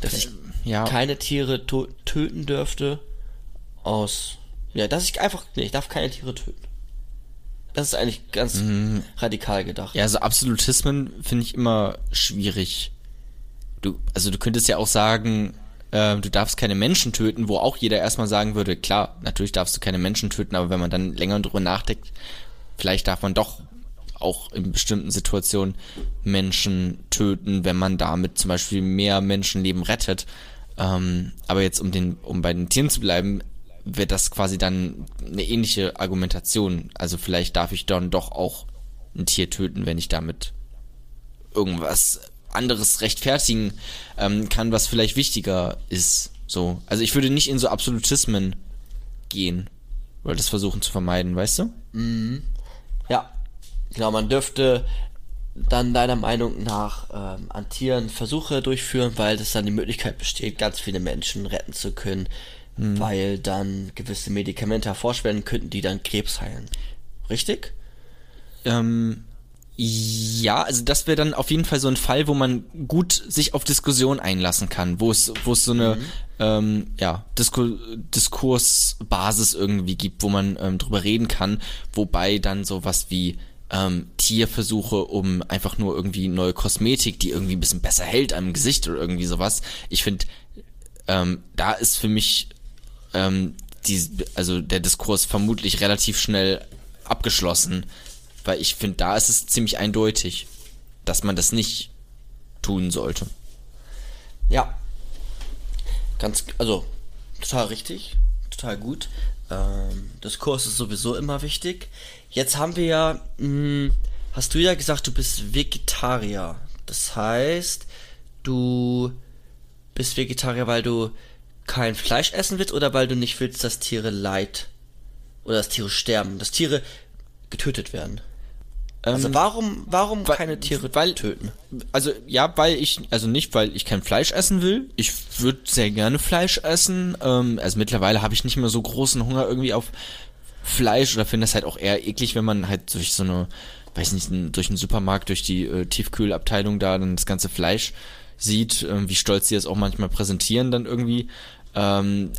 Dass ich ja. keine Tiere töten dürfte aus... Ja, dass ich einfach... Nee, ich darf keine Tiere töten. Das ist eigentlich ganz radikal gedacht. Ja, also Absolutismen finde ich immer schwierig. Du, also du könntest ja auch sagen, äh, du darfst keine Menschen töten, wo auch jeder erstmal sagen würde, klar, natürlich darfst du keine Menschen töten, aber wenn man dann länger drüber nachdenkt, vielleicht darf man doch auch in bestimmten Situationen Menschen töten, wenn man damit zum Beispiel mehr Menschenleben rettet. Ähm, aber jetzt um den, um bei den Tieren zu bleiben, wird das quasi dann eine ähnliche Argumentation. Also vielleicht darf ich dann doch auch ein Tier töten, wenn ich damit irgendwas anderes rechtfertigen ähm, kann, was vielleicht wichtiger ist. So. Also ich würde nicht in so Absolutismen gehen. Oder das versuchen zu vermeiden, weißt du? Ja, genau, man dürfte dann deiner Meinung nach ähm, an Tieren Versuche durchführen, weil das dann die Möglichkeit besteht, ganz viele Menschen retten zu können, weil dann gewisse Medikamente erforscht werden könnten, die dann Krebs heilen. Richtig? Ähm, ja, also das wäre dann auf jeden Fall so ein Fall, wo man gut sich auf Diskussion einlassen kann, wo es, wo es so eine ähm, ja, Disku Diskursbasis irgendwie gibt, wo man ähm, drüber reden kann, wobei dann sowas wie ähm, Tierversuche, um einfach nur irgendwie neue Kosmetik, die irgendwie ein bisschen besser hält am Gesicht oder irgendwie sowas. Ich finde, ähm, da ist für mich ähm, die, also der Diskurs vermutlich relativ schnell abgeschlossen, weil ich finde, da ist es ziemlich eindeutig, dass man das nicht tun sollte. Ja. Ganz, also, total richtig, total gut. Ähm, Diskurs ist sowieso immer wichtig. Jetzt haben wir ja, mh, hast du ja gesagt, du bist Vegetarier. Das heißt, du bist Vegetarier, weil du kein Fleisch essen willst oder weil du nicht willst, dass Tiere leid oder dass Tiere sterben, dass Tiere getötet werden. Also warum, warum weil- keine Tiere weil- töten? Also ja, weil ich, also nicht, weil ich kein Fleisch essen will. Ich würde sehr gerne Fleisch essen. Ähm, also mittlerweile habe ich nicht mehr so großen Hunger irgendwie auf Fleisch oder finde es halt auch eher eklig, wenn man halt durch so eine, weiß nicht, durch einen Supermarkt, durch die äh, Tiefkühlabteilung da dann das ganze Fleisch sieht, ähm, wie stolz die das auch manchmal präsentieren dann irgendwie. Ähm,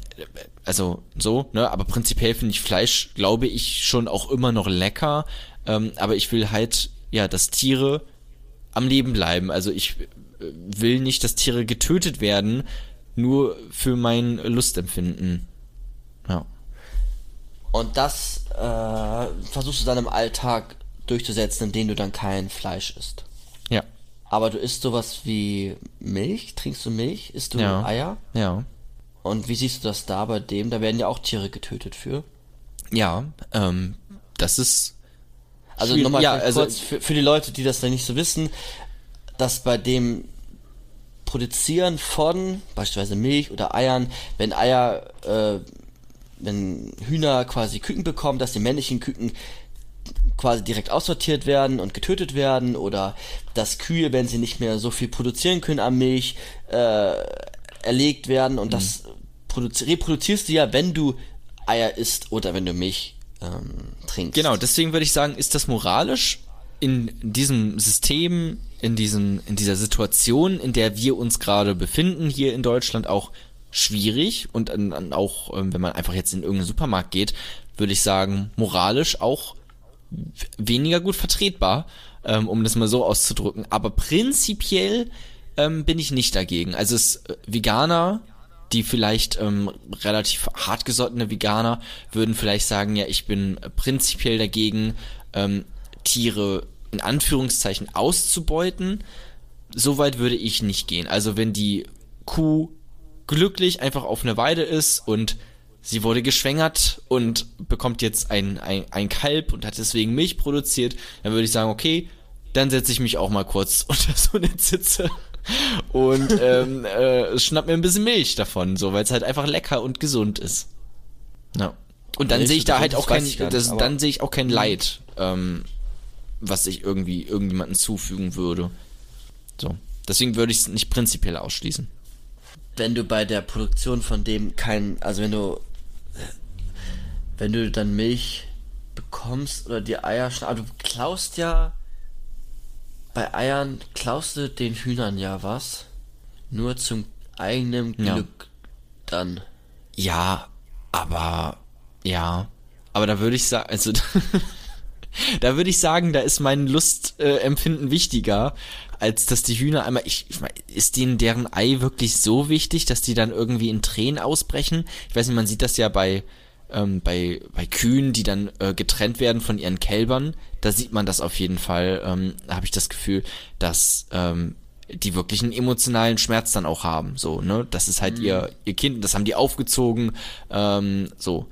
also so, ne, aber prinzipiell finde ich Fleisch, glaube ich, schon auch immer noch lecker. Ähm, aber ich will halt, ja, dass Tiere am Leben bleiben. Also ich äh, will nicht, dass Tiere getötet werden, nur für mein Lustempfinden. Ja. Und das äh, versuchst du dann im Alltag durchzusetzen, indem du dann kein Fleisch isst. Ja. Aber du isst sowas wie Milch? Trinkst du Milch? Isst du Ja. Eier? Ja. Und wie siehst du das da bei dem? Da werden ja auch Tiere getötet für. Ja, ähm, das ist Also nochmal ja, also- kurz. für, für die Leute, die das dann nicht so wissen, dass bei dem Produzieren von beispielsweise Milch oder Eiern, wenn Eier, äh, wenn Hühner quasi Küken bekommen, dass die männlichen Küken quasi direkt aussortiert werden und getötet werden oder dass Kühe, wenn sie nicht mehr so viel produzieren können an Milch, äh, erlegt werden und das produzi reproduzierst du ja, wenn du Eier isst oder wenn du Milch ähm, trinkst. Genau, deswegen würde ich sagen, ist das moralisch in diesem System, in diesem, in dieser Situation, in der wir uns gerade befinden, hier in Deutschland auch schwierig und an, auch, ähm, wenn man einfach jetzt in irgendeinen Supermarkt geht, würde ich sagen, moralisch auch weniger gut vertretbar, ähm, um das mal so auszudrücken. Aber prinzipiell ähm, bin ich nicht dagegen. Also es äh, Veganer, die vielleicht ähm, relativ hartgesottene Veganer würden vielleicht sagen, ja, ich bin prinzipiell dagegen, ähm, Tiere in Anführungszeichen auszubeuten. Soweit würde ich nicht gehen. Also wenn die Kuh glücklich einfach auf einer Weide ist und sie wurde geschwängert und bekommt jetzt ein, ein, ein Kalb und hat deswegen Milch produziert, dann würde ich sagen, okay, dann setze ich mich auch mal kurz unter so eine Zitze und ähm, äh, schnapp mir ein bisschen Milch davon, so, weil es halt einfach lecker und gesund ist. Ja. Und dann sehe ich da halt auch kein, nicht, das, dann sehe ich auch kein Leid, ähm, was ich irgendwie irgendjemanden zufügen würde. So. Deswegen würde ich es nicht prinzipiell ausschließen. wenn du bei der Produktion von dem kein, also wenn du, wenn du dann Milch bekommst oder die Eier, aber du klaust ja, bei Eiern klaust du den Hühnern ja was, nur zum eigenen Ja. Glück dann. Ja, aber ja, aber da würde ich sagen, also da würde ich sagen, da ist mein Lustempfinden äh, wichtiger, als dass die Hühner einmal, ich, ich mein, ist denen deren Ei wirklich so wichtig, dass die dann irgendwie in Tränen ausbrechen? Ich weiß nicht, man sieht das ja bei ähm, bei bei Kühen, die dann äh, getrennt werden von ihren Kälbern. Da sieht man das auf jeden Fall. Ähm, da habe ich das Gefühl, dass ähm, die wirklich einen emotionalen Schmerz dann auch haben. So, ne? Das ist halt ihr, ihr Kind, das haben die aufgezogen, ähm, so.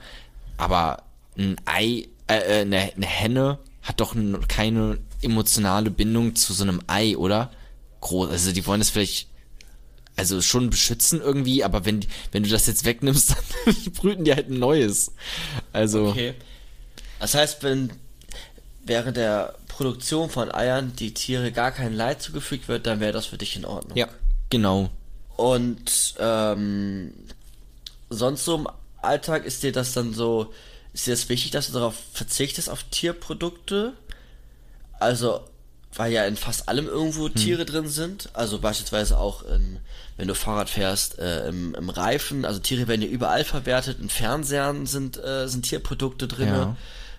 Aber ein Ei, äh, äh, eine, eine Henne hat doch keine emotionale Bindung zu so einem Ei, oder? Groß, also die wollen das vielleicht, also schon beschützen irgendwie, aber wenn, wenn du das jetzt wegnimmst, dann brüten die halt ein neues. Also, Okay. Das heißt, wenn während der Produktion von Eiern die Tiere gar kein Leid zugefügt wird, dann wäre das für dich in Ordnung. ja, genau. Und ähm, sonst so im Alltag ist dir das dann so, ist dir das wichtig, dass du darauf verzichtest auf Tierprodukte? Also, weil ja in fast allem irgendwo Tiere drin sind. Also beispielsweise auch in, wenn du Fahrrad fährst, äh, im, im Reifen. Also Tiere werden ja überall verwertet. In Fernsehern sind, äh, sind Tierprodukte drin.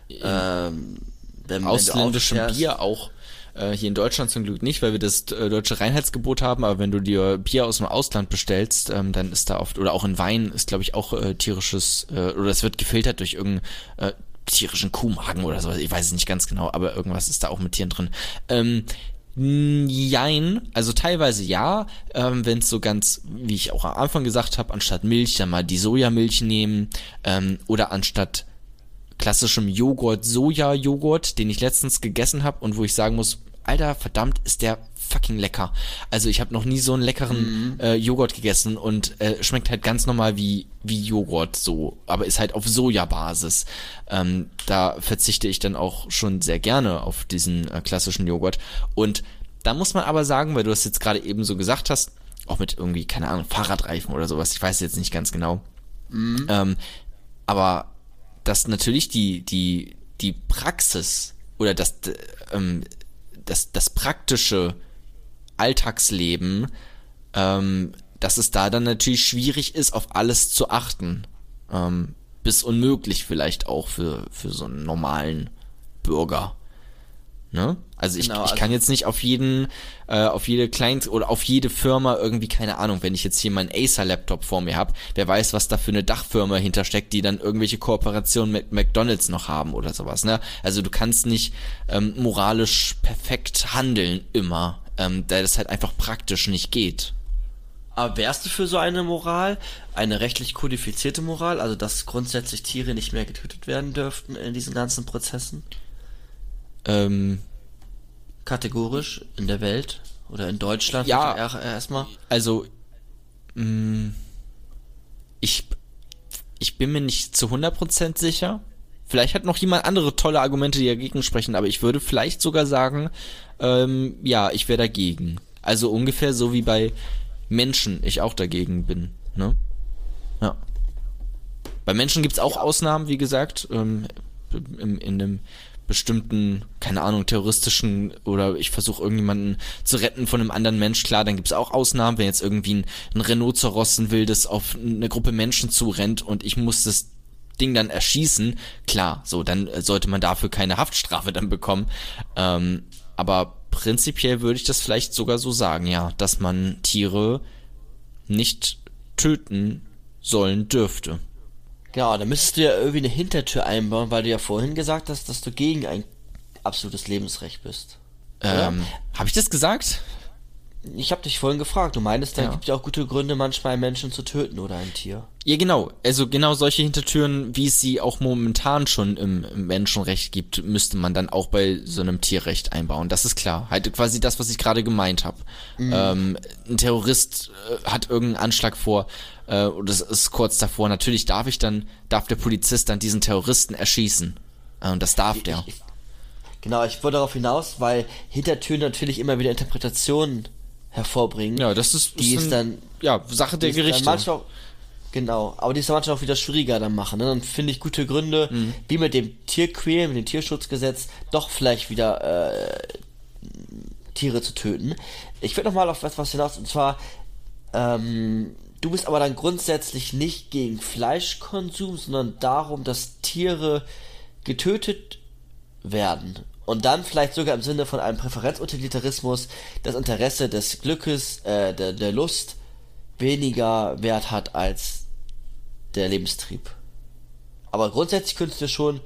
Ja. Ähm, wenn, Ausländischem Bier auch. Äh, hier in Deutschland zum Glück nicht, weil wir das äh, deutsche Reinheitsgebot haben, aber wenn du dir Bier aus dem Ausland bestellst, ähm, dann ist da oft, oder auch in Wein ist, glaube ich, auch äh, tierisches, oder es wird gefiltert durch irgendeinen äh, tierischen Kuhmagen oder sowas, ich weiß es nicht ganz genau, aber irgendwas ist da auch mit Tieren drin. Ähm, Jein, also teilweise ja, ähm, wenn es so ganz, wie ich auch am Anfang gesagt habe, anstatt Milch dann mal die Sojamilch nehmen ähm, oder anstatt klassischem Joghurt, Soja-Joghurt, den ich letztens gegessen habe und wo ich sagen muss, Alter, verdammt, ist der fucking lecker. Also ich habe noch nie so einen leckeren äh, Joghurt gegessen und äh, schmeckt halt ganz normal wie wie Joghurt so, aber ist halt auf Sojabasis. Ähm, da verzichte ich dann auch schon sehr gerne auf diesen äh, klassischen Joghurt und da muss man aber sagen, weil du das jetzt gerade eben so gesagt hast, auch mit irgendwie keine Ahnung Fahrradreifen oder sowas, ich weiß jetzt nicht ganz genau. Ähm, aber dass natürlich die, die, die Praxis oder das, d- ähm, das, das praktische Alltagsleben, ähm, dass es da dann natürlich schwierig ist, auf alles zu achten. Ähm, bis unmöglich vielleicht auch für, für so einen normalen Bürger. Ne? Also ich, Genau, ich also- kann jetzt nicht auf jeden, äh, auf jede Klein oder auf jede Firma irgendwie, keine Ahnung, wenn ich jetzt hier meinen Acer-Laptop vor mir habe, wer weiß, was da für eine Dachfirma hintersteckt, die dann irgendwelche Kooperationen mit McDonalds noch haben oder sowas, ne? Also du kannst nicht ähm, moralisch perfekt handeln immer, ähm, da das halt einfach praktisch nicht geht. Aber wärst du für so eine Moral, eine rechtlich kodifizierte Moral, also dass grundsätzlich Tiere nicht mehr getötet werden dürften in diesen ganzen Prozessen? Ähm, Kategorisch in der Welt oder in Deutschland? Ja. er- erstmal. also, mh, ich, ich bin mir nicht zu 100% sicher. Vielleicht hat noch jemand andere tolle Argumente, die dagegen sprechen, aber ich würde vielleicht sogar sagen, ähm, ja, ich wäre dagegen. Also ungefähr so wie bei Menschen ich auch dagegen bin, ne? Ja. Bei Menschen gibt's auch Ausnahmen, wie gesagt, ähm, in, in einem bestimmten, keine Ahnung, terroristischen oder ich versuche irgendjemanden zu retten von einem anderen Mensch, klar, dann gibt's auch Ausnahmen, wenn jetzt irgendwie ein, ein Rhinoceros ein wildes auf eine Gruppe Menschen zurennt und ich muss das Ding dann erschießen, klar, so, dann äh, sollte man dafür keine Haftstrafe dann bekommen. Ähm, aber prinzipiell würde ich das vielleicht sogar so sagen, ja, dass man Tiere nicht töten sollen dürfte. Genau, da müsstest du ja irgendwie eine Hintertür einbauen, weil du ja vorhin gesagt hast, dass du gegen ein absolutes Lebensrecht bist. Ähm, Habe ich das gesagt? Ich habe dich vorhin gefragt, du meinst, da Ja. gibt ja auch gute Gründe, manchmal einen Menschen zu töten oder ein Tier. Ja, genau. Also genau solche Hintertüren, wie es sie auch momentan schon im, im Menschenrecht gibt, müsste man dann auch bei so einem Tierrecht einbauen. Das ist klar. Halt quasi das, was ich gerade gemeint habe. Ähm, ein Terrorist äh, hat irgendeinen Anschlag vor äh, und das ist kurz davor. Natürlich darf ich dann, darf der Polizist dann diesen Terroristen erschießen. Äh, und das darf der. Ich, ich, genau, ich wollte darauf hinaus, weil Hintertüren natürlich immer wieder Interpretationen hervorbringen. Ja, das ist, die ist dann ja Sache der Gerichte. manchmal genau, aber die ist dann manchmal auch wieder schwieriger dann machen. Ne? Dann finde ich gute Gründe, Mhm. wie mit dem Tierquäl, mit dem Tierschutzgesetz, doch vielleicht wieder äh, Tiere zu töten. Ich will noch mal auf etwas hinaus, und zwar, ähm, du bist aber dann grundsätzlich nicht gegen Fleischkonsum, sondern darum, dass Tiere getötet werden. Und dann vielleicht sogar im Sinne von einem Präferenzutilitarismus das Interesse des Glückes, äh, der, der Lust weniger Wert hat als der Lebenstrieb. Aber grundsätzlich könntest du dir schon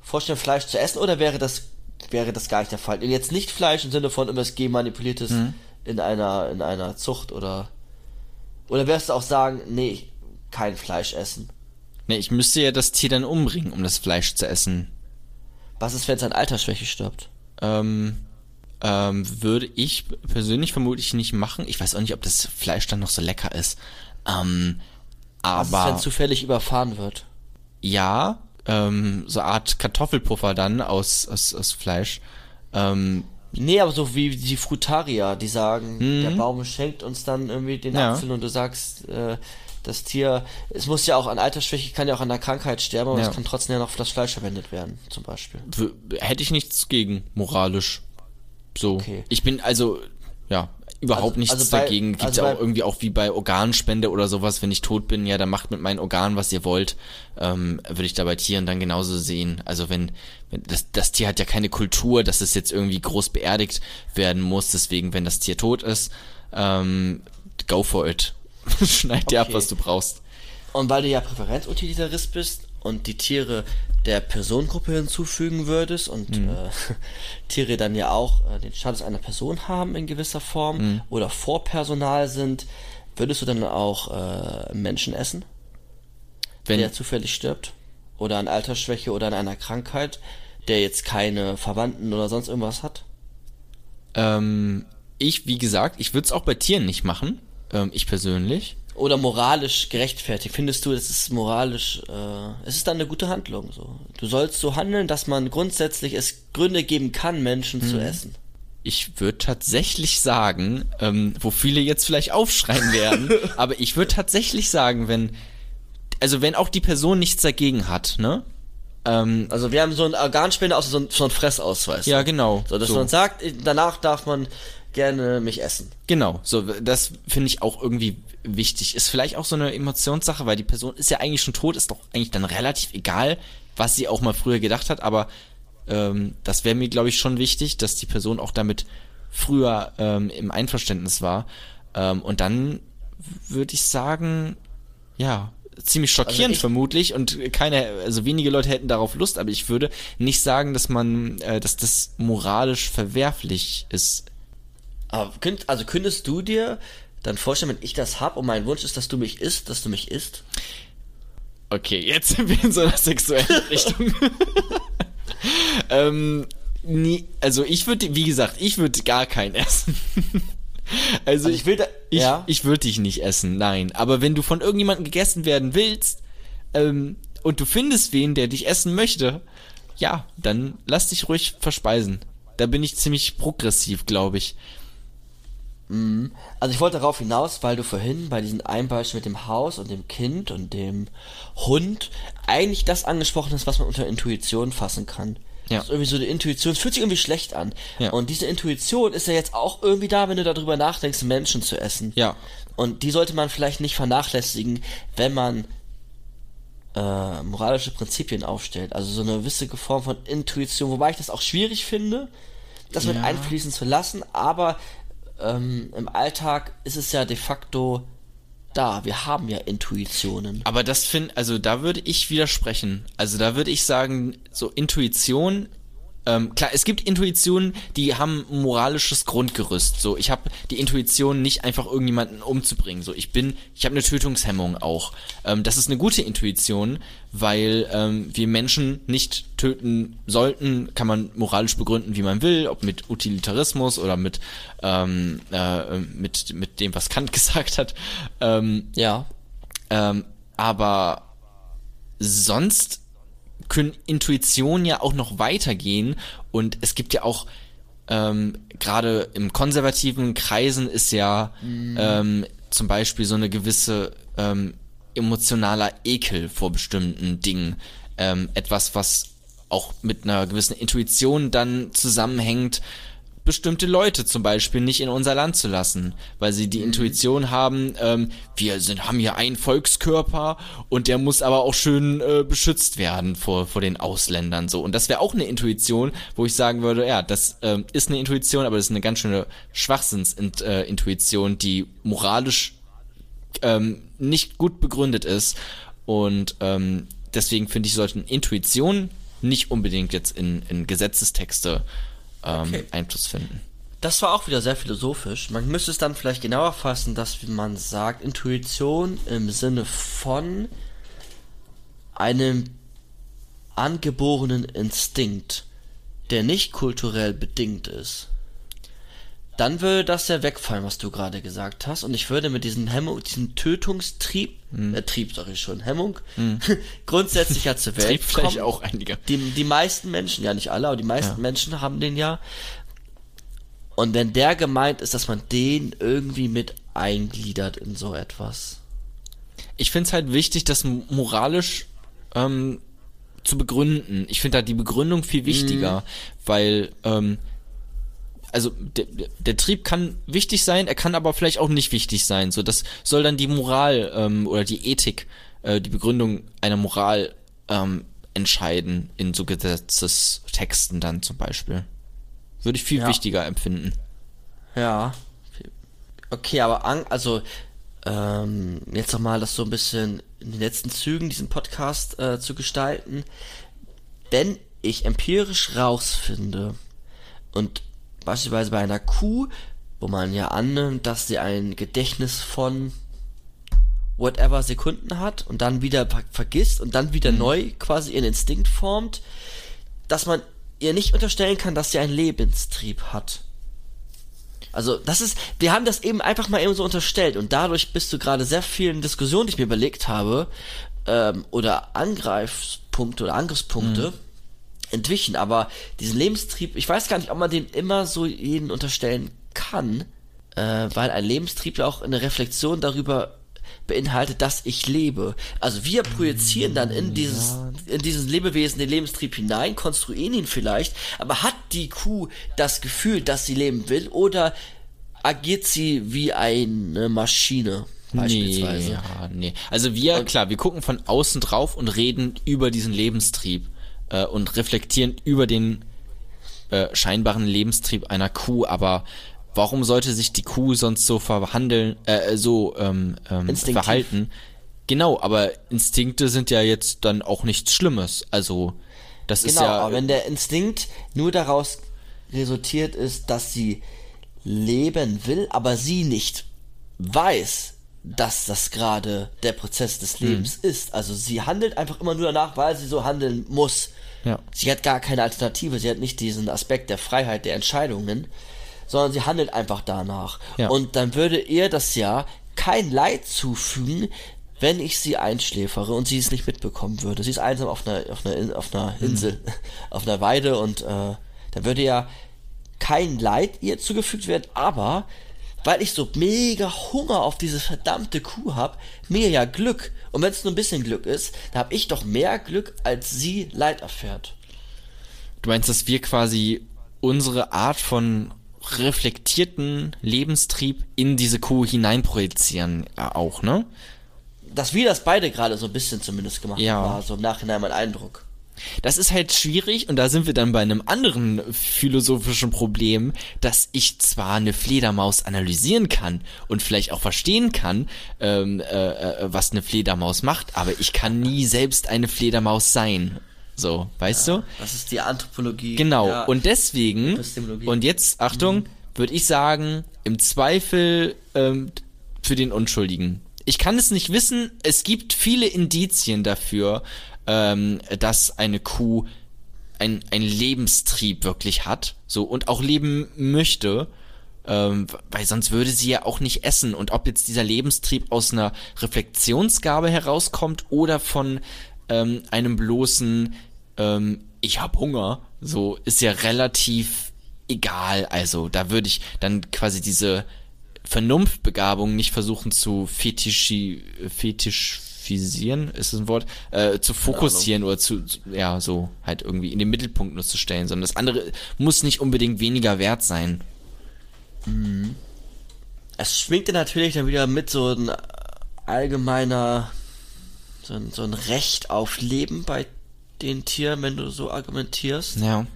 vorstellen, Fleisch zu essen, oder wäre das, wäre das gar nicht der Fall? Und jetzt nicht Fleisch im Sinne von MSG manipuliertes in einer, in einer Zucht oder, oder wirst du auch sagen, nee, kein Fleisch essen? Nee, ich müsste ja das Tier dann umbringen, um das Fleisch zu essen. Was ist, wenn es an Altersschwäche stirbt? Ähm, ähm, würde ich persönlich vermutlich nicht machen. Ich weiß auch nicht, ob das Fleisch dann noch so lecker ist. Ähm, Was ist, aber wenn zufällig überfahren wird? ja, ähm, so Art Kartoffelpuffer dann aus, aus, aus Fleisch. Ähm, Nee, aber so wie die Frutarier, die sagen, der Baum schenkt uns dann irgendwie den Mhm. Ja. Apfel und du sagst, äh, das Tier, es muss ja auch an Altersschwäche, kann ja auch an der Krankheit sterben, aber Ja. es kann trotzdem ja noch für das Fleisch verwendet werden, zum Beispiel. hätte ich nichts gegen, moralisch. So. Okay. Ich bin also, ja, überhaupt Also- nichts also bei- dagegen. Gibt's also ja auch irgendwie auch wie bei Organspende oder sowas, wenn ich tot bin, ja, dann macht mit meinen Organen, was ihr wollt. Ähm, würde ich da bei Tieren dann genauso sehen. Also wenn, wenn das, das Tier hat ja keine Kultur, dass es jetzt irgendwie groß beerdigt werden muss. Deswegen, wenn das Tier tot ist, ähm, go for it. Schneid dir ab, Okay. was du brauchst. Und weil du ja Präferenzutilitarist bist und die Tiere der Personengruppe hinzufügen würdest und Mhm. äh, Tiere dann ja auch äh, den Status einer Person haben in gewisser Form Mhm. oder Vorpersonal sind, würdest du dann auch äh, Menschen essen? Wenn, der zufällig stirbt oder an Altersschwäche oder an einer Krankheit, der jetzt keine Verwandten oder sonst irgendwas hat. ähm, ich, wie gesagt, ich würde es auch bei Tieren nicht machen. Ähm, ich persönlich. Oder moralisch gerechtfertigt. Findest du, es ist moralisch, äh, es ist dann eine gute Handlung so. Du sollst so handeln, dass man grundsätzlich es Gründe geben kann, Menschen zu essen. Ich würde tatsächlich sagen, ähm, wo viele jetzt vielleicht aufschreien werden, aber ich würde tatsächlich sagen, wenn, also wenn auch die Person nichts dagegen hat, ne? Ähm, Also wir haben so einen Organspender, also so einen, so einen Fressausweis. ja, genau. So, dass so. man sagt, danach darf man gerne mich essen. Genau, so das finde ich auch irgendwie wichtig. Ist vielleicht auch so eine Emotionssache, weil die Person ist ja eigentlich schon tot, ist doch eigentlich dann relativ egal, was sie auch mal früher gedacht hat, aber ähm, das wäre mir, glaube ich, schon wichtig, dass die Person auch damit früher ähm, im Einverständnis war. Ähm, und dann würde ich sagen, ja, ziemlich schockierend ich- vermutlich und keine, also wenige Leute hätten darauf Lust, aber ich würde nicht sagen, dass man, äh, dass das moralisch verwerflich ist. Aber könnt, also könntest du dir dann vorstellen, wenn ich das hab und mein Wunsch ist, dass du mich isst, dass du mich isst? Okay, jetzt sind wir in so einer sexuellen Richtung. ähm, nie, also ich würde, wie gesagt, ich würde gar keinen essen. also, Also ich will da, ich, ja. ich würde dich nicht essen, nein. Aber wenn du von irgendjemandem gegessen werden willst, ähm, und du findest wen, der dich essen möchte, ja, dann lass dich ruhig verspeisen. Da bin ich ziemlich progressiv, glaube ich. Also ich wollte darauf hinaus, weil du vorhin bei diesem einen Beispiel mit dem Haus und dem Kind und dem Hund eigentlich das angesprochen hast, was man unter Intuition fassen kann. Ja. Das ist irgendwie so eine Intuition, es fühlt sich irgendwie schlecht an. Ja. Und diese Intuition ist ja jetzt auch irgendwie da, wenn du darüber nachdenkst, Menschen zu essen. Ja. Und die sollte man vielleicht nicht vernachlässigen, wenn man äh, moralische Prinzipien aufstellt. Also so eine gewisse Form von Intuition, wobei ich das auch schwierig finde, das mit Ja. einfließen zu lassen, aber ähm, im Alltag ist es ja de facto da. Wir haben ja Intuitionen. Aber das finde, also da würde ich widersprechen. Also da würde ich sagen, so Intuition, ähm, klar, es gibt Intuitionen, die haben ein moralisches Grundgerüst. So, ich habe die Intuition, nicht einfach irgendjemanden umzubringen. So, ich bin, ich habe eine Tötungshemmung auch. Ähm, das ist eine gute Intuition, weil ähm, wir Menschen nicht töten sollten, kann man moralisch begründen, wie man will, ob mit Utilitarismus oder mit ähm, äh, mit mit dem, was Kant gesagt hat. Ähm, Ja. ähm, aber sonst können Intuitionen ja auch noch weitergehen. Und es gibt ja auch ähm, gerade im konservativen Kreisen ist ja ähm, zum Beispiel so eine gewisse ähm, emotionaler Ekel vor bestimmten Dingen. Ähm, etwas, was auch mit einer gewissen Intuition dann zusammenhängt, bestimmte Leute zum Beispiel nicht in unser Land zu lassen, weil sie die Intuition haben, ähm, wir sind, haben hier einen Volkskörper und der muss aber auch schön äh, beschützt werden vor, vor den Ausländern so. Und das wäre auch eine Intuition, wo ich sagen würde, ja, das ähm, ist eine Intuition, aber das ist eine ganz schöne Schwachsinnsintuition, äh, die moralisch ähm, nicht gut begründet ist. Und ähm, deswegen finde ich, sollten Intuitionen nicht unbedingt jetzt in, in Gesetzestexte ähm, Okay. Einfluss finden. Das war auch wieder sehr philosophisch. Man müsste es dann vielleicht genauer fassen, dass wie man sagt, Intuition im Sinne von einem angeborenen Instinkt, der nicht kulturell bedingt ist. Dann würde das ja wegfallen, was du gerade gesagt hast. Und ich würde mit diesem Hemmung, diesem Tötungstrieb, Hm. äh, Trieb sag ich schon, Hemmung, grundsätzlich ja zur Welt Trieb vielleicht kommen. auch einige. Die, die meisten Menschen, ja nicht alle, aber die meisten Ja. Menschen haben den ja. Und wenn der gemeint ist, dass man den irgendwie mit eingliedert in so etwas. Ich finde es halt wichtig, das moralisch ähm, zu begründen. Ich finde da die Begründung viel wichtiger, weil ähm, also der, der Trieb kann wichtig sein, er kann aber vielleicht auch nicht wichtig sein. So, das soll dann die Moral ähm, oder die Ethik, äh, die Begründung einer Moral ähm, entscheiden in so Gesetzestexten dann zum Beispiel. Würde ich viel Ja. wichtiger empfinden. Ja. Okay, aber an, also ähm, jetzt nochmal das so ein bisschen in den letzten Zügen diesen Podcast äh, zu gestalten. Wenn ich empirisch rausfinde und beispielsweise bei einer Kuh, wo man ja annimmt, dass sie ein Gedächtnis von whatever Sekunden hat und dann wieder ver vergisst und dann wieder neu quasi ihren Instinkt formt, dass man ihr nicht unterstellen kann, dass sie einen Lebenstrieb hat. Also, das ist, wir haben das eben einfach mal eben so unterstellt und dadurch bist du gerade sehr vielen Diskussionen, die ich mir überlegt habe, ähm, oder Angreifspunkte oder Angriffspunkte entwichen. Aber diesen Lebenstrieb, ich weiß gar nicht, ob man den immer so jeden unterstellen kann, äh, weil ein Lebenstrieb ja auch eine Reflexion darüber beinhaltet, dass ich lebe. Also wir projizieren dann in dieses, in dieses Lebewesen den Lebenstrieb hinein, konstruieren ihn vielleicht, aber hat die Kuh das Gefühl, dass sie leben will oder agiert sie wie eine Maschine beispielsweise? Nee, ja, nee. Also wir, klar, wir gucken von außen drauf und reden über diesen Lebenstrieb äh, und reflektieren über den äh, scheinbaren Lebenstrieb einer Kuh, aber warum sollte sich die Kuh sonst so verhandeln, äh, so ähm, ähm, verhalten? Genau, aber Instinkte sind ja jetzt dann auch nichts Schlimmes. Also das ist Genau, ja aber wenn der Instinkt nur daraus resultiert ist, dass sie leben will, aber sie nicht weiß, dass das gerade der Prozess des Lebens Mhm. ist. Also sie handelt einfach immer nur danach, weil sie so handeln muss. Ja. Sie hat gar keine Alternative, sie hat nicht diesen Aspekt der Freiheit der Entscheidungen, sondern sie handelt einfach danach. Ja. Und dann würde ihr das ja kein Leid zufügen, wenn ich sie einschläfere und sie es nicht mitbekommen würde. Sie ist einsam auf einer, auf einer, In- auf einer Insel, auf einer Weide und äh, dann würde ja kein Leid ihr zugefügt werden, aber weil ich so mega Hunger auf diese verdammte Kuh hab, mir ja Glück. Und wenn es nur ein bisschen Glück ist, dann hab ich doch mehr Glück, als sie Leid erfährt. Du meinst, dass wir quasi unsere Art von reflektierten Lebenstrieb in diese Kuh hineinprojizieren äh, auch, ne? Dass wir das beide gerade so ein bisschen zumindest gemacht Ja. haben, war so im Nachhinein mein Eindruck. Das ist halt schwierig und da sind wir dann bei einem anderen philosophischen Problem, dass ich zwar eine Fledermaus analysieren kann und vielleicht auch verstehen kann, ähm, äh, äh, was eine Fledermaus macht, aber ich kann nie selbst eine Fledermaus sein. So, weißt du? Das ist die Anthropologie. Genau. Ja. Und deswegen, und jetzt, Achtung, würde ich sagen, im Zweifel ähm, für den Unschuldigen. Ich kann es nicht wissen, es gibt viele Indizien dafür, ähm, dass eine Kuh ein, ein Lebenstrieb wirklich hat, so, und auch leben möchte, ähm, weil sonst würde sie ja auch nicht essen. Und ob jetzt dieser Lebenstrieb aus einer Reflexionsgabe herauskommt oder von ähm, einem bloßen ähm, ich hab Hunger, so ist ja relativ egal. Also da würde ich dann quasi diese Vernunftbegabung nicht versuchen zu fetischi, fetischisieren, ist das ein Wort, äh, zu fokussieren oder zu, zu, ja, so halt irgendwie in den Mittelpunkt nur zu stellen, sondern das andere muss nicht unbedingt weniger wert sein. Es schwingt ja natürlich dann wieder mit so ein allgemeiner, so ein, so ein Recht auf Leben bei den Tieren, wenn du so argumentierst. Ja.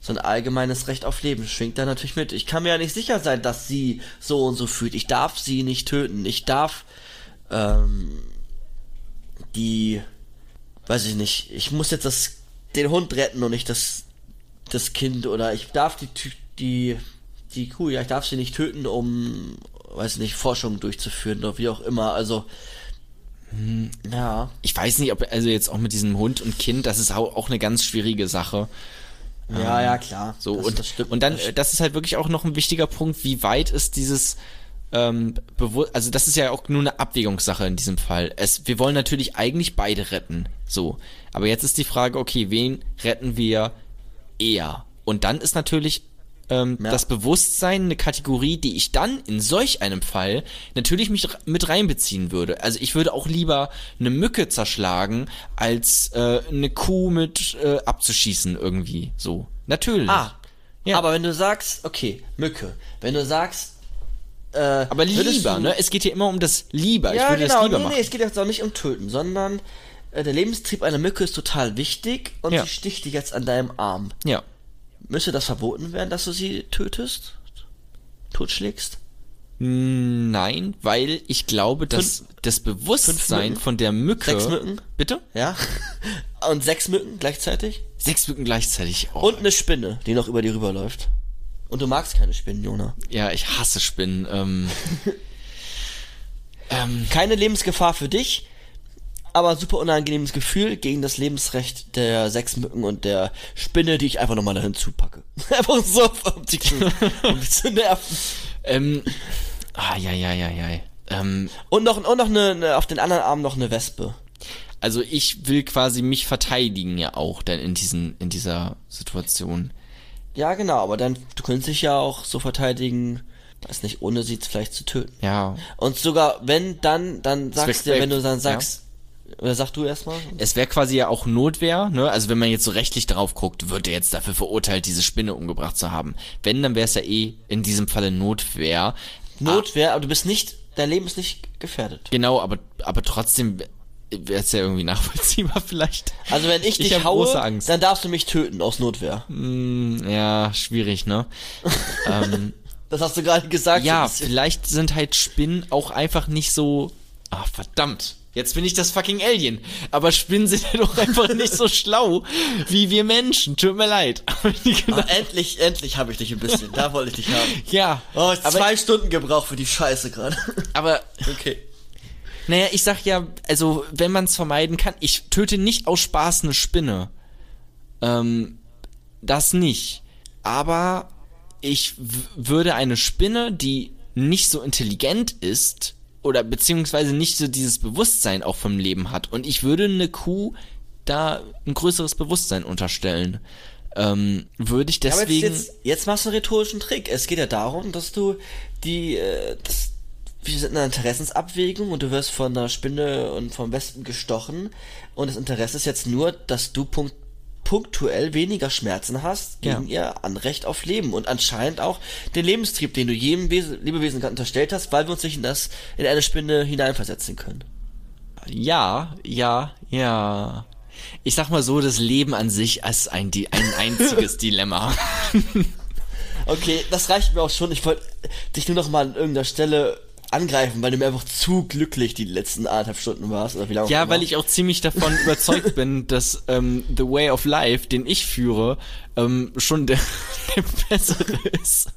So ein allgemeines Recht auf Leben schwingt da natürlich mit. Ich kann mir ja nicht sicher sein, dass sie so und so fühlt. Ich darf sie nicht töten. Ich darf ähm, die, weiß ich nicht, ich muss jetzt das, den Hund retten und nicht das, das Kind oder ich darf die, die, die Kuh, ja, ich darf sie nicht töten, um, weiß ich nicht, Forschung durchzuführen oder wie auch immer. Also, ja. Ich weiß nicht, ob, also jetzt auch mit diesem Hund und Kind, das ist auch, eine ganz schwierige Sache. Ja, ja, klar. So, Das- und, das stimmt. und dann, Das äh, das ist halt wirklich auch noch ein wichtiger Punkt, wie weit ist dieses, ähm, bewusst, also das ist ja auch nur eine Abwägungssache in diesem Fall. Es, wir wollen natürlich eigentlich beide retten, so. Aber jetzt ist die Frage, okay, wen retten wir eher? Und dann ist natürlich ähm, Ja. das Bewusstsein eine Kategorie, die ich dann in solch einem Fall natürlich mich mit reinbeziehen würde. Also ich würde auch lieber eine Mücke zerschlagen, als äh, eine Kuh mit äh, abzuschießen irgendwie. So. Natürlich. Ah, Ja. aber wenn du sagst, okay, Mücke, wenn du sagst, äh, Aber lieber, ne? Es geht hier immer um das Lieber. ich Ja, würde genau, das lieber nee, machen. nee, es geht jetzt auch nicht um Töten, sondern äh, der Lebenstrieb einer Mücke ist total wichtig und Ja. sie sticht dich jetzt an deinem Arm. Ja. Müsste das verboten werden, dass du sie tötest? Totschlägst? Nein, weil ich glaube, dass das Bewusstsein von der Mücke. Sechs Mücken? Bitte? Ja? und sechs Mücken gleichzeitig? Sechs Mücken gleichzeitig. Oh. Und eine Spinne, die noch über dir rüberläuft. Und du magst keine Spinnen, Jona. Ja, ich hasse Spinnen. Ähm, ähm, Keine Lebensgefahr für dich, aber super unangenehmes Gefühl gegen das Lebensrecht der sechs Mücken und der Spinne, die ich einfach nochmal dahin zupacke. einfach so, um zu, um dich zu nerven. ähm, ah, ja, ja, ja, ja. Ähm, Und noch, und noch eine, eine, auf den anderen Arm noch eine Wespe. also ich will quasi mich verteidigen ja auch dann in diesen, in dieser Situation. Ja, genau, aber dann, du könntest dich ja auch so verteidigen, weiß nicht, ohne sie vielleicht zu töten. Ja. Und sogar, wenn, dann, dann sagst du, wenn du dann ja. sagst, oder sag du erstmal? Es wäre quasi ja auch Notwehr, ne? Also wenn man jetzt so rechtlich drauf guckt, wird er jetzt dafür verurteilt, diese Spinne umgebracht zu haben. Wenn, dann wäre es ja eh in diesem Falle Notwehr. Notwehr, aber du bist nicht, dein Leben ist nicht gefährdet. Genau, aber, aber trotzdem wäre es ja irgendwie nachvollziehbar vielleicht. Also wenn ich dich hab haue, dann darfst du mich töten aus Notwehr. Hm, ja, schwierig, ne? ähm, Das hast du gerade gesagt. ja, so vielleicht sind halt Spinnen auch einfach nicht so. Ah, verdammt. Jetzt bin ich das fucking Alien. Aber Spinnen sind ja doch einfach nicht so schlau wie wir Menschen. Tut mir leid. Ah, endlich, endlich habe ich dich ein bisschen. Da wollte ich dich haben. ja. Oh, ich zwei Stunden gebraucht für die Scheiße gerade. aber Okay. Naja, ich sag ja, also wenn man es vermeiden kann, ich töte nicht aus Spaß eine Spinne. Ähm, das nicht. Aber ich würde eine Spinne, die nicht so intelligent ist, oder beziehungsweise nicht so dieses Bewusstsein auch vom Leben hat. Und ich würde eine Kuh da ein größeres Bewusstsein unterstellen. Ähm, würde ich deswegen. jetzt, jetzt, jetzt machst du einen rhetorischen Trick. Es geht ja darum, dass du die, äh, das, wir sind in einer Interessensabwägung und du wirst von einer Spinne und vom Wespen gestochen und das Interesse ist jetzt nur, dass du punkt, punktuell weniger Schmerzen hast gegen ihr Anrecht auf Leben und anscheinend auch den Lebenstrieb, den du jedem Wesen, Lebewesen unterstellt hast, weil wir uns nicht in das in eine Spinne hineinversetzen können. Ja, ja, ja. Ich sag mal so, das Leben an sich ist ein, ein einziges Dilemma. Okay, das reicht mir auch schon. Ich wollte dich nur noch mal an irgendeiner Stelle angreifen, weil du mir einfach zu glücklich die letzten anderthalb Stunden warst oder wie lange Ja, weil ich auch ziemlich davon überzeugt bin, dass ähm, The Way of Life, den ich führe, ähm, schon der, der bessere ist.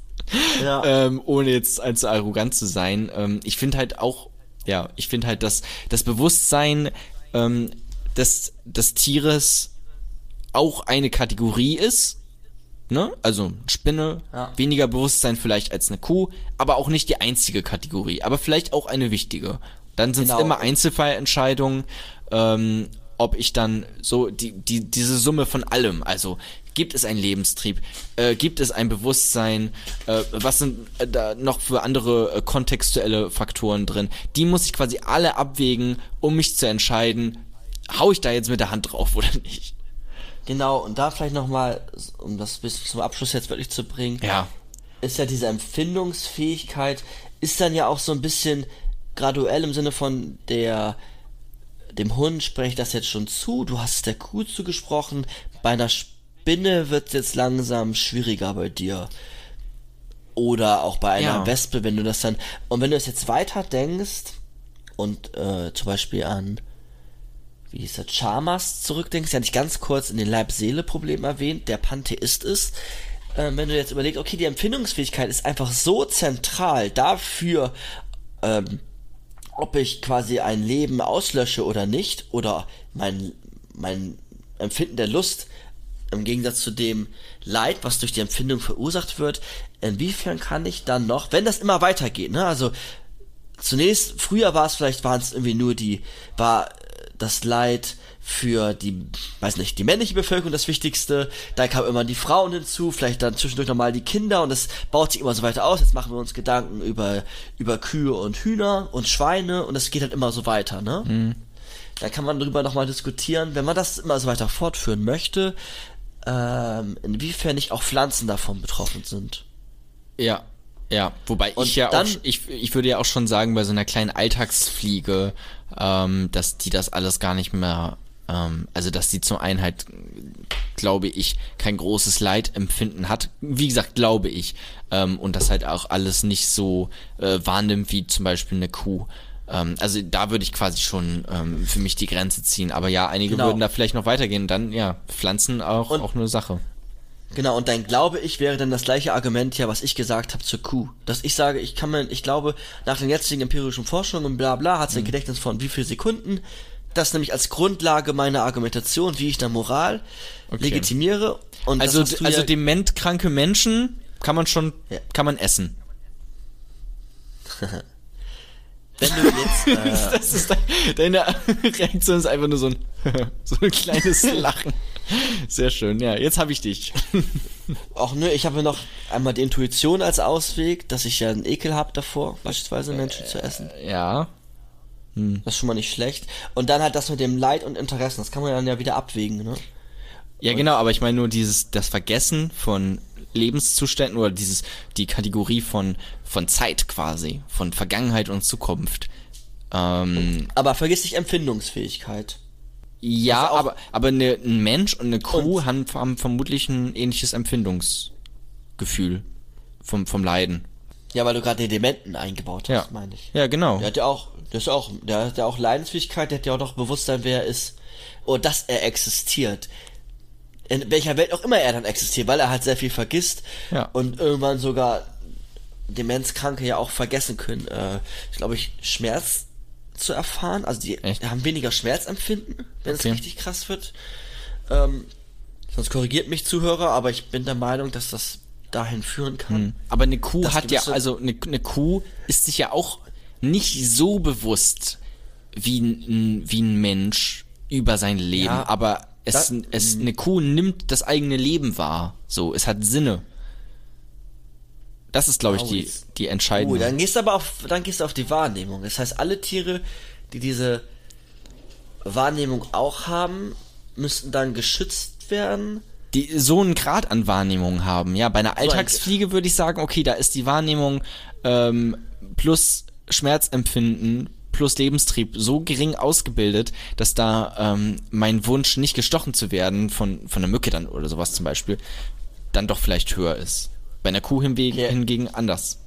Ja. Ähm, ohne jetzt allzu arrogant zu sein. Ähm, ich finde halt auch, ja, ich finde halt, dass das Bewusstsein ähm, des, des Tieres auch eine Kategorie ist. Ne? Also Spinne, Ja. weniger Bewusstsein vielleicht als eine Kuh, aber auch nicht die einzige Kategorie, aber vielleicht auch eine wichtige. Dann sind es Genau. immer Einzelfallentscheidungen, ähm, ob ich dann so die, die, diese Summe von allem, also gibt es einen Lebenstrieb, äh, gibt es ein Bewusstsein, äh, was sind äh, da noch für andere äh, kontextuelle Faktoren drin, die muss ich quasi alle abwägen, um mich zu entscheiden, hau ich da jetzt mit der Hand drauf oder nicht. Genau, und da vielleicht nochmal, um das bis zum Abschluss jetzt wirklich zu bringen, Ja. ist ja diese Empfindungsfähigkeit, ist dann ja auch so ein bisschen graduell im Sinne von der, dem Hund spreche ich das jetzt schon zu, du hast es der Kuh zugesprochen, bei einer Spinne wird es jetzt langsam schwieriger bei dir. Oder auch bei einer Ja. Wespe, wenn du das dann, und wenn du es jetzt weiter denkst und äh, zum Beispiel an wie hieß er, Chalmers zurückdenkst, ja nicht ganz kurz in den Leib-Seele-Problem erwähnt, der Pantheist ist, ähm, wenn du jetzt überlegst, okay, die Empfindungsfähigkeit ist einfach so zentral dafür, ähm, ob ich quasi ein Leben auslösche oder nicht, oder mein, mein Empfinden der Lust im Gegensatz zu dem Leid, was durch die Empfindung verursacht wird, inwiefern kann ich dann noch, wenn das immer weitergeht, ne, also zunächst, früher war es vielleicht, waren es irgendwie nur die, war äh, das Leid für die, weiß nicht, die männliche Bevölkerung das Wichtigste, da kamen immer die Frauen hinzu, vielleicht dann zwischendurch nochmal die Kinder und es baut sich immer so weiter aus, jetzt machen wir uns Gedanken über, über Kühe und Hühner und Schweine und es geht halt immer so weiter, ne? Da kann man drüber nochmal diskutieren, wenn man das immer so weiter fortführen möchte, ähm, inwiefern nicht auch Pflanzen davon betroffen sind. Ja, ja. Wobei Und ich ja dann- auch, ich, ich würde ja auch schon sagen, bei so einer kleinen Alltagsfliege, ähm, dass die das alles gar nicht mehr, ähm, also dass die zum einen halt, glaube ich, kein großes Leidempfinden hat. Wie gesagt, glaube ich. Ähm, und das halt auch alles nicht so äh, wahrnimmt wie zum Beispiel eine Kuh. Ähm, also da würde ich quasi schon ähm, für mich die Grenze ziehen. Aber ja, einige Genau. würden da vielleicht noch weitergehen. Dann, ja, Pflanzen auch, Und- auch eine Sache. Genau, und dann glaube ich, wäre dann das gleiche Argument ja, was ich gesagt habe zur Kuh. Dass ich sage, ich kann mir, ich glaube, nach den jetzigen empirischen Forschungen und bla bla, hat sie ein Gedächtnis von wie viel Sekunden. Das nämlich als Grundlage meiner Argumentation, wie ich da Moral Okay. legitimiere. Und Also, also ja, dementkranke Menschen kann man schon, Ja. kann man essen. wenn du jetzt, äh, Das ist de deine Reaktion ist einfach nur so ein, so ein kleines Lachen. Sehr schön, ja, jetzt habe ich dich. auch nö, ich habe noch einmal die Intuition als Ausweg, dass ich ja einen Ekel habe davor, beispielsweise Menschen zu essen. Ja, Das ist schon mal nicht schlecht. Und dann halt das mit dem Leid und Interessen, das kann man dann ja wieder abwägen, ne? ja genau, aber ich meine nur dieses, das Vergessen von Lebenszuständen oder dieses, die Kategorie von, von Zeit quasi, von Vergangenheit und Zukunft. Ähm, Aber vergiss nicht Empfindungsfähigkeit. ja, Also aber, aber eine, ein Mensch und eine Kuh Und- haben, haben vermutlich ein ähnliches Empfindungsgefühl vom, vom Leiden. Ja, weil du gerade den Dementen eingebaut hast, Ja. meine ich. Ja, genau. Der hat ja auch, der ist auch, der hat ja auch Leidensfähigkeit, der hat ja auch noch Bewusstsein, wer er ist. Und dass er existiert. In welcher Welt auch immer er dann existiert, weil er halt sehr viel vergisst. Ja. Und irgendwann sogar Demenzkranke ja auch vergessen können, äh, ich glaube ich, Schmerz zu erfahren. Also die Echt? haben weniger Schmerzempfinden, wenn Okay. es richtig krass wird. Ähm, sonst korrigiert mich Zuhörer, aber ich bin der Meinung, dass das dahin führen kann. Aber eine Kuh Das hat ja, also eine, eine Kuh ist sich ja auch nicht so bewusst wie ein, wie ein Mensch über sein Leben. Ja, aber es, das- es, eine Kuh nimmt das eigene Leben wahr. So, es hat Sinne. Das ist, glaube ich, die, die Uh, entscheidende. dann gehst du aber auf, dann gehst du auf die Wahrnehmung. Das heißt, alle Tiere, die diese Wahrnehmung auch haben, müssten dann geschützt werden. die so einen Grad an Wahrnehmung haben. Ja, bei einer ein- Alltagsfliege würde ich sagen, okay, da ist die Wahrnehmung ähm, plus Schmerzempfinden plus Lebenstrieb so gering ausgebildet, dass da ähm, mein Wunsch, nicht gestochen zu werden von, von einer Mücke dann oder sowas zum Beispiel, dann doch vielleicht höher ist. Bei einer Kuh hingegen, Okay. hingegen anders.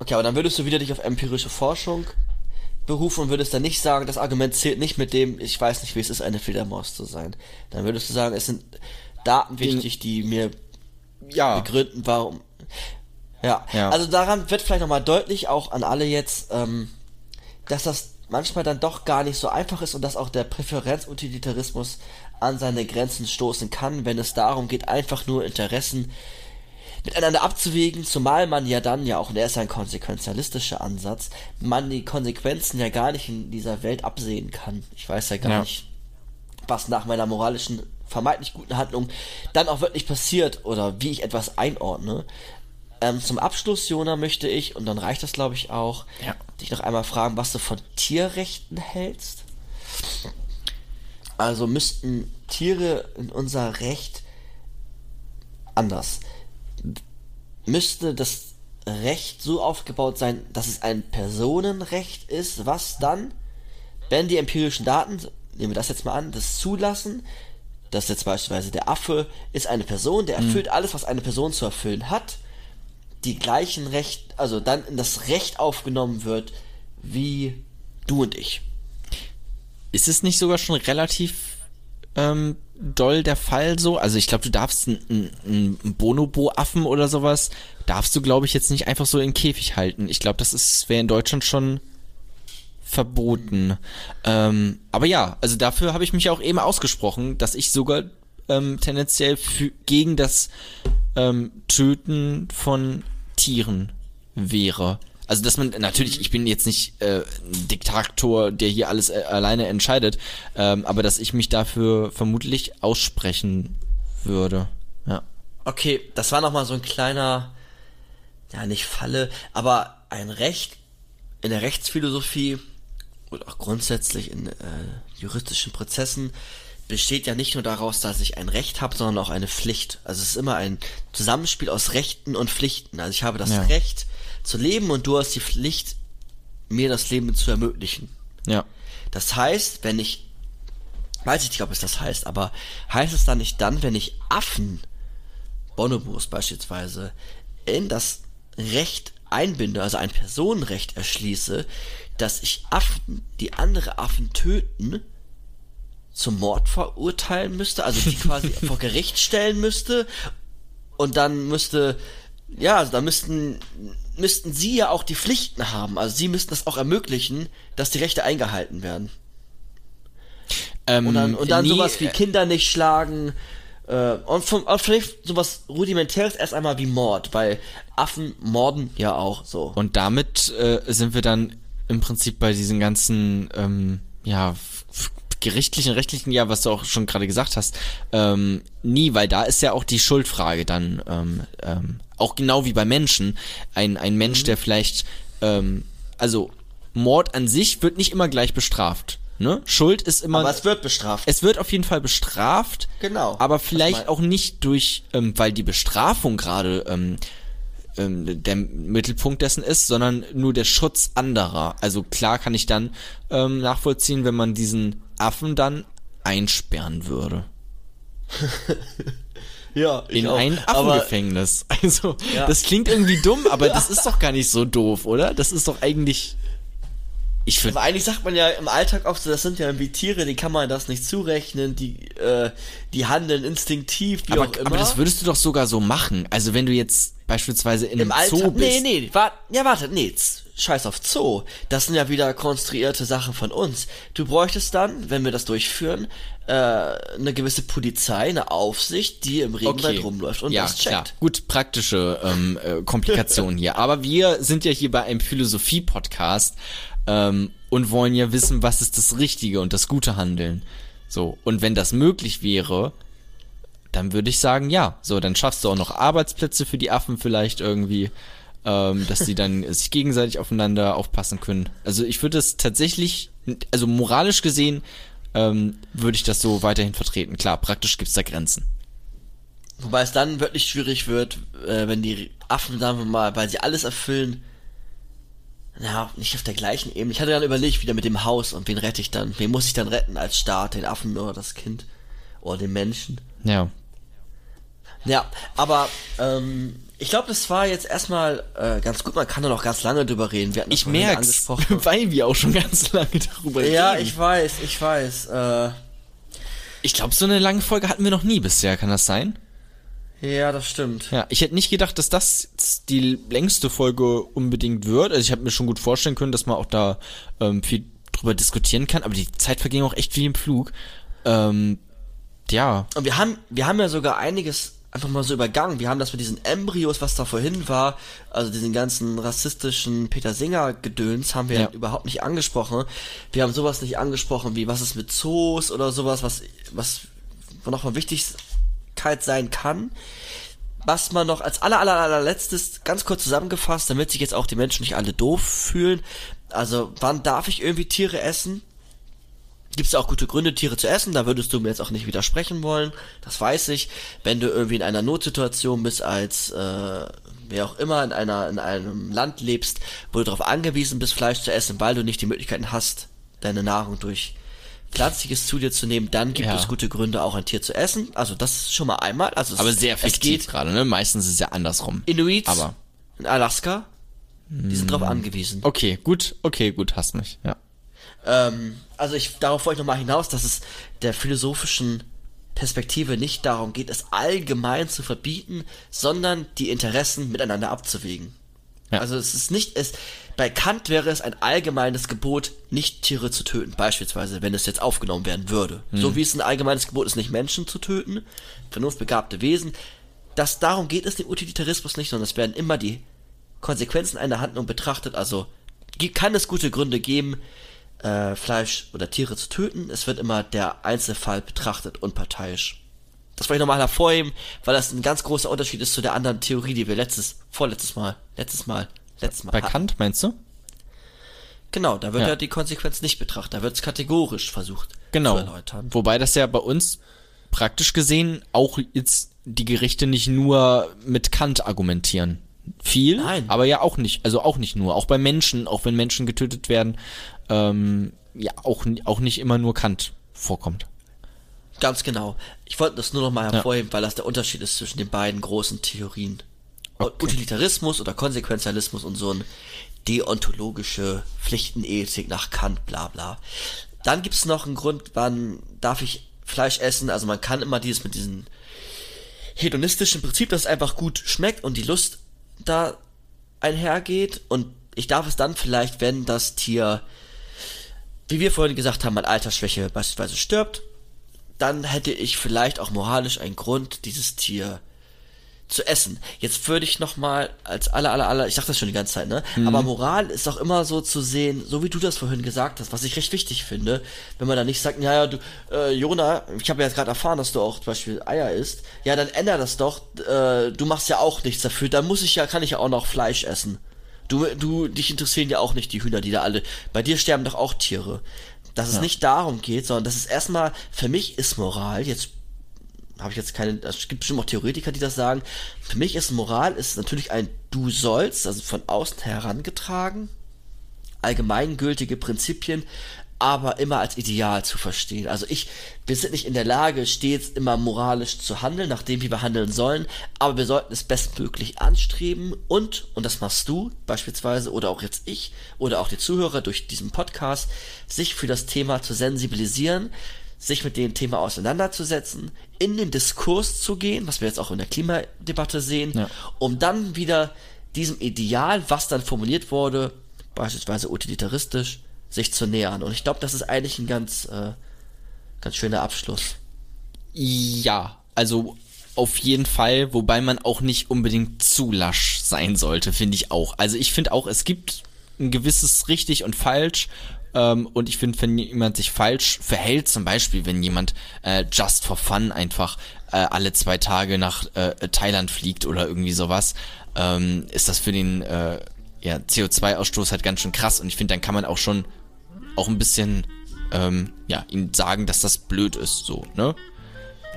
Okay, aber dann würdest du wieder dich auf empirische Forschung berufen und würdest dann nicht sagen, das Argument zählt nicht mit dem, ich weiß nicht, wie es ist, eine Fledermaus zu sein. Dann würdest du sagen, es sind Daten wichtig, die mir Ja. begründen, warum. Ja. Ja. also daran wird vielleicht nochmal deutlich, auch an alle jetzt, ähm, dass das manchmal dann doch gar nicht so einfach ist und dass auch der Präferenzutilitarismus an seine Grenzen stoßen kann, wenn es darum geht, einfach nur Interessen miteinander abzuwägen, zumal man ja dann ja auch, und er ist ja ein konsequenzialistischer Ansatz, man die Konsequenzen ja gar nicht in dieser Welt absehen kann. Ich weiß ja gar Ja. nicht, was nach meiner moralischen, vermeintlich guten Handlung dann auch wirklich passiert oder wie ich etwas einordne. Ähm, zum Abschluss, Jona, möchte ich, und dann reicht das glaube ich auch, Ja. dich noch einmal fragen, was du von Tierrechten hältst. Also müssten Tiere in unser Recht anders. Müsste das Recht so aufgebaut sein, dass es ein Personenrecht ist, was dann, wenn die empirischen Daten, nehmen wir das jetzt mal an, das zulassen, dass jetzt beispielsweise der Affe ist eine Person, der erfüllt alles, was eine Person zu erfüllen hat, die gleichen Recht, also dann in das Recht aufgenommen wird, wie du und ich. Ist es nicht sogar schon relativ ähm, doll der Fall so? Also ich glaube, du darfst einen Bonobo-Affen oder sowas, darfst du, glaube ich, jetzt nicht einfach so in den Käfig halten. Ich glaube, das wäre in Deutschland schon verboten. Ähm, aber ja, also dafür habe ich mich auch eben ausgesprochen, dass ich sogar ähm, tendenziell für, gegen das ähm, Töten von Tieren wäre. Also dass man natürlich, ich bin jetzt nicht äh, ein Diktator, der hier alles äh, alleine entscheidet, ähm, aber dass ich mich dafür vermutlich aussprechen würde. Ja. Okay, das war nochmal so ein kleiner, ja nicht Falle, aber ein Recht in der Rechtsphilosophie und auch grundsätzlich in äh, juristischen Prozessen besteht ja nicht nur daraus, dass ich ein Recht habe, sondern auch eine Pflicht. Also es ist immer ein Zusammenspiel aus Rechten und Pflichten. Also ich habe das Ja. Recht zu leben und du hast die Pflicht, mir das Leben zu ermöglichen. Ja. Das heißt, wenn ich, weiß ich nicht, ob es das heißt, aber heißt es dann nicht dann, wenn ich Affen, Bonobos beispielsweise, in das Recht einbinde, also ein Personenrecht erschließe, dass ich Affen, die andere Affen töten, zum Mord verurteilen müsste, also die quasi vor Gericht stellen müsste und dann müsste, ja, also da müssten, müssten sie ja auch die Pflichten haben, also sie müssten das auch ermöglichen, dass die Rechte eingehalten werden. Ähm, Und dann, und dann nee, sowas wie äh, Kinder nicht schlagen, äh, und, vom, und vielleicht sowas rudimentäres erst einmal wie Mord, weil Affen morden ja auch so. Und damit äh, sind wir dann im Prinzip bei diesen ganzen, ähm, ja, gerichtlichen, rechtlichen, ja, was du auch schon gerade gesagt hast, ähm, nie, weil da ist ja auch die Schuldfrage dann, ähm, ähm, auch genau wie bei Menschen, ein, ein Mensch, Mhm. der vielleicht, ähm, also Mord an sich wird nicht immer gleich bestraft. Ne? Schuld ist immer. Aber es wird bestraft. Es wird auf jeden Fall bestraft. Genau. Aber vielleicht auch nicht durch, ähm, weil die Bestrafung gerade ähm, ähm, der Mittelpunkt dessen ist, sondern nur der Schutz anderer. Also klar kann ich dann ähm, nachvollziehen, wenn man diesen Affen dann einsperren würde. Ja, ich in auch. ein Aber- Affengefängnis. Also, Ja. das klingt irgendwie dumm, aber das ist doch gar nicht so doof, oder? Das ist doch eigentlich. Ich Aber finde. eigentlich sagt man ja im Alltag oft so, das sind ja irgendwie Tiere, die kann man das nicht zurechnen, die, äh, die handeln instinktiv, wie Aber, auch immer. aber das würdest du doch sogar so machen. Also, wenn du jetzt beispielsweise in Im einem Zoo Alltag, bist. nee, nee, warte, ja, warte, nee, scheiß auf Zoo. Das sind ja wieder konstruierte Sachen von uns. Du bräuchtest dann, wenn wir das durchführen, äh, eine gewisse Polizei, eine Aufsicht, die im Regenwald rumläuft und ja, das checkt. Klar. Gut, praktische ähm, äh, Komplikationen hier. Aber wir sind ja hier bei einem Philosophie-Podcast ähm, und wollen ja wissen, was ist das Richtige und das gute Handeln. So, und wenn das möglich wäre, dann würde ich sagen, ja. So, dann schaffst du auch noch Arbeitsplätze für die Affen vielleicht irgendwie, ähm, dass die dann sich gegenseitig aufeinander aufpassen können. Also ich würde es tatsächlich, also moralisch gesehen, ähm, würde ich das so weiterhin vertreten. Klar, praktisch gibt's da Grenzen. Wobei es dann wirklich schwierig wird, äh, wenn die Affen, sagen wir mal, weil sie alles erfüllen, ja, nicht auf der gleichen Ebene. Ich hatte dann überlegt, wieder mit dem Haus und wen rette ich dann? Wen muss ich dann retten als Staat? Den Affen oder das Kind? Oder den Menschen? Ja. Ja, aber ähm, ich glaube, das war jetzt erstmal äh, ganz gut. Man kann da noch ganz lange drüber reden. Wir hatten Ich angesprochen. weil wir auch schon ganz lange darüber ja, reden. ich weiß, ich weiß. Äh, ich glaube, so eine lange Folge hatten wir noch nie bisher, kann das sein? ja, das stimmt. Ja, ich hätte nicht gedacht, dass das die längste Folge unbedingt wird. Also ich habe mir schon gut vorstellen können, dass man auch da ähm, viel drüber diskutieren kann, aber die Zeit verging auch echt wie im Flug. Ähm, ja, Und wir haben, wir haben ja sogar einiges einfach mal so übergangen. Wir haben das mit diesen Embryos, was da vorhin war, also diesen ganzen rassistischen Peter Singer Gedöns, haben wir Ja. überhaupt nicht angesprochen. Wir haben sowas nicht angesprochen, wie was ist mit Zoos oder sowas, was, was noch mal Wichtigkeit sein kann. Was man noch als aller, aller, allerletztes ganz kurz zusammengefasst, damit sich jetzt auch die Menschen nicht alle doof fühlen. Also, wann darf ich irgendwie Tiere essen? Gibt es auch gute Gründe, Tiere zu essen, da würdest du mir jetzt auch nicht widersprechen wollen, das weiß ich. Wenn du irgendwie in einer Notsituation bist, als äh, wer auch immer in einer in einem Land lebst, wo du darauf angewiesen bist, Fleisch zu essen, weil du nicht die Möglichkeiten hast, deine Nahrung durch Pflanzliches zu dir zu nehmen, dann gibt Ja. es gute Gründe, auch ein Tier zu essen. Also das ist schon mal einmal. Also es, aber sehr es fiktiv geht gerade, ne? Meistens ist es ja andersrum. Inuits Aber in Alaska, die sind darauf angewiesen. okay, gut, okay, gut, hast mich. Ja. Ähm, also ich darauf wollte ich nochmal hinaus, dass es der philosophischen Perspektive nicht darum geht, es allgemein zu verbieten, sondern die Interessen miteinander abzuwägen. Ja. Also es ist nicht, es, bei Kant wäre es ein allgemeines Gebot, nicht Tiere zu töten, beispielsweise, wenn es jetzt aufgenommen werden würde. So wie es ein allgemeines Gebot ist, nicht Menschen zu töten, vernunftbegabte Wesen. Das, darum geht es dem Utilitarismus nicht, sondern es werden immer die Konsequenzen einer Handlung betrachtet. Also kann es gute Gründe geben, äh, Fleisch oder Tiere zu töten. Es wird immer der Einzelfall betrachtet, unparteiisch. Das wollte ich nochmal hervorheben, weil das ein ganz großer Unterschied ist zu der anderen Theorie, die wir letztes, vorletztes Mal, letztes Mal, letztes Mal Bei hatten. Kant, meinst du? Genau, da wird Ja. ja, die Konsequenz nicht betrachtet, da wird es kategorisch versucht Genau. zu erläutern. Wobei das ja bei uns praktisch gesehen auch jetzt die Gerichte nicht nur mit Kant argumentieren. Viel, Nein. aber ja auch nicht. Also auch nicht nur. Auch bei Menschen, auch wenn Menschen getötet werden, ähm, ja auch, auch nicht immer nur Kant vorkommt. Ganz genau. Ich wollte das nur noch mal hervorheben, weil das der Unterschied ist zwischen den beiden großen Theorien. Okay. Utilitarismus oder Konsequenzialismus und so ein deontologische Pflichtenethik nach Kant, bla bla. Dann gibt's noch einen Grund, wann darf ich Fleisch essen. Also man kann immer dieses mit diesem hedonistischen Prinzip, dass es einfach gut schmeckt und die Lust da einhergeht. Und ich darf es dann vielleicht, wenn das Tier, wie wir vorhin gesagt haben, an Altersschwäche beispielsweise stirbt, dann hätte ich vielleicht auch moralisch einen Grund, dieses Tier zu essen. Jetzt würde ich noch mal als aller aller aller, ich sag das schon die ganze Zeit, ne? Aber Moral ist auch immer so zu sehen, so wie du das vorhin gesagt hast, was ich recht wichtig finde, wenn man da nicht sagt, ja, ja, du, äh, Jona, ich habe ja jetzt gerade erfahren, dass du auch zum Beispiel Eier isst, ja, dann änder das doch, äh, du machst ja auch nichts dafür, dann muss ich ja, kann ich ja auch noch Fleisch essen. Du, du, dich interessieren ja auch nicht die Hühner, die da alle, bei dir sterben doch auch Tiere. Dass es nicht darum geht, sondern dass es erstmal, für mich ist Moral, jetzt habe ich jetzt keine, es gibt bestimmt auch Theoretiker, die das sagen. Für mich ist Moral ist natürlich ein Du sollst, also von außen herangetragen, allgemeingültige Prinzipien, aber immer als Ideal zu verstehen. Also ich, wir sind nicht in der Lage, stets immer moralisch zu handeln, nachdem wie wir handeln sollen, aber wir sollten es bestmöglich anstreben und, und das machst du beispielsweise, oder auch jetzt ich, oder auch die Zuhörer durch diesen Podcast, sich für das Thema zu sensibilisieren, sich mit dem Thema auseinanderzusetzen, in den Diskurs zu gehen, was wir jetzt auch in der Klimadebatte sehen, Ja. um dann wieder diesem Ideal, was dann formuliert wurde, beispielsweise utilitaristisch, sich zu nähern. Und ich glaube, das ist eigentlich ein ganz, äh, ganz schöner Abschluss. Ja, also auf jeden Fall, wobei man auch nicht unbedingt zu lasch sein sollte, finde ich auch. Also ich finde auch, es gibt ein gewisses richtig und falsch. Ähm, und ich finde, wenn jemand sich falsch verhält, zum Beispiel, wenn jemand äh, just for fun einfach äh, alle zwei Tage nach äh, Thailand fliegt oder irgendwie sowas, ähm, ist das für den äh, ja, CO2-Ausstoß halt ganz schön krass. Und ich finde, dann kann man auch schon auch ein bisschen ähm, ja, ihm sagen, dass das blöd ist, so, ne?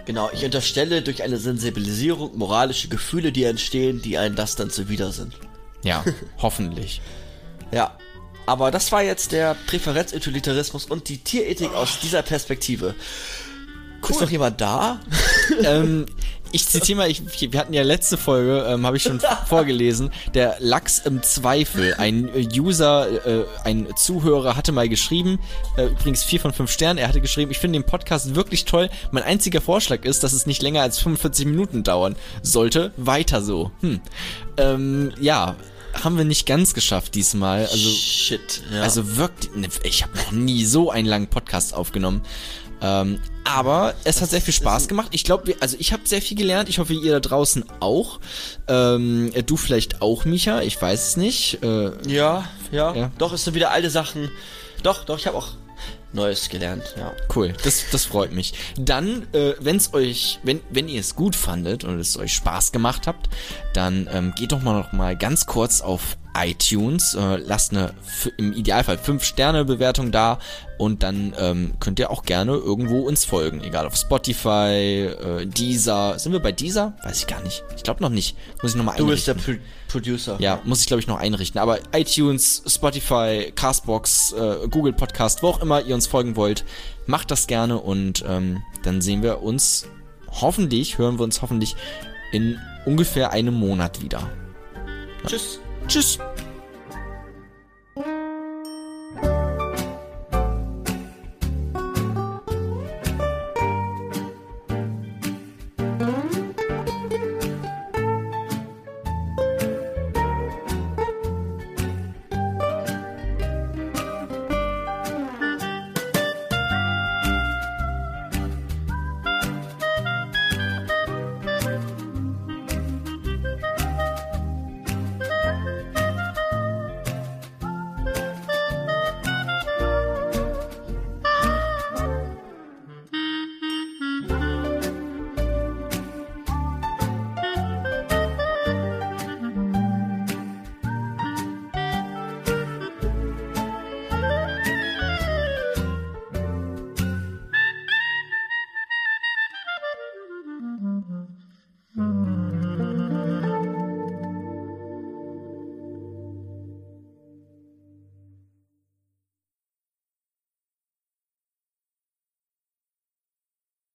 Genau, ich unterstelle durch eine Sensibilisierung moralische Gefühle, die entstehen, die einen das dann zuwider sind. Ja, hoffentlich. Ja. Aber das war jetzt der Präferenzutilitarismus und die Tierethik aus dieser Perspektive. Ist noch jemand da? ähm, ich zitiere mal, ich, wir hatten ja letzte Folge, ähm, habe ich schon vorgelesen, der Lachs im Zweifel. Ein äh, User, äh, ein Zuhörer hatte mal geschrieben, äh, übrigens vier von fünf Sternen, er hatte geschrieben, ich finde den Podcast wirklich toll. Mein einziger Vorschlag ist, dass es nicht länger als 45 Minuten dauern sollte. Weiter so. Hm. Ähm, ja, haben wir nicht ganz geschafft diesmal. Also, Shit, ja. also wirklich, ne, ich habe noch nie so einen langen Podcast aufgenommen. Ähm, aber es hat sehr viel Spaß gemacht. Ich glaube, also ich habe sehr viel gelernt. Ich hoffe, ihr da draußen auch. Ähm, du vielleicht auch, Micha. Ich weiß es nicht. Äh, ja, ja, Ja. Doch, es sind wieder alte Sachen. Doch, doch, ich habe auch Neues gelernt, ja. Cool, das, das freut mich. Dann, äh, wenn's euch, wenn, wenn ihr es gut fandet und es euch Spaß gemacht habt, dann ähm, geht doch mal noch mal ganz kurz auf iTunes, äh, lasst eine im Idealfall 5 Sterne Bewertung da und dann ähm, könnt ihr auch gerne irgendwo uns folgen, egal auf Spotify, äh, Deezer. Sind wir bei Deezer? Weiß ich gar nicht. Ich glaube noch nicht. Muss ich noch mal Du einrichten. bist der Producer. Ja, muss ich glaube ich noch einrichten. Aber iTunes, Spotify, Castbox, äh, Google Podcast, wo auch immer ihr uns folgen wollt, macht das gerne und ähm, dann sehen wir uns hoffentlich, hören wir uns hoffentlich in ungefähr einem Monat wieder. Tschüss. Tschüss.